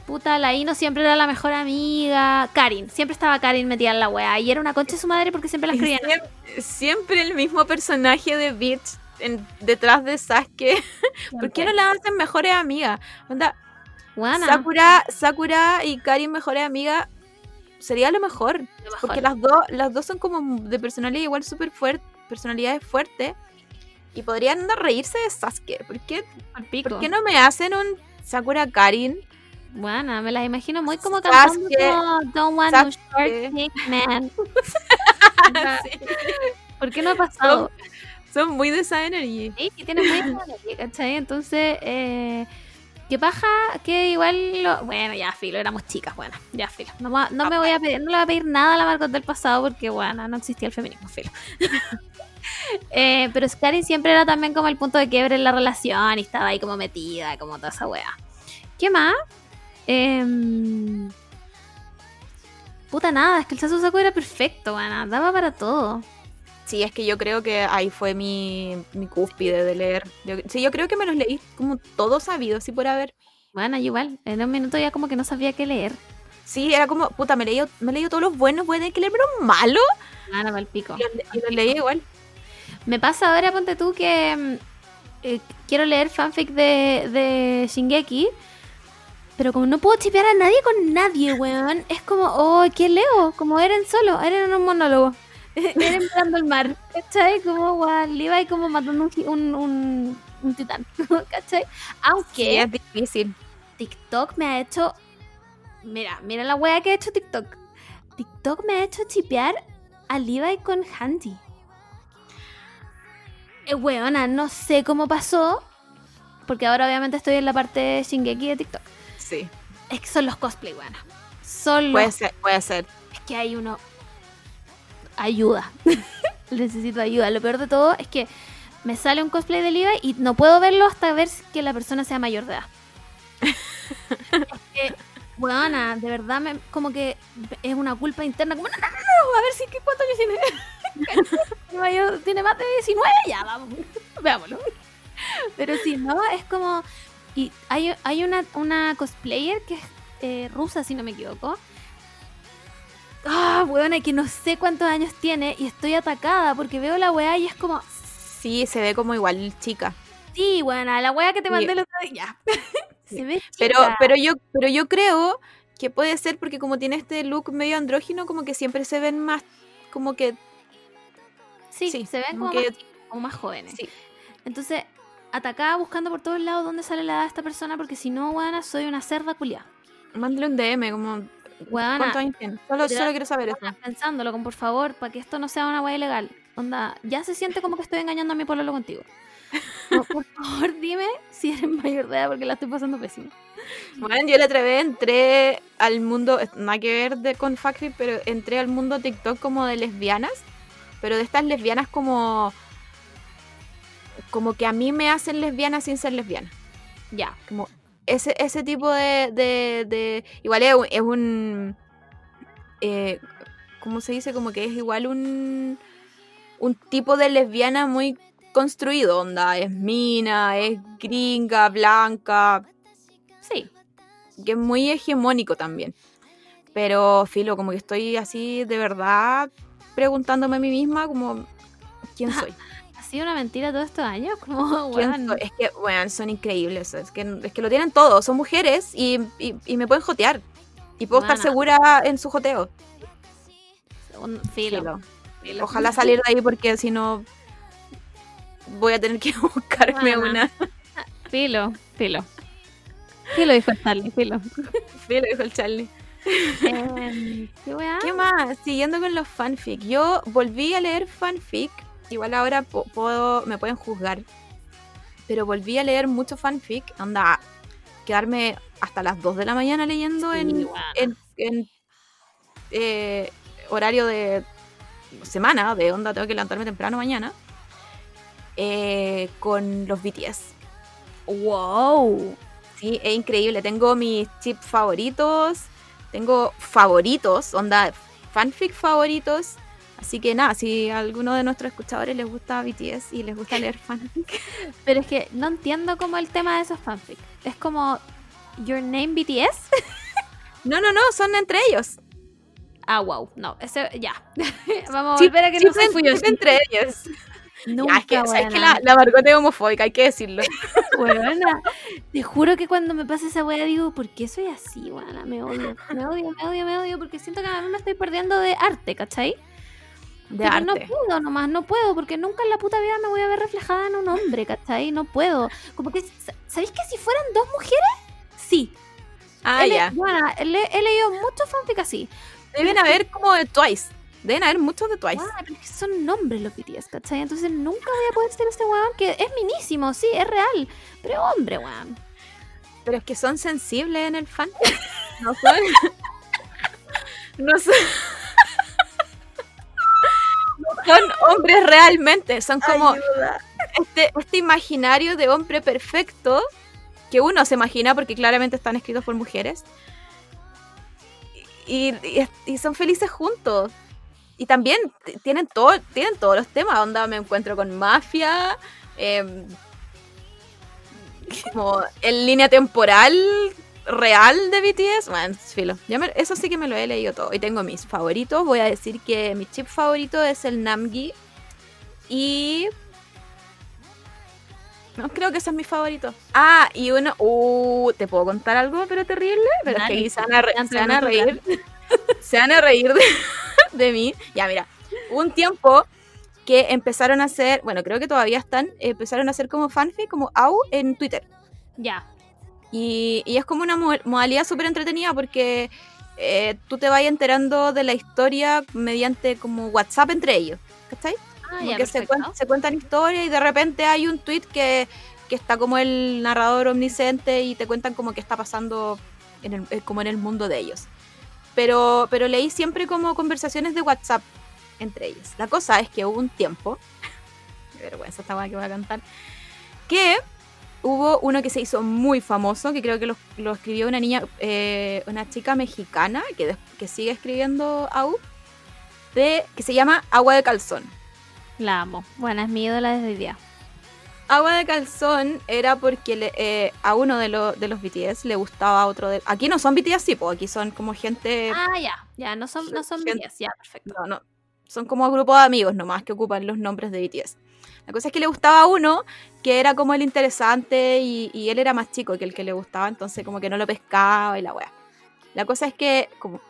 Puta, la Ino siempre era la mejor amiga. Karin, siempre estaba Karin metida en la wea. Y era una concha de su madre porque siempre la escribían. Siempre, siempre el mismo personaje de Bitch en- detrás de Sasuke. ¿Por qué no la hacen mejores amigas? Onda, Buena. Sakura, Sakura y Karin mejores amigas sería lo mejor. Lo mejor. Porque las dos, las dos son como de personalidad igual súper fuerte, personalidades fuertes. Y podrían a reírse de Sasuke. ¿Por qué, por qué no me hacen un Sakura Karin? Buena, me las imagino muy como Sasuke. cantando como Don't want no short Sasuke. dick man. Sí. ¿Por qué no ha pasado? Son muy de esa energy. Sí, que tiene muy buena energía, ¿cachai? Entonces, eh, ¿qué paja? Que igual, lo- bueno, ya filo, éramos chicas, bueno, ya filo. No, no me voy a pedir, no le voy a pedir nada a la Margot del pasado porque, bueno, no existía el feminismo, filo. Eh, pero Scarin siempre era también como el punto de quiebre en la relación y estaba ahí como metida, como toda esa wea. ¿Qué más? Em, Puta nada, es que el Sasu Saku era perfecto, bueno, daba para todo. Sí, es que yo creo que ahí fue mi, mi cúspide de leer. Yo, sí, yo creo que me los leí como todos sabidos, sí por haber. Bueno, igual, en un minuto ya como que no sabía qué leer. Sí, era como, puta, me leí, me leí todos los buenos, voy a tener que leer los malos. Nada, para el pico. Y los leí igual. Me pasa ahora, ponte tú, que mm, eh, quiero leer fanfic de, de Shingeki, Pero como no puedo chipear a nadie con nadie, weón, es como, oh, ¿qué leo? Como Eren solo, Eren en un monólogo. Eren mirando el mar, ¿cachai? Como, weón, Levi como matando un, un, un, un titán, ¿cachai? Sí, Aunque es difícil. TikTok me ha hecho. Mira, mira la wea que ha hecho TikTok. TikTok me ha hecho chipear a Levi con Handy. Eh, weona, no sé cómo pasó. Porque ahora obviamente estoy en la parte de Shingeki de TikTok. Sí. Es que son los cosplay, weona. Son los. Puede ser, puede ser. Es que hay uno. Ayuda. Necesito ayuda. Lo peor de todo es que me sale un cosplay de Levi y no puedo verlo hasta ver que la persona sea mayor de edad. es que, weona, de verdad, me, como que es una culpa interna. Como, no, no, no, a ver si, ¿qué, ¿cuántos años tiene? Mayor tiene más de 19, ya, vamos. Veámoslo. Pero si no, es como. Y hay, hay una, una cosplayer que es eh, rusa, si no me equivoco. Ah, weona, que no sé cuántos años tiene y estoy atacada porque veo la weá y es como. Sí, se ve como igual chica. Sí, weona, la weá que te Sí. mandé el otro día. Se ve Pero, chica. pero yo, pero yo creo que puede ser porque como tiene este look medio andrógino, como que siempre se ven más, como que Sí, sí, se ven como como, que- más, como más jóvenes. sí. Entonces, atacada buscando por todos lados dónde sale la edad de esta persona porque si no, weona, soy una cerda culiada. Mándale un DM, como Weona, ¿cuántos años tiene? Solo, quiero saber eso. pensándolo, con por favor, para que esto no sea una weá ilegal. Onda, ya se siente como que estoy engañando a mi pololo contigo. No, por favor, dime si eres mayor de edad porque la estoy pasando pésimo. Bueno, yo la vez entré al mundo, nada que ver de, con Factory, pero entré al mundo TikTok como de lesbianas, pero de estas lesbianas como como que a mí me hacen lesbiana sin ser lesbiana. Ya. Como ese, ese tipo de, de, igual es, un- es un eh, ¿cómo se dice? Como que es igual un un tipo de lesbiana muy construido, onda, es mina, es gringa, blanca, Sí. que es muy hegemónico también. Pero, filo, como que estoy así de verdad preguntándome a mí misma como, ¿quién soy? ¿Ha sido una mentira todos estos años? Como, ¿Quién weón. soy? Es que, weón, son increíbles. Es que, es que lo tienen todo. Son mujeres y, y- y me pueden jotear. Y puedo estar segura en su joteo. Un filo. Filo. filo. Ojalá salir de ahí porque si no voy a tener que buscarme una. Filo, filo. Filo dijo Charlie, filo. Filo, dijo el Charlie. Em, ¿Qué más? Siguiendo con los fanfic. Yo volví a leer fanfic. Igual ahora puedo, me pueden juzgar. Pero volví a leer mucho fanfic. Anda, quedarme hasta las 2 de la mañana leyendo Sí, en, weona. en, en, eh, horario de semana, de onda, tengo que levantarme temprano mañana. eh, con los BTS. Wow. Sí, es increíble. Tengo mis chips favoritos. Tengo favoritos, onda fanfic favoritos. Así que nada, si a alguno de nuestros escuchadores les gusta BTS y les gusta leer fanfic. Pero es que no entiendo como el tema de esos fanfic. Es como Your Name BTS. No, no, no, son entre ellos. Ah, wow. No, ese ya. Vamos a volver a que no chips se entre ellos. Nunca, Ya, es que, ¿sabes que weona. la, la Margot es homofóbica, hay que decirlo. Weona, Te juro que cuando me pasa esa wea digo, ¿por qué soy así, weona? Me odio, me odio, me odio, me odio, porque siento que a mí me estoy perdiendo de arte, ¿cachai? De Pero no arte. puedo nomás, no puedo, porque nunca en la puta vida me voy a ver reflejada en un hombre, ¿cachai? No puedo. Como que, ¿sabéis que si fueran dos mujeres? Sí. Ah, He ya. weona, he, le- he leído muchos fanfic así. Deben haber como de Twice. Deben haber muchos de Twice. Weona, pero es que son nombres los BTS, ¿cachai? Entonces nunca voy a poder ser ese weón que es minísimo, sí, es real. Pero hombre, weón. Pero es que son sensibles en el fan. No son. No son. No son hombres realmente. Son como este, este imaginario de hombre perfecto que uno se imagina porque claramente están escritos por mujeres. Y, y- y son felices juntos. Y también tienen, todo, tienen todos los temas. Onda, me encuentro con mafia. em, como en línea temporal real de BTS. Bueno, filo. Ya me- eso sí que me lo he leído todo. Y tengo mis favoritos. Voy a decir que mi chip favorito es el Namgi. Y. No, creo que ese es mi favorito. Ah, y uno. Uh, ¿te puedo contar algo, pero terrible? Pero es que ahí se van a, re- antes se van a reír. Se van a reír de, de mí. Ya, mira. Un tiempo que empezaron a hacer. Bueno, creo que todavía están. Empezaron a hacer como fanfic, como AU en Twitter. Ya. Y, y es como una mo- modalidad súper entretenida porque eh, tú te vas enterando de la historia mediante como WhatsApp entre ellos. ¿Cachai? Ah, Como ya, que se, perfecto. cuen- se cuentan historias y de repente hay un tweet que, que está como el narrador omnisciente y te cuentan como que está pasando en el, eh, como en el mundo de ellos. Pero, pero leí siempre como conversaciones de WhatsApp entre ellos. La cosa es que hubo un tiempo, qué vergüenza esta que voy a cantar, que hubo uno que se hizo muy famoso, que creo que lo, escribió una niña, eh, una chica mexicana que, que sigue escribiendo AU, de, que se llama Agua de Calzón. La amo. Bueno, es mi ídola desde hoy día. Agua de calzón era porque le- eh, a uno de, los de los BTS le gustaba a otro de... Aquí no son BTS, sí, pues aquí son como gente... Ah, ya. Ya, no son, no son Gente- BTS. Ya, perfecto. No, no, son como grupos de amigos nomás que ocupan los nombres de BTS. La cosa es que le gustaba a uno que era como el interesante y, y él era más chico que el que le gustaba, entonces como que no lo pescaba y la wea. La cosa es que, como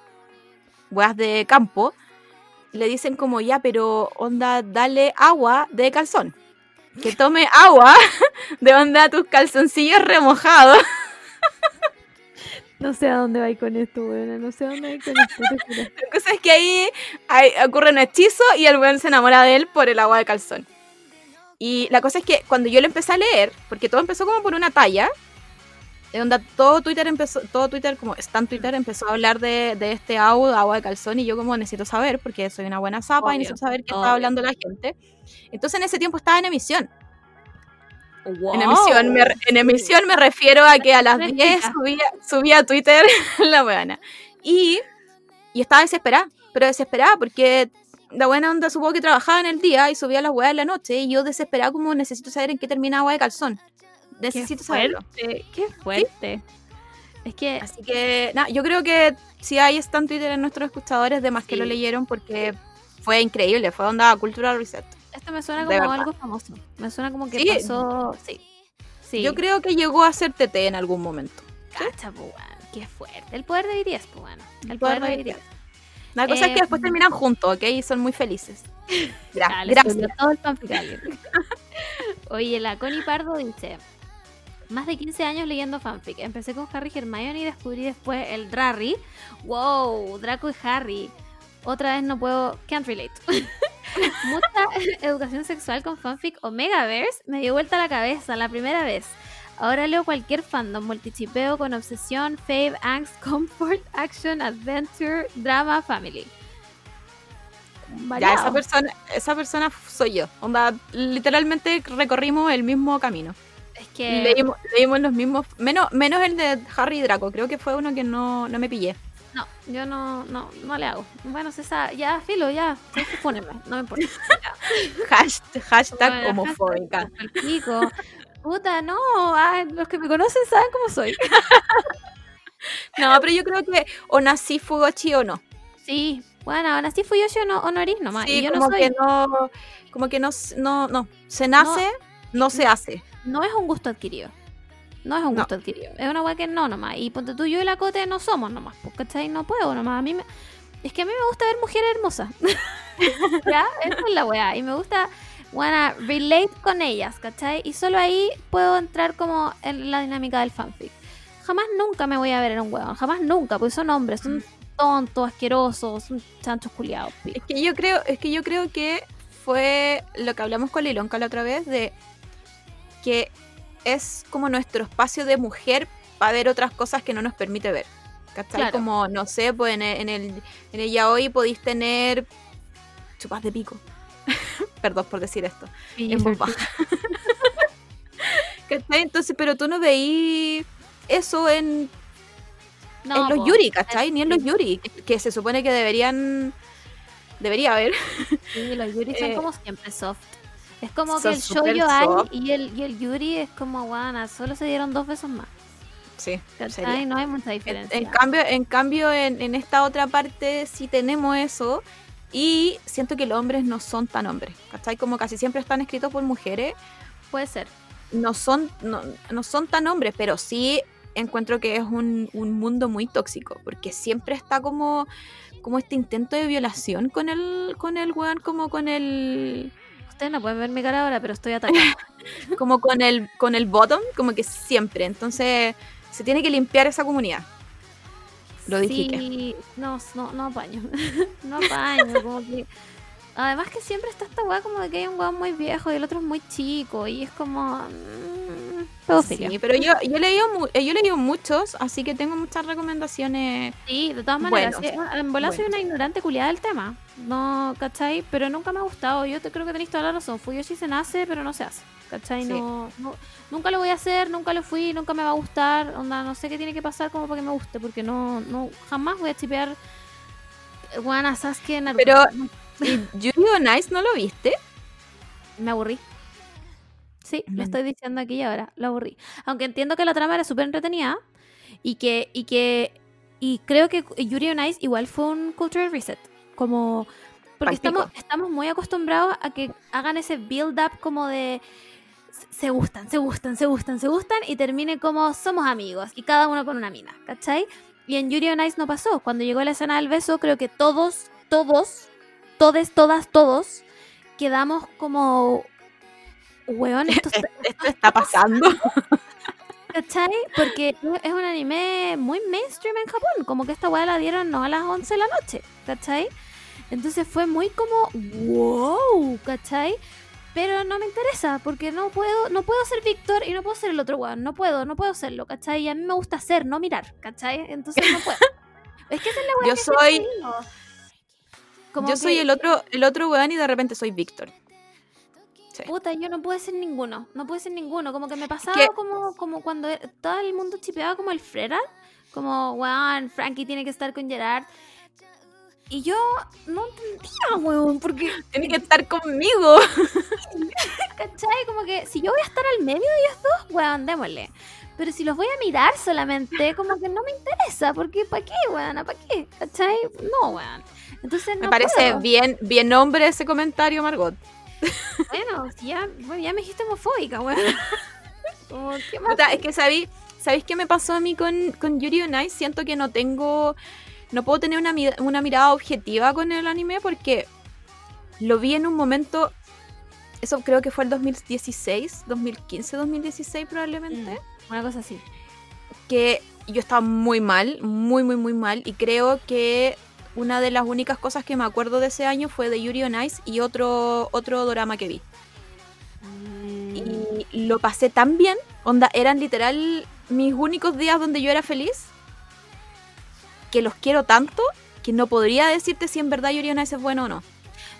weas de campo, le dicen como ya, pero onda, dale agua de calzón. Que tome agua de onda tus calzoncillos remojados. No sé a dónde va con esto, weón. No sé a dónde va con esto. La cosa es que ahí, ocurre un hechizo y el weón se enamora de él por el agua de calzón. Y la cosa es que cuando yo lo empecé a leer, porque todo empezó como por una talla, onda todo Twitter empezó, todo Twitter, como Stan Twitter, empezó a hablar de, de este agua, agua de calzón, y yo como necesito saber, porque soy una buena zapa y Obvio, necesito saber qué obvio. estaba hablando la gente. Entonces en ese tiempo estaba en emisión. Wow. En emisión, me, en emisión me refiero a que a las 10 Fresquita. subía, subía a Twitter la buena. Y, y estaba desesperada, pero desesperada porque la buena onda supongo que trabajaba en el día y subía las weas en la noche y yo desesperada como necesito saber en qué termina agua de calzón. Qué Necesito saberlo. fuerte. Qué fuerte. Es que Así que, yo creo que si hay está en Twitter en nuestros escuchadores, de más que lo leyeron porque fue increíble, fue onda cultural reset. esto me suena como algo famoso. Me suena como que Sí. pasó. Sí. Sí. Yo creo que llegó a ser TT en algún momento. Cacha, pues. Qué fuerte. El poder de BTS, pues, bueno. El poder poder de BTS. La cosa es que después terminan juntos, ¿ok? Y son muy felices. Gra- gracias. todo el. Oye, la Connie Pardo dice: Más de 15 años leyendo fanfic. Empecé con Harry y Hermione y descubrí después el Drarry. Wow, Draco y Harry. Otra vez no puedo. Can't relate. Mucha educación sexual con fanfic Omegaverse me dio vuelta la cabeza la primera vez. Ahora leo cualquier fandom, multichipeo con obsesión, fave, angst, comfort, action, adventure, drama, family. Ya, Variado. esa persona, esa persona soy yo. Onda, literalmente recorrimos el mismo camino. Que. Leímos, leímos los mismos. Menos, menos el de Harry y Draco. Creo que fue uno que no, no me pillé. No, yo no, no, no le hago. Bueno, César, ya, filo, ya. ¿sabes qué? Póneme, no me importa. Hashtag, hashtag homofóbica. hashtag. Puta, no, los que me conocen saben cómo soy. No, pero yo creo que o nací Fugochi o no. Sí, bueno, sí fui yo, o no, o no eres nomás. Sí, y yo como no soy. que no. Como que no, no, no. Se nace, no, se hace. No es un gusto adquirido. No es un No. gusto adquirido. Es una weá que no nomás. Y ponte tú, yo y la Cote no somos nomás. Pues, ¿cachai? No puedo nomás. A mí me... Es que a mí me gusta ver mujeres hermosas. ¿Ya? Esa es la weá. Y me gusta, wanna relate con ellas, ¿cachai? Y solo ahí puedo entrar como en la dinámica del fanfic. Jamás nunca me voy a ver en un weón. Jamás nunca. Porque son hombres. Son tontos, asquerosos. Son chanchos culiados. pico. Es que yo creo, es que yo creo que fue lo que hablamos con Lilonka la otra vez de que es como nuestro espacio de mujer para ver otras cosas que no nos permite ver. ¿Cachai? Claro. Como, no sé, pues en el, en el, en el yaoi podéis tener chupas de pico. Perdón por decir esto. En voz baja. ¿Cachai? Entonces, pero tú no veí eso en, No, en los po. yuri, ¿cachai? Ni en los Sí. yuri, que, que se supone que deberían... Debería haber. Sí, los Yuri son Eh, como siempre soft. Es como que el Shoujo Ai y el, y el Yuri es como guana, solo se dieron dos besos más. Sí. No hay mucha En, diferencia. en cambio, en, cambio en, en esta otra parte sí tenemos eso y siento que los hombres no son tan hombres, ¿cachai? Como casi siempre están escritos por mujeres Puede ser. no son, no, no son tan hombres, pero sí encuentro que es un, un mundo muy tóxico, porque siempre está como, como este intento de violación con el, con el weón, como con el, Ustedes no pueden ver mi cara ahora, pero estoy atacada. como con el, con el bottom, como que siempre. Entonces, se tiene que limpiar esa comunidad. Lo dije. Sí, no, no, no apaño. no apaño, como que... Además que siempre está esta weá como de que hay un weón muy viejo y el otro es muy chico y es como... mm, pedofilia. Sí, pero yo, yo, he leído mu- eh, yo he leído muchos, así que tengo muchas recomendaciones. Sí, de todas maneras, sí, en bola soy una ignorante culiada del tema. No, ¿cachai? Pero nunca me ha gustado. Yo te creo que tenéis toda la razón. Fuyoshi se nace, pero no se hace. ¿Cachai? Sí. No, no- nunca lo voy a hacer, nunca lo fui, nunca me va a gustar. Onda, no sé qué tiene que pasar como para que me guste, porque no, no jamás voy a chipear eh, weón, a Sasuke Naruto. Pero- ¿Y on Ice no lo viste? me aburrí. Sí, lo Mm. estoy diciendo aquí y ahora, lo aburrí. Aunque entiendo que la trama era súper entretenida y que, y que, y creo que Yuri on Ice igual fue un cultural reset. Como, porque Palpico. estamos, estamos muy acostumbrados a que hagan ese build up como de se- se gustan, se gustan, se gustan, se gustan y termine como somos amigos y cada uno con una mina, ¿cachai? Y en Yuri on Ice no pasó. Cuando llegó la escena del beso, creo que todos, todos, todes, todas, todos quedamos como weón, esto está- Esto está pasando. ¿Cachai? Porque es un anime muy mainstream en Japón. Como que esta weá la dieron no a las 11 de la noche. ¿Cachai? Entonces fue muy como wow, ¿cachai? Pero no me interesa porque no puedo, no puedo ser Víctor y no puedo ser el otro weón. No puedo, no puedo serlo, ¿cachai? Y a mí me gusta ser, no mirar, ¿cachai? Entonces no puedo. es que esa es la weá Yo que soy-. Como Yo soy el otro, el otro weón y de repente soy Víctor. Sí. Puta, yo no puedo ser ninguno. No puedo ser ninguno. Como que me pasaba como, como cuando e- todo el mundo chipeaba como el Frera. Como, weón, Frankie tiene que estar con Gerard. Y yo no entendía, weón, porque, Tiene que estar conmigo. ¿cachai? Como que si yo voy a estar al medio de ellos dos, weón, démosle. Pero si los voy a mirar solamente, como que no me interesa, porque ¿para qué, weón? ¿Para qué? ¿Cachai? No, weón. Entonces no Me parece puedo. bien, bien hombre ese comentario, Margot. Bueno, ya, bueno, ya me dijiste homofóbica, weón. Como, ¿qué más? Es que sabí, ¿sabéis qué me pasó a mí con, con Yuri on Ice? Siento que no tengo. No puedo tener una, una mirada objetiva con el anime porque lo vi en un momento. Eso creo que fue el 2016, 2015, 2016 probablemente. Una cosa así. Que yo estaba muy mal, muy, muy, muy mal. Y creo que una de las únicas cosas que me acuerdo de ese año fue de Yuri on Ice y otro, otro drama que vi. Y lo pasé tan bien. Onda, eran literal mis únicos días donde yo era feliz. Que los quiero tanto que no podría decirte si en verdad Yuri on Ice es bueno o no.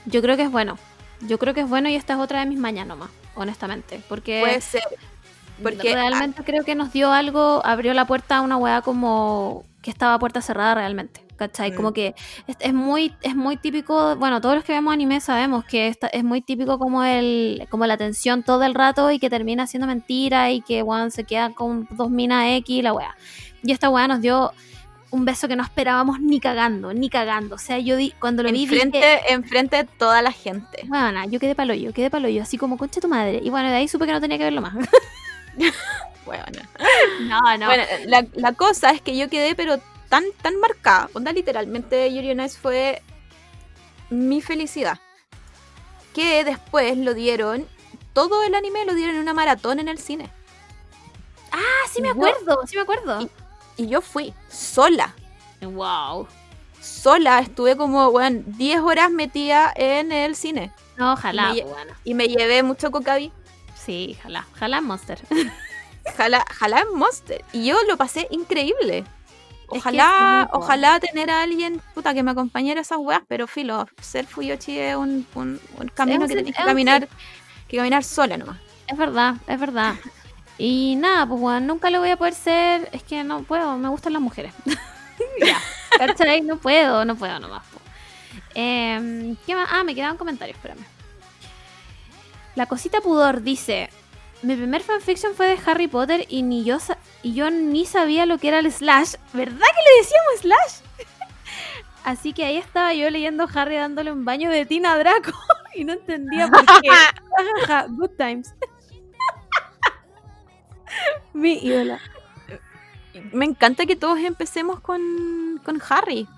Yo creo que es bueno. Yo creo que es bueno y esta es otra de mis mañas nomás, honestamente. Porque Puede ser. Porque realmente creo que nos dio algo, abrió la puerta a una weá como que estaba puerta cerrada realmente. ¿Cachai? Mm. Como que es, es muy, es muy típico, bueno, todos los que vemos anime sabemos que esta, es muy típico como el, como la tensión todo el rato y que termina siendo mentira y que weón se queda con dos minas X la weá. Y esta weá nos dio un beso que no esperábamos ni cagando, ni cagando. O sea, yo di, cuando lo vi dije, enfrente, enfrente de toda la gente. bueno, yo quedé palo yo, quedé palo yo, así como concha tu madre. Y bueno, de ahí supe que no tenía que verlo más. Bueno, no, no. Bueno, la, la cosa es que yo quedé pero tan, tan marcada. Onda, literalmente Yuri on Ice fue mi felicidad. Que después lo dieron, todo el anime lo dieron en una maratón en el cine. ah, sí me acuerdo, sí me acuerdo. Y yo fui sola. Wow. Sola, estuve como, bueno, 10 horas metida en el cine. No, ojalá, Me lle- bueno. Y me llevé mucho cocaví. Sí, ojalá. Ojalá Monster. Jala, jala Monster. Y yo lo pasé increíble. Ojalá, es ojalá tener a alguien puta, que me acompañara a esas weas, pero filo, ser Fuyoshi es un, un, un camino que tenés que caminar, que caminar sola nomás. Es verdad, es verdad. Y nada, pues bueno, nunca lo voy a poder ser. Es que no puedo, me gustan las mujeres. ya. ¿Cachai? No puedo, no puedo nomás. Em, ¿Qué más? Ah, me quedaban comentarios, espérame. La cosita pudor dice: Mi primer fanfiction fue de Harry Potter y ni yo y yo ni sabía lo que era el slash. ¿Verdad que le decíamos slash? Así que ahí estaba yo leyendo Harry dándole un baño de Tina Draco y no entendía por qué. Good times. Mi ídola. Me encanta que todos empecemos con, con Harry.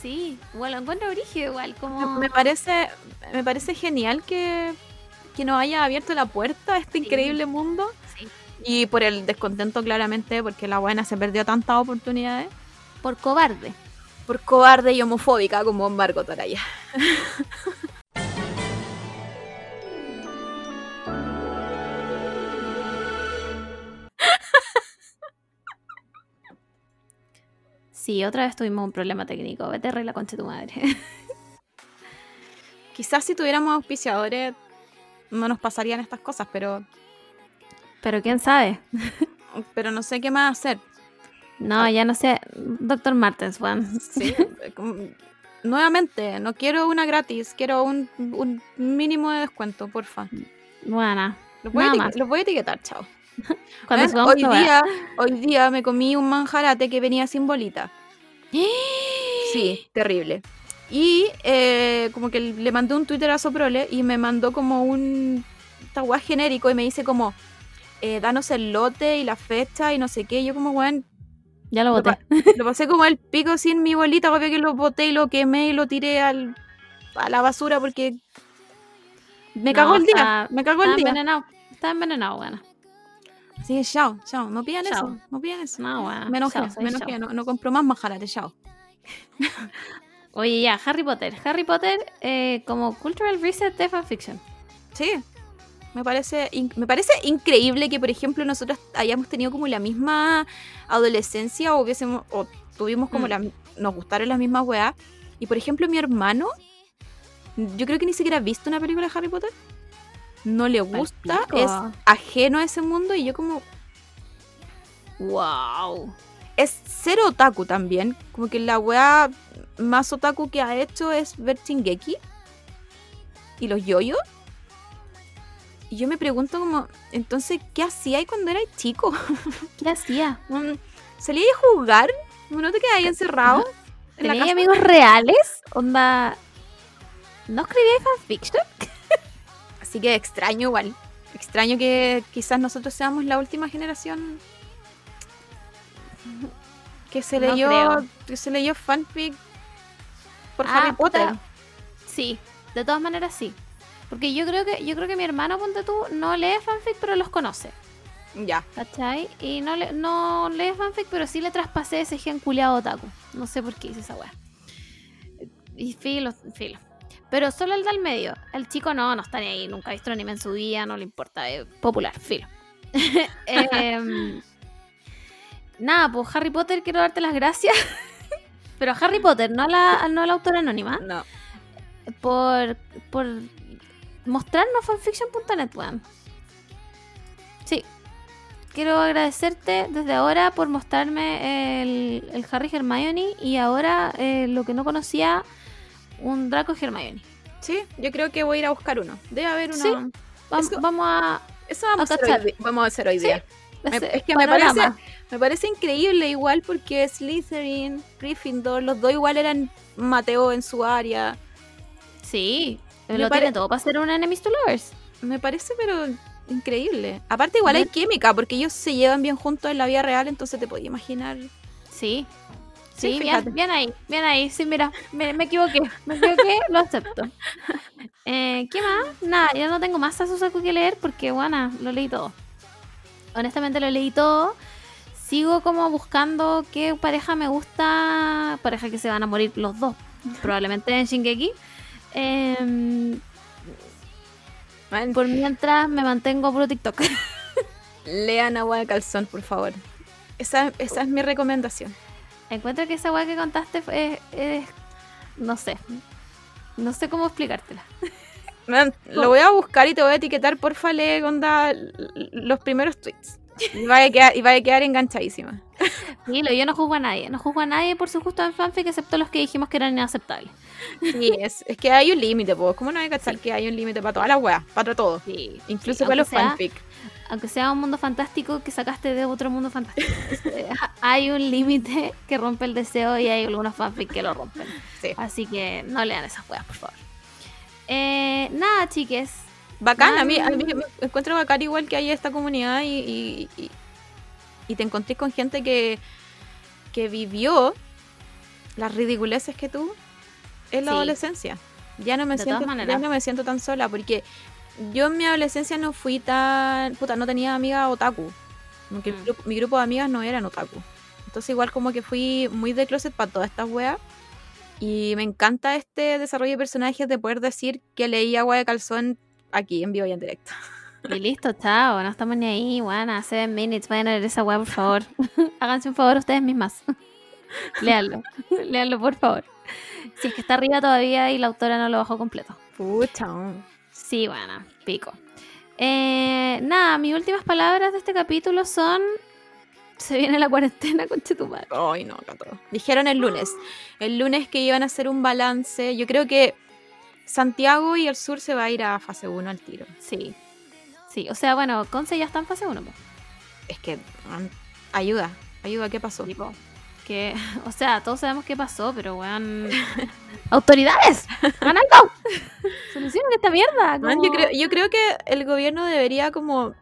Sí, lo encuentro brígido igual, como... Me parece, me parece genial que, que nos haya abierto la puerta a este Sí. increíble mundo. Sí. Y por el descontento, claramente, porque la buena se perdió tantas oportunidades. Por cobarde. Por cobarde y homofóbica como Margot Araya. Sí, otra vez tuvimos un problema técnico. Vete a la concha de tu madre. Quizás si tuviéramos auspiciadores no nos pasarían estas cosas, pero, Pero quién sabe. pero no sé qué más hacer. No, ya no sé. Doctor Martens, Juan. Sí, eh, Nuevamente, no quiero una gratis, quiero un, un mínimo de descuento, porfa. Buena. Los voy, a Nada etiquet- más. los voy a etiquetar, chao. Cuando hoy, día, hoy día me comí un manjarate que venía sin bolita. Sí, terrible. Y eh, como que le mandé un Twitter a Soprole y me mandó como un taguá genérico y me dice como, eh, danos el lote y la fecha y no sé qué. Y yo como, bueno, Ya lo lo, boté. pa- lo pasé como el pico sin mi bolita, obvio que lo boté y lo quemé y lo tiré al, a la basura porque me No, cagó el día. está- Me cagó el día. envenenado. Está envenenado, bueno. Así que chao, chao. No pidan Chao. eso, no pidan eso. No, bueno. Me enojé, Chao, me enojé, no, no compro más manjarate, chao. Oye, ya, Harry Potter. Harry Potter eh, como cultural reset de fanfiction. Sí. Me parece, me parece increíble que, por ejemplo, nosotros hayamos tenido como la misma adolescencia o hubiésemos, o tuvimos como Mm. la, nos gustaron las mismas weas. Y por ejemplo, mi hermano, yo creo que ni siquiera ha visto una película de Harry Potter. No le gusta, Palpico. es ajeno a ese mundo y yo como, Wow. es cero otaku también. Como que la wea más otaku que ha hecho es ver Shingeki y los yoyos. Y yo me pregunto como, entonces, ¿qué hacía ahí cuando era chico? ¿Qué hacía? Mm, ¿Salía a jugar? ¿No te quedas ahí encerrado? en la ¿Tenía casa? amigos reales? Onda. ¿No escribía fanfiction? Así que extraño igual. Extraño que quizás nosotros seamos la última generación que se No leyó, creo. que se leyó fanfic por Ah, Harry Potter. puta. Sí, de todas maneras sí. Porque yo creo que yo creo que mi hermano, ponte tú, no lee fanfic, pero los conoce. Ya. ¿Cachai? Y no, le, no lee fanfic, pero sí le traspasé ese gen culiado otaku. No sé por qué hice esa weá. Y filo, filo. Pero solo el del medio. El chico no, no está ni ahí. Nunca ha visto anime en su vida, no le importa. Es popular, filo. Em, nada, pues Harry Potter, quiero darte las gracias. Pero a Harry Potter, no a la, no a la autora anónima. No. Por, por mostrarnos fanfiction.net, weón. Sí. Quiero agradecerte desde ahora por mostrarme el, el Harry Hermione y ahora eh, lo que no conocía, un Draco Hermione. Sí, yo creo que voy a ir a buscar uno. Debe haber uno. Sí. Vamos a Eso vamos a, hacer hoy, vamos a hacer hoy Sí. día. Me- es que me parece, me parece increíble igual porque Slytherin, Gryffindor, los dos igual eran Mateo en su área. Sí, Me lo tiene todo para ser un Enemies to Lovers. Me parece pero increíble. Aparte igual hay Me- química porque ellos se llevan bien juntos en la vida real, entonces te podía imaginar. Sí. Sí, Sí, bien, bien ahí, bien ahí. Sí, mira, me, me equivoqué, me equivoqué, lo acepto. Eh, ¿Qué más? Nada, ya no tengo más Sasusaku que leer porque, bueno, lo leí todo. Honestamente lo leí todo. Sigo como buscando qué pareja me gusta, pareja que se van a morir los dos, probablemente en Shingeki. Em, por mientras me mantengo puro TikTok. lean agua de calzón, por favor. Esa, esa es mi recomendación. Encuentro que esa weá que contaste fue- es, es- no sé, no sé cómo explicártela. Man, lo voy a buscar y te voy a etiquetar, porfa, lee onda, los primeros tweets. Y vaya a quedar, y vaya a quedar enganchadísima. Sí, lo- yo no juzgo a nadie, no juzgo a nadie por su gusto en fanfic excepto los que dijimos que eran inaceptables. Sí, es, es que hay un límite, pues. ¿Cómo no hay que cachar que hay un límite para todas las weas? Para todo. Sí, Incluso sí, para los sea- fanfic. Aunque sea un mundo fantástico que sacaste de otro mundo fantástico. Hay un límite que rompe el deseo y hay algunos fanfic que lo rompen. Sí. Así que no lean esas weas, por favor. Eh, nada, chiques. Bacán, a mí, a mí me encuentro bacán igual que hay esta comunidad y, y- y- y te encontrés con gente que, que vivió las ridiculeces que tú en la Sí. adolescencia. Ya no me De siento, ya no me siento tan sola porque yo en mi adolescencia no fui tan, puta, no tenía amigas otaku. Como que el Mm. grupo- mi grupo de amigas no eran otaku. Entonces igual como que fui muy de closet para todas estas weas. Y me encanta este desarrollo de personajes de poder decir que leí agua de calzón aquí en vivo y en directo. Y listo, chao, no estamos ni ahí, buena, seven minutes, vayan a leer esa weá, por favor. Háganse un favor ustedes mismas. Léanlo, léanlo, por favor. Si es que está arriba todavía y la autora no lo bajó completo. Pucha. Sí, bueno, pico. Eh, nada, mis últimas palabras de este capítulo son... Se viene la cuarentena, conche tu madre. Ay, no, Cato. Dijeron el lunes. El lunes que iban a hacer un balance. Yo creo que Santiago y el sur se va a ir a fase 1 al tiro. Sí. Sí, o sea, bueno, Conce ya está en fase 1, Es que ayuda, ayuda, ¿qué pasó? tipo. Que, o sea, todos sabemos qué pasó, pero weón. ¡Autoridades! ¡Hagan algo! ¡Solucionen esta mierda! Como- yo, creo, yo creo que el gobierno debería como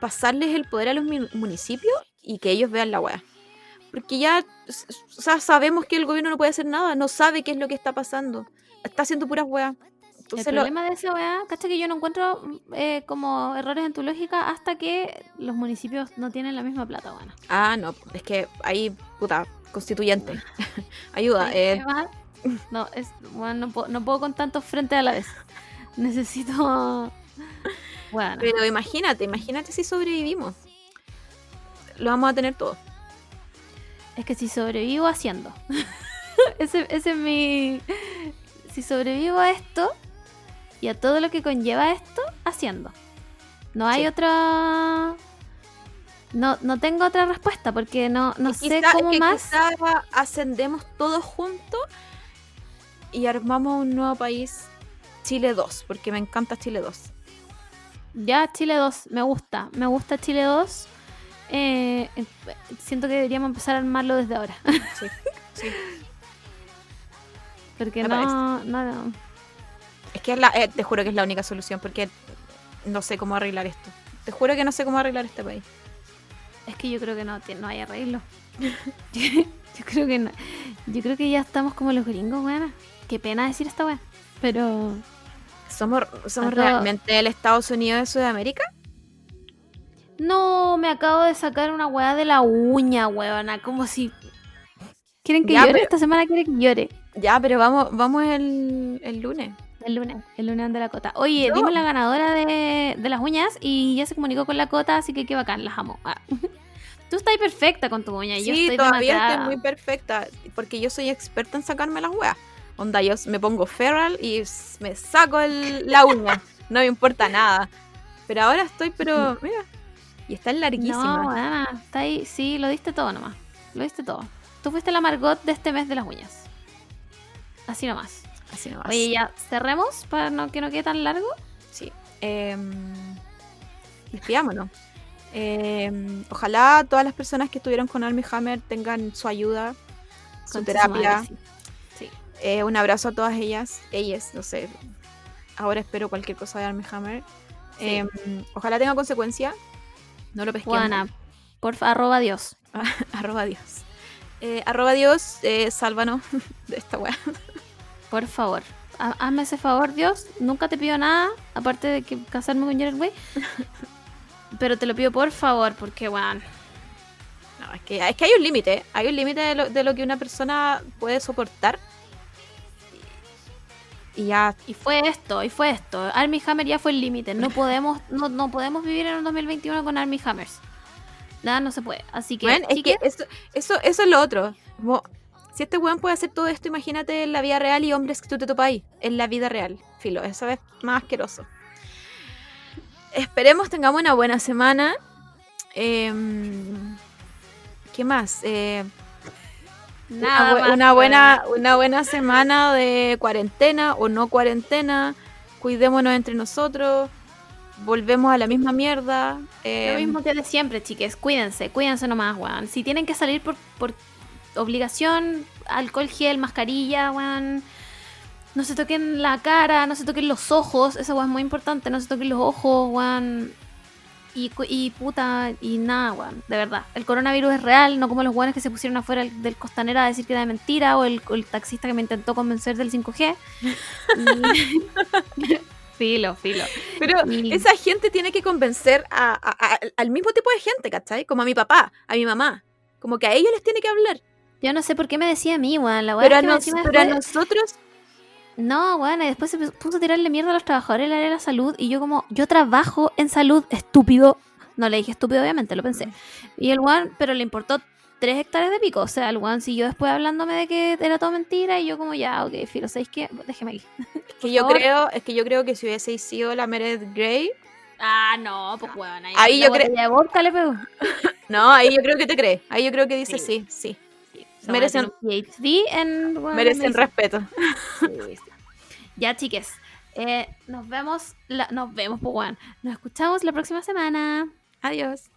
pasarles el poder a los municipios y que ellos vean la weá. Porque ya o sea, sabemos que el gobierno no puede hacer nada, no sabe qué es lo que está pasando. Está haciendo puras weas. El Entonces lo- problema de esa weá, cacha que yo no encuentro eh, como errores en tu lógica hasta que los municipios no tienen la misma plata, bueno. Ah, no, es que ahí, puta, constituyente. Ayuda. eh, no, es, bueno, no, puedo, no puedo con tantos frentes a la vez. Necesito. Bueno, pero imagínate, imagínate si sobrevivimos. Lo vamos a tener todo. es que si sobrevivo haciendo. ese, ese es mi. Si sobrevivo a esto y a todo lo que conlleva esto, haciendo. No hay Sí. otra. No, no tengo otra respuesta porque no, no sé quizá- cómo que más. quizá ascendemos todos juntos y armamos un nuevo país, Chile 2, porque me encanta Chile 2. Ya, Chile 2, me gusta. Me gusta Chile 2. Eh, eh, siento que deberíamos empezar a armarlo desde ahora. Sí, sí. Porque no, no, no. Es que es la, eh, te juro que es la única solución, porque no sé cómo arreglar esto. Te juro que no sé cómo arreglar este país. Es que yo creo que no, no hay arreglo. yo creo que no. Yo creo que ya estamos como los gringos, weón. Qué pena decir esta weá. Pero. ¿Somos, somos realmente el Estados Unidos de Sudamérica? No, me acabo de sacar una weá de la uña, weona. Como si. ¿Quieren que Ya, llore? pero- Esta semana quieren que llore. Ya, pero vamos, vamos el, el lunes. El lunes, el lunes de la cota. Oye, No. dimos la ganadora de, de las uñas y ya se comunicó con la cota, así que qué bacán, las amo. Ah. Tú estás perfecta con tu uña. yo Sí, estoy todavía estoy muy perfecta, porque yo soy experta en sacarme las weas. Onda, yo me pongo feral y me saco el- la uña. no me importa nada. Pero ahora estoy, pero mira. Y está larguísima. No, weona, está ahí. Sí, lo diste todo nomás. Lo diste todo. Tú fuiste la Margot de este mes de las uñas. Así nomás. Así nomás. Oye, ya cerremos para no, que no quede tan largo. Sí. em, despidámonos. Em, ojalá todas las personas que estuvieron con Army Hammer tengan su ayuda, su terapia. madre, sí. Sí. Eh, un abrazo a todas ellas. Ellas, no sé. Ahora espero cualquier cosa de Army Hammer. Sí. Em, ojalá tenga consecuencia. No lo pesquemos. Juana, porfa, arroba Dios. arroba Dios. Eh, arroba Dios, eh, sálvanos de esta weá. Por favor. Ha- Hazme ese favor, Dios. Nunca te pido nada, aparte de que casarme con Jared Way. Pero te lo pido por favor, porque, weón. No, es que, es que hay un límite. Hay un límite de lo que una persona puede soportar. Y ya, Y fue esto, y fue esto. Army Hammer ya fue el límite. No podemos, no, no podemos vivir en un 2021 con Army Hammers. Nada, no se puede. Así que, es que eso, eso, eso es lo otro. Como, si este weón puede hacer todo esto, imagínate en la vida real y hombres que tú te topas ahí. En la vida real. Filo, eso es más asqueroso. Esperemos tengamos una buena semana. Em, ¿Qué más? Eh, nada una, bu- más, una buena, una buena semana de cuarentena o no cuarentena. Cuidémonos entre nosotros. Volvemos a la misma mierda. Lo em, mismo que de siempre, chiques. Cuídense, cuídense nomás, weón. Si tienen que salir por, por obligación, alcohol gel, mascarilla, weón. No se toquen la cara, no se toquen los ojos. Esa weón es muy importante. No se toquen los ojos, weón. Y, puta, y nada, weón, de verdad. El coronavirus es real, no como los weones que se pusieron afuera del costanera a decir que era de mentira, o el, taxista que me intentó convencer del 5G. Y- filo, filo. Pero Y- esa gente tiene que convencer a- a- a- al mismo tipo de gente, ¿cachai? Como a mi papá, a mi mamá. Como que a ellos les tiene que hablar. Yo no sé por qué me decía a mí, weón. La Pero es a, que nos- pero a nosotros, No, weón, y después se puso a tirarle mierda a los trabajadores del área de la salud. Y yo, como, yo trabajo en salud, estúpido. No le dije estúpido, obviamente, lo pensé. Y el weón, pero le importó tres hectáreas de pico. O sea, el weón siguió después hablándome de que era todo mentira. Y yo, como, ya, ok, filo, ¿sabéis qué? Déjeme aquí. es que yo creo, es que yo creo que si hubiese sido la Meredith Grey, Ah, no, pues weón. Ahí, yo creo- no, ahí yo creo que te cree. Ahí yo creo que dice Sí. sí, sí. Merecen- un PhD en. Merecen respeto. Sí, sí. Ya, chiques. eh, nos vemos. la- nos vemos, pues. Nos escuchamos la próxima semana. Adiós.